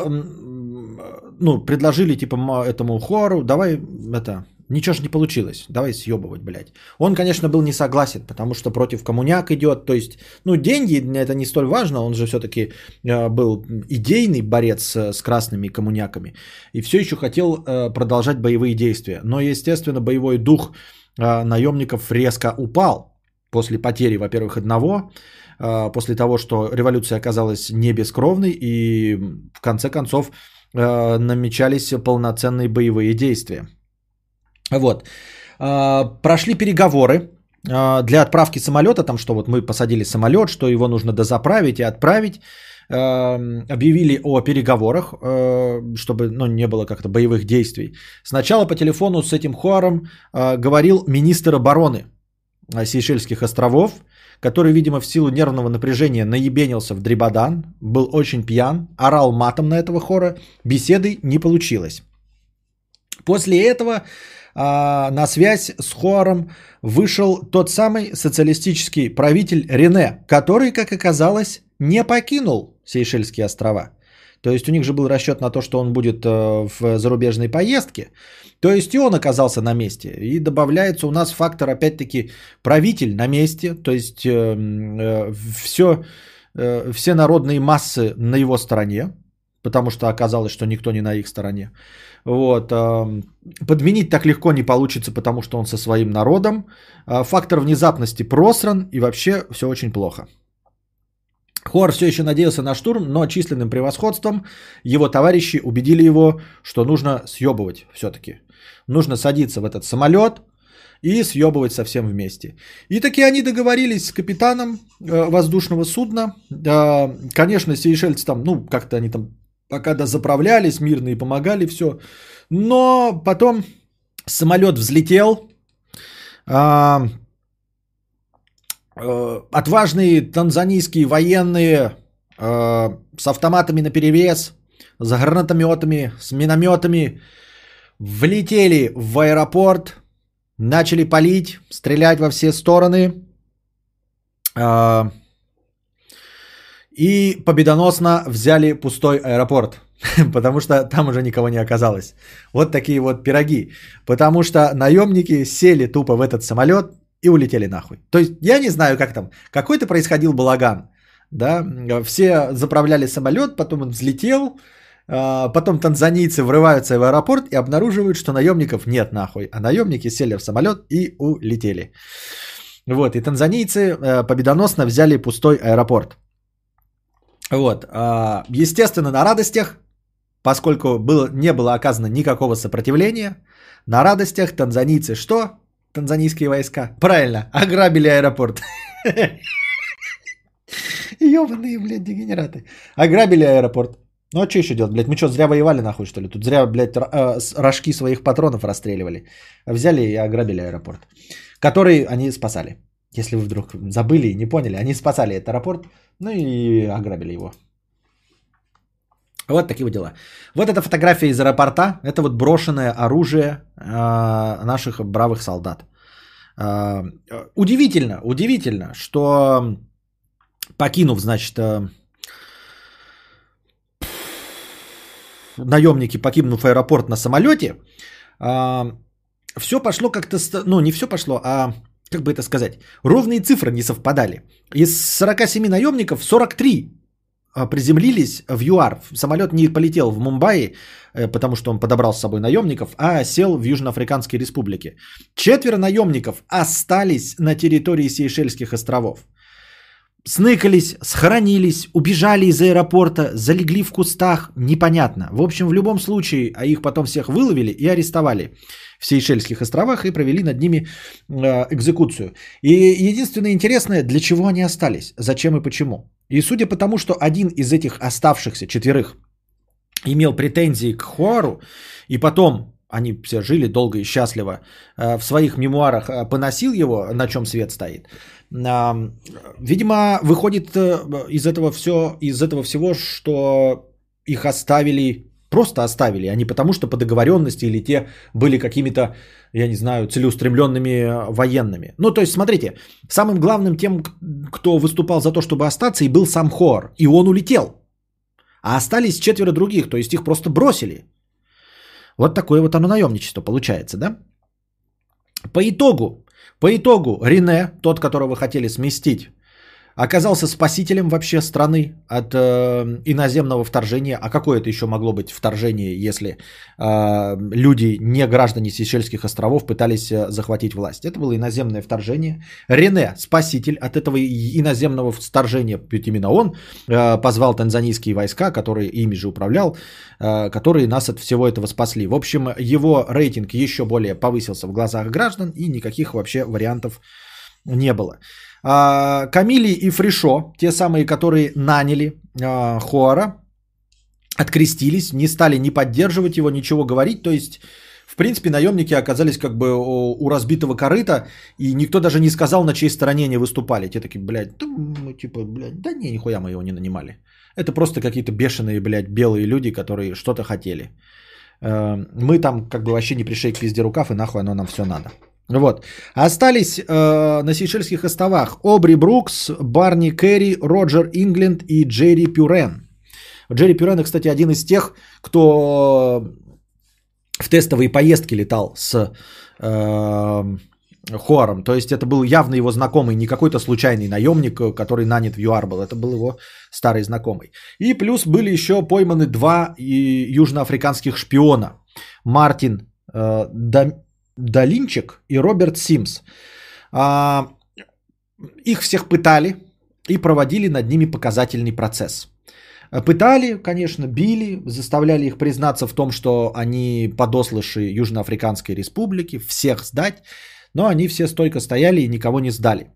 ну, предложили типа этому хору, давай это, ничего же не получилось, давай съебывать, блядь. Он, конечно, был не согласен, потому что против коммуняк идет, то есть, ну, деньги, это не столь важно, он же все-таки э, был идейный борец с, с красными коммуняками, и все еще хотел э, продолжать боевые действия. Но, естественно, боевой дух э, наемников резко упал после потери, во-первых, одного, э, после того, что революция оказалась не бескровной, и в конце концов э, намечались полноценные боевые действия. Вот. А, прошли переговоры для отправки самолета, там что вот мы посадили самолет, что его нужно дозаправить и отправить. Объявили о переговорах, чтобы ну, не было как-то боевых действий. Сначала по телефону с этим Хуаром говорил министр обороны Сейшельских островов, который, видимо, в силу нервного напряжения наебенился в дребодан, был очень пьян, орал матом на этого хора, беседы не получилось. После этого а, на связь с Хуаром вышел тот самый социалистический правитель Рене, который, как оказалось, не покинул Сейшельские острова. То есть у них же был расчет на то, что он будет э, в зарубежной поездке. То есть и он оказался на месте. И добавляется у нас фактор, опять-таки, правитель на месте. То есть э, э, все, все народные массы на его стороне, потому что оказалось, что никто не на их стороне. Вот. Подменить так легко не получится, потому что он со своим народом. Фактор внезапности просран и вообще все очень плохо. Хор все еще надеялся на штурм, но численным превосходством его товарищи убедили его, что нужно съебывать все-таки. Нужно садиться в этот самолет и съебывать совсем вместе. И таки они договорились с капитаном э, воздушного судна. Э, конечно, сейшельцы там, ну, как-то они там пока дозаправлялись мирно и помогали, все. Но потом самолет взлетел, э, отважные танзанийские военные э, с автоматами на перевес, с гранатометами, с минометами влетели в аэропорт, начали палить, стрелять во все стороны. Э, и победоносно взяли пустой аэропорт, потому что там уже никого не оказалось. Вот такие вот пироги. Потому что наемники сели тупо в этот самолет и улетели нахуй. То есть я не знаю, как там. Какой-то происходил балаган. Да? Все заправляли самолет, потом он взлетел, а, потом танзанийцы врываются в аэропорт и обнаруживают, что наемников нет нахуй. А наемники сели в самолет и улетели. Вот, и танзанийцы э, победоносно взяли пустой аэропорт. Вот. а, Естественно, на радостях, поскольку было, не было оказано никакого сопротивления, на радостях танзанийцы что? Танзанийские войска. Правильно, ограбили аэропорт. Ёбаные, блядь, дегенераты. Ограбили аэропорт. Ну а что еще делать, блядь? Мы что, зря воевали нахуй, что ли? Тут зря, блядь, э, рожки своих патронов расстреливали. Взяли и ограбили аэропорт. Который они спасали. Если вы вдруг забыли и не поняли, они спасали этот аэропорт, ну и ограбили его. Вот такие вот дела. Вот эта фотография из аэропорта. Это вот брошенное оружие э, наших бравых солдат. Э, удивительно, удивительно, что покинув, значит, э, наемники, покинув аэропорт на самолете, все пошло как-то, ну не все пошло, а как бы это сказать, ровные цифры не совпадали. Из 47 наемников 43 а, приземлились в ЮАР. Самолет не полетел в Мумбаи, э, потому что он подобрал с собой наемников, а сел в Южноафриканской республике. Четверо наемников остались на территории Сейшельских островов. Сныкались, схоронились, убежали из аэропорта, залегли в кустах, непонятно. В общем, в любом случае, а их потом всех выловили и арестовали в Сейшельских островах и провели над ними э, экзекуцию. И единственное интересное, для чего они остались, зачем и почему. И судя по тому, что один из этих оставшихся четверых имел претензии к Хуару, и потом они все жили долго и счастливо, э, в своих мемуарах э, поносил его, на чем свет стоит. Видимо, выходит э, из этого, все, из этого всего, что их оставили, просто оставили, а не потому, что по договоренности или те были какими-то, я не знаю, целеустремленными э, военными. Ну, то есть, смотрите, самым главным тем, кто выступал за то, чтобы остаться, и был сам Хор, и он улетел. А остались четверо других, то есть их просто бросили. Вот такое вот оно наемничество получается, да? По итогу, по итогу Рене, тот, которого хотели сместить, оказался спасителем вообще страны от э, иноземного вторжения. А какое это еще могло быть вторжение, если э, люди, не граждане Сейшельских островов, пытались э, захватить власть? Это было иноземное вторжение. Рене, спаситель от этого иноземного вторжения, ведь именно он э, позвал танзанийские войска, которые ими же управлял, э, которые нас от всего этого спасли. В общем, его рейтинг еще более повысился в глазах граждан, и никаких вообще вариантов не было. А, Камили и Фришо, те самые, которые наняли а, Хуара, открестились, не стали ни поддерживать его, ничего говорить. То есть, в принципе, наемники оказались как бы у, разбитого корыта, и никто даже не сказал, на чьей стороне они выступали. Те такие, блядь, да мы типа, блядь, да не, нихуя мы его не нанимали. Это просто какие-то бешеные, блядь, белые люди, которые что-то хотели. Э, Мы там как бы вообще не пришли к пизде рукав, и нахуй оно нам все надо. Вот. Остались э, на Сейшельских островах Обри Брукс, Барни Керри, Роджер Ингленд и Джерри Пюрен. Джерри Пюрен, кстати, один из тех, кто в тестовые поездки летал с э, Хуаром. То есть это был явно его знакомый, не какой-то случайный наемник, э, который нанят в ЮАР был. Это был его старый знакомый. И плюс были еще пойманы два южноафриканских шпиона. Мартин э, Дам- Долинчик и Роберт Симс. А, их всех пытали и проводили над ними показательный процесс. Пытали, конечно, били, заставляли их признаться в том, что они подослыши Южноафриканской республики, всех сдать. Но они все стойко стояли и никого не сдали.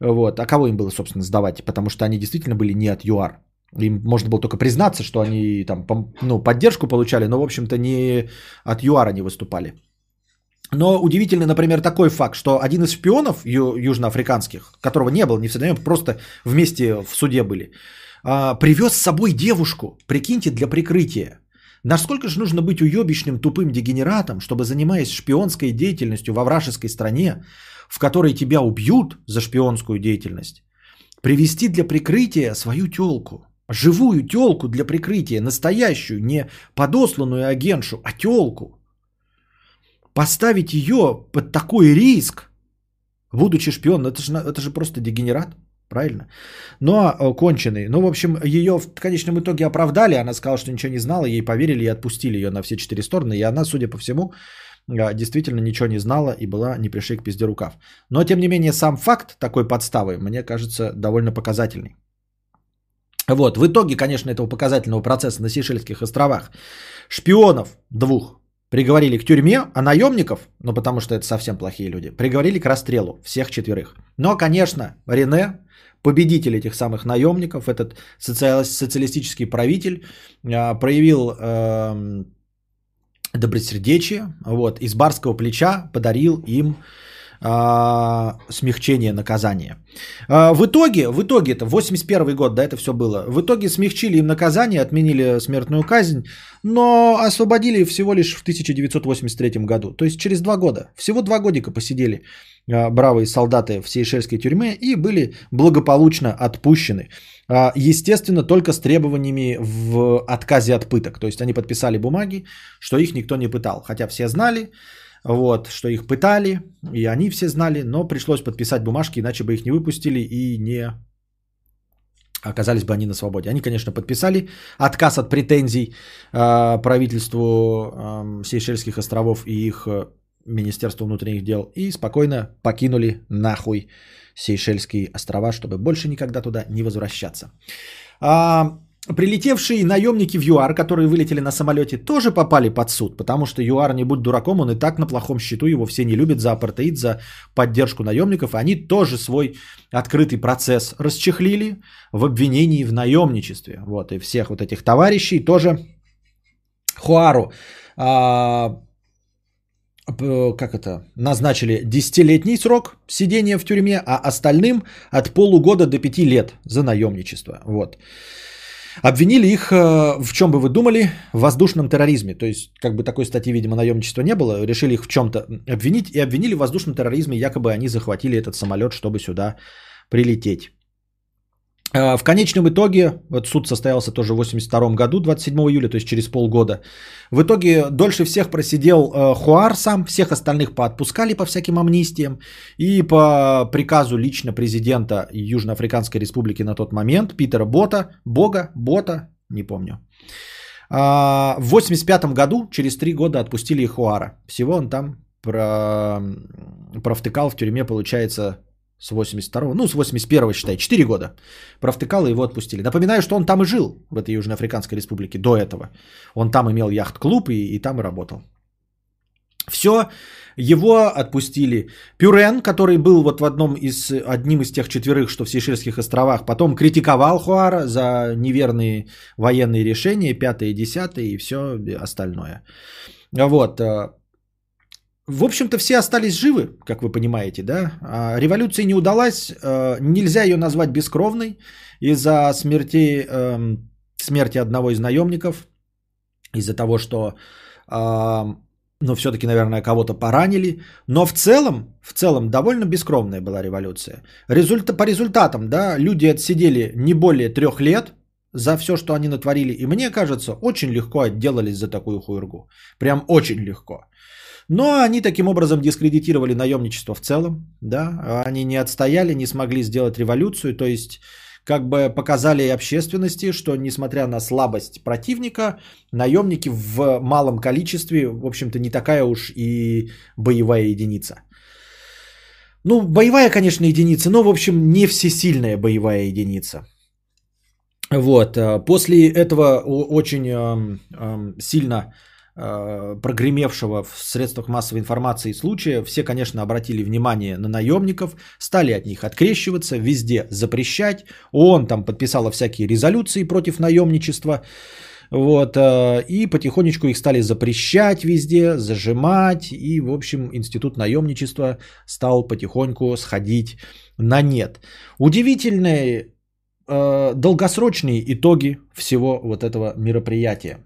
Вот. А кого им было, собственно, сдавать? Потому что они действительно были не от ЮАР. Им можно было только признаться, что они там ну, поддержку получали, но, в общем-то, не от ЮАР они выступали. Но удивительный, например, такой факт, что один из шпионов ю- южноафриканских, которого не было ни в суде, просто вместе в суде были, а, привез с собой девушку, прикиньте, для прикрытия. Насколько же нужно быть уебищным тупым дегенератом, чтобы, занимаясь шпионской деятельностью во вражеской стране, в которой тебя убьют за шпионскую деятельность, привести для прикрытия свою телку, живую телку для прикрытия, настоящую, не подосланную агентшу, а телку. Поставить ее под такой риск, будучи шпионом, это же, это же просто дегенерат. Правильно? Но э, конченый. Ну, в общем, ее в конечном итоге оправдали. Она сказала, что ничего не знала, ей поверили и отпустили ее на все четыре стороны. И она, судя по всему, э, действительно ничего не знала и была не пришей к пизде рукав. Но, тем не менее, сам факт такой подставы, мне кажется, довольно показательный. Вот, в итоге, конечно, этого показательного процесса на Сейшельских островах шпионов двух приговорили к тюрьме, а наемников, ну потому что это совсем плохие люди, приговорили к расстрелу всех четверых. Но, конечно, Рене, победитель этих самых наемников, этот социали- социалистический правитель, а, проявил э, добросердечие, вот, из барского плеча подарил им а, смягчение наказания. А, в итоге, в итоге это 81 год, да, это все было. В итоге смягчили им наказание, отменили смертную казнь, но освободили всего лишь в 1983 году. То есть через два года. Всего два годика посидели а, бравые солдаты в Сейшельской тюрьме и были благополучно отпущены. Естественно, только с требованиями в отказе от пыток. То есть они подписали бумаги, что их никто не пытал. Хотя все знали, вот, что их пытали, и они все знали, но пришлось подписать бумажки, иначе бы их не выпустили и не оказались бы они на свободе. Они, конечно, подписали отказ от претензий э, правительству э, Сейшельских островов и их э, Министерству внутренних дел и спокойно покинули нахуй Сейшельские острова, чтобы больше никогда туда не возвращаться. Прилетевшие наемники в ЮАР, которые вылетели на самолете, тоже попали под суд, потому что ЮАР, не будь дураком, он и так на плохом счету, его все не любят за апартеид, за поддержку наемников. Они тоже свой открытый процесс расчехлили в обвинении в наемничестве. Вот, и всех вот этих товарищей тоже Хуару а, как это, назначили 10-летний срок сидения в тюрьме, а остальным от полугода до 5 лет за наемничество. Вот. Обвинили их, э, в чем бы вы думали, в воздушном терроризме. То есть, как бы такой статьи, видимо, наемничества не было. Решили их в чем-то обвинить и обвинили в воздушном терроризме. Якобы они захватили этот самолет, чтобы сюда прилететь. Э, в конечном итоге, вот суд состоялся тоже в 82 году, 27 июля, то есть через полгода. В итоге дольше всех просидел э, Хуар сам, всех остальных поотпускали по всяким амнистиям. И по приказу лично президента Южноафриканской республики на тот момент, Питера Бота, Бога, Бота, не помню. А, в 85 году, через три года отпустили Хуара. Всего он там про... провтыкал в тюрьме, получается, с 82-го, ну, с 81-го, считай, 4 года. Провтыкал и его отпустили. Напоминаю, что он там и жил, в этой Южноафриканской республике, до этого. Он там имел яхт-клуб и, и там и работал. Все, его отпустили. Пюрен, который был вот в одном из, одним из тех четверых, что в Сейшельских островах, потом критиковал Хуара за неверные военные решения, пятое десятое и все остальное. Вот. В общем-то, все остались живы, как вы понимаете, да. А революция не удалась, э, нельзя ее назвать бескровной из-за смерти, эм, смерти одного из наемников, из-за того, что, ну, все-таки, наверное, кого-то поранили. Но в целом, в целом, довольно бескровная была революция. Результа, по результатам, да, люди отсидели не более трех лет за все, что они натворили. И мне кажется, очень легко отделались за такую хуйргу. Прям очень легко. Но они таким образом дискредитировали наемничество в целом, да, они не отстояли, не смогли сделать революцию, то есть как бы показали общественности, что несмотря на слабость противника, наемники в малом количестве, в общем-то, не такая уж и боевая единица. Ну, боевая, конечно, единица, но, в общем, не всесильная боевая единица. Вот, э, после этого очень эм, эм, сильно э, прогремевшего в средствах массовой информации случая, все, конечно, обратили внимание на наемников, стали от них открещиваться, везде запрещать. ООН там подписала всякие резолюции против наемничества. Вот, э, и потихонечку их стали запрещать везде, зажимать, и, в общем, институт наемничества стал потихоньку сходить на нет. Удивительные э, долгосрочные итоги всего вот этого мероприятия.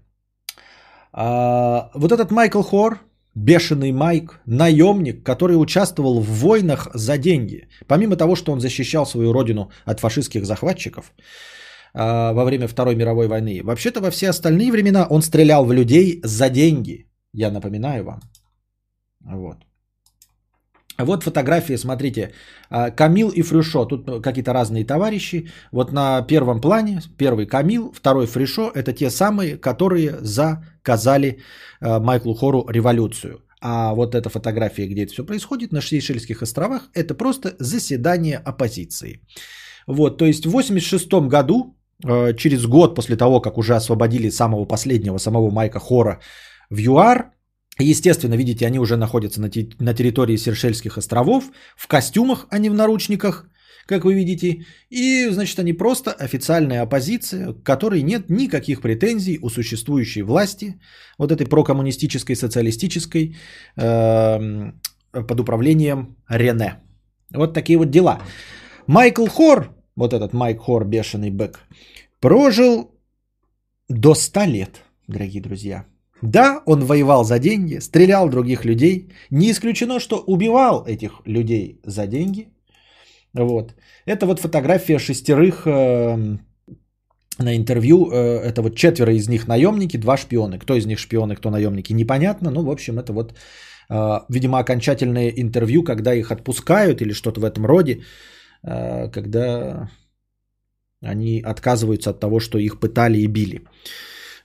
А, вот этот Майкл Хор, бешеный Майк, наемник, который участвовал в войнах за деньги. Помимо того, что он защищал свою родину от фашистских захватчиков а, во время Второй мировой войны. Вообще-то во все остальные времена он стрелял в людей за деньги. Я напоминаю вам. Вот. Вот фотографии, смотрите, а, Камил и Фрюшо, тут ну, какие-то разные товарищи. Вот на первом плане, первый Камил, второй Фрюшо, это те самые, которые заказали а, Майклу Хору революцию. А вот эта фотография, где это все происходит, на Сейшельских островах, это просто заседание оппозиции. Вот, то есть в 86 году, а, через год после того, как уже освободили самого последнего, самого Майка Хора в ЮАР, Естественно, видите, они уже находятся на, те, на территории Сершельских островов, в костюмах, а не в наручниках, как вы видите. И, значит, они просто официальная оппозиция, к которой нет никаких претензий у существующей власти, вот этой прокоммунистической, социалистической, э, под управлением Рене. Вот такие вот дела. Майкл Хор, вот этот Майк Хор, бешеный бэк, прожил до 100 лет, дорогие друзья. Да, он воевал за деньги, стрелял других людей. Не исключено, что убивал этих людей за деньги. Вот. Это вот фотография шестерых э, на интервью. Э, это вот четверо из них наемники, два шпионы. Кто из них шпионы, кто наемники, непонятно. Ну, в общем, это вот, э, видимо, окончательное интервью, когда их отпускают или что-то в этом роде. Э, когда они отказываются от того, что их пытали и били.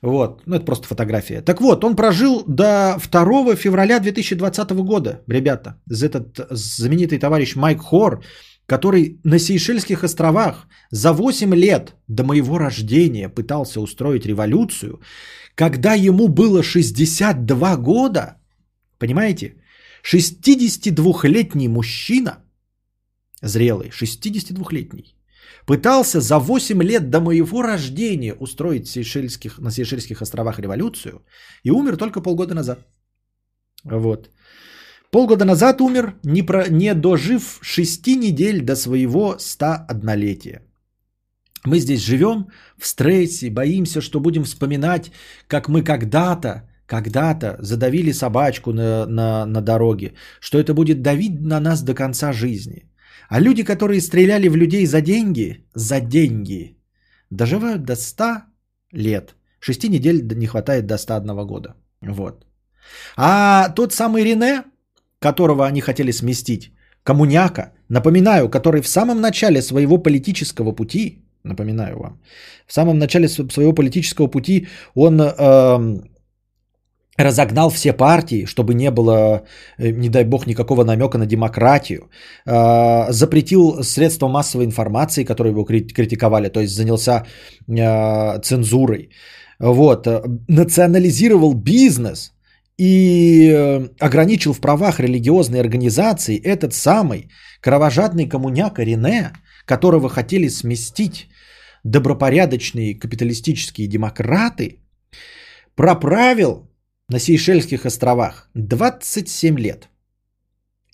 Вот, ну это просто фотография. Так вот, он прожил до 2 февраля 2020 года, ребята. Этот знаменитый товарищ Майк Хор, который на Сейшельских островах за 8 лет до моего рождения пытался устроить революцию, когда ему было 62 года, понимаете, 62-летний мужчина, зрелый, 62-летний, пытался за 8 лет до моего рождения устроить Сейшельских, на Сейшельских островах революцию и умер только полгода назад. Вот. Полгода назад умер, не, про, не дожив 6 недель до своего 101-летия. Мы здесь живем в стрессе, боимся, что будем вспоминать, как мы когда-то, когда-то задавили собачку на, на, на дороге, что это будет давить на нас до конца жизни. А люди, которые стреляли в людей за деньги, за деньги, доживают до 100 лет. Шести недель не хватает до 101 года. Вот. А тот самый Рене, которого они хотели сместить, коммуняка, напоминаю, который в самом начале своего политического пути, напоминаю вам, в самом начале своего политического пути он э, разогнал все партии, чтобы не было, э, не дай бог, никакого намека на демократию, а, запретил средства массовой информации, которые его критиковали, то есть занялся а, цензурой, вот, э, национализировал бизнес и э, ограничил в правах религиозной организации этот самый кровожадный коммуняка Рене, которого хотели сместить добропорядочные капиталистические демократы, проправил на Сейшельских островах 27 лет.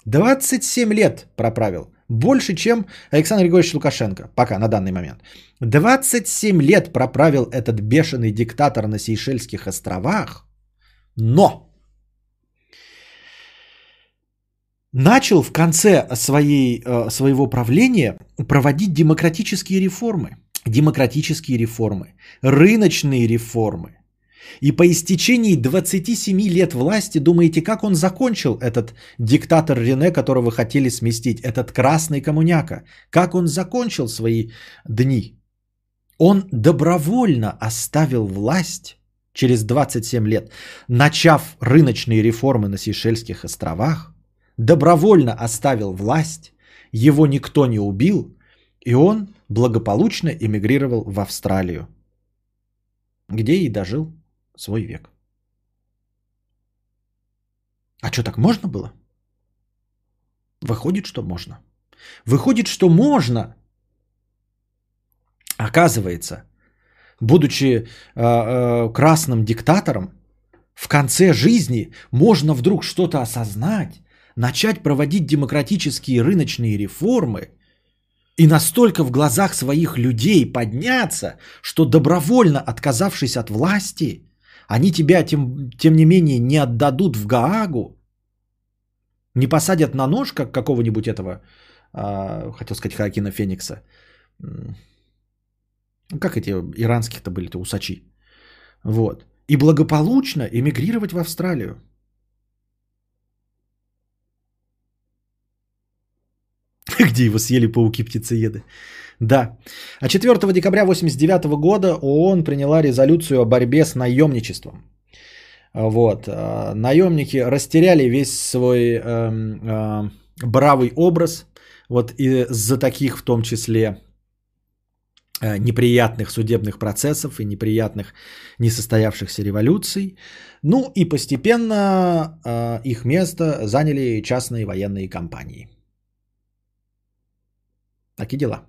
27 лет проправил. Больше, чем Александр Григорьевич Лукашенко. Пока, на данный момент. 27 лет проправил этот бешеный диктатор на Сейшельских островах. Но начал в конце своей, э, своего правления проводить демократические реформы. Демократические реформы. Рыночные реформы. И по истечении 27 лет власти, думаете, как он закончил этот диктатор Рене, которого хотели сместить, этот красный коммуняка? Как он закончил свои дни? Он добровольно оставил власть через 27 лет, начав рыночные реформы на Сейшельских островах, добровольно оставил власть, его никто не убил, и он благополучно эмигрировал в Австралию, где и дожил свой век. А что, так можно было? Выходит, что можно. Выходит, что можно. Оказывается, будучи э, э, красным диктатором, в конце жизни можно вдруг что-то осознать, начать проводить демократические рыночные реформы и настолько в глазах своих людей подняться, что добровольно отказавшись от власти, они тебя, тем, тем не менее, не отдадут в Гаагу, не посадят на нож, как какого-нибудь этого, э, хотел сказать, Хакина Феникса. Как эти иранских-то были-то усачи. Вот. И благополучно эмигрировать в Австралию. Где его съели пауки-птицееды. Да. А 4 декабря 1989 года ООН приняла резолюцию о борьбе с наемничеством. Вот. А, наемники растеряли весь свой э, э, бравый образ. Вот и за таких в том числе э, неприятных судебных процессов и неприятных несостоявшихся революций. Ну и постепенно э, их место заняли частные военные компании. Такие дела.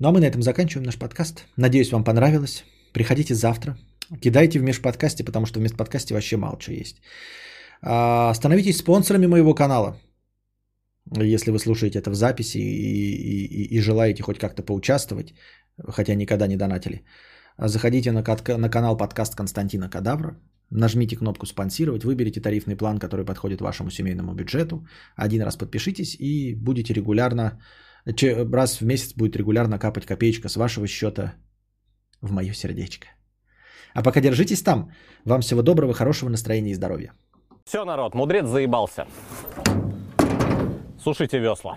Ну а мы на этом заканчиваем наш подкаст. Надеюсь, вам понравилось. Приходите завтра. Кидайте в межподкасте, потому что в межподкасте вообще мало чего есть. А, становитесь спонсорами моего канала. Если вы слушаете это в записи и, и, и желаете хоть как-то поучаствовать, хотя никогда не донатили, заходите на, на канал подкаст Константина Кадавра, нажмите кнопку «Спонсировать», выберите тарифный план, который подходит вашему семейному бюджету, один раз подпишитесь и будете регулярно раз в месяц будет регулярно капать копеечка с вашего счета в мое сердечко. А пока держитесь там. Вам всего доброго, хорошего настроения и здоровья. Все, народ, мудрец заебался. Сушите весла.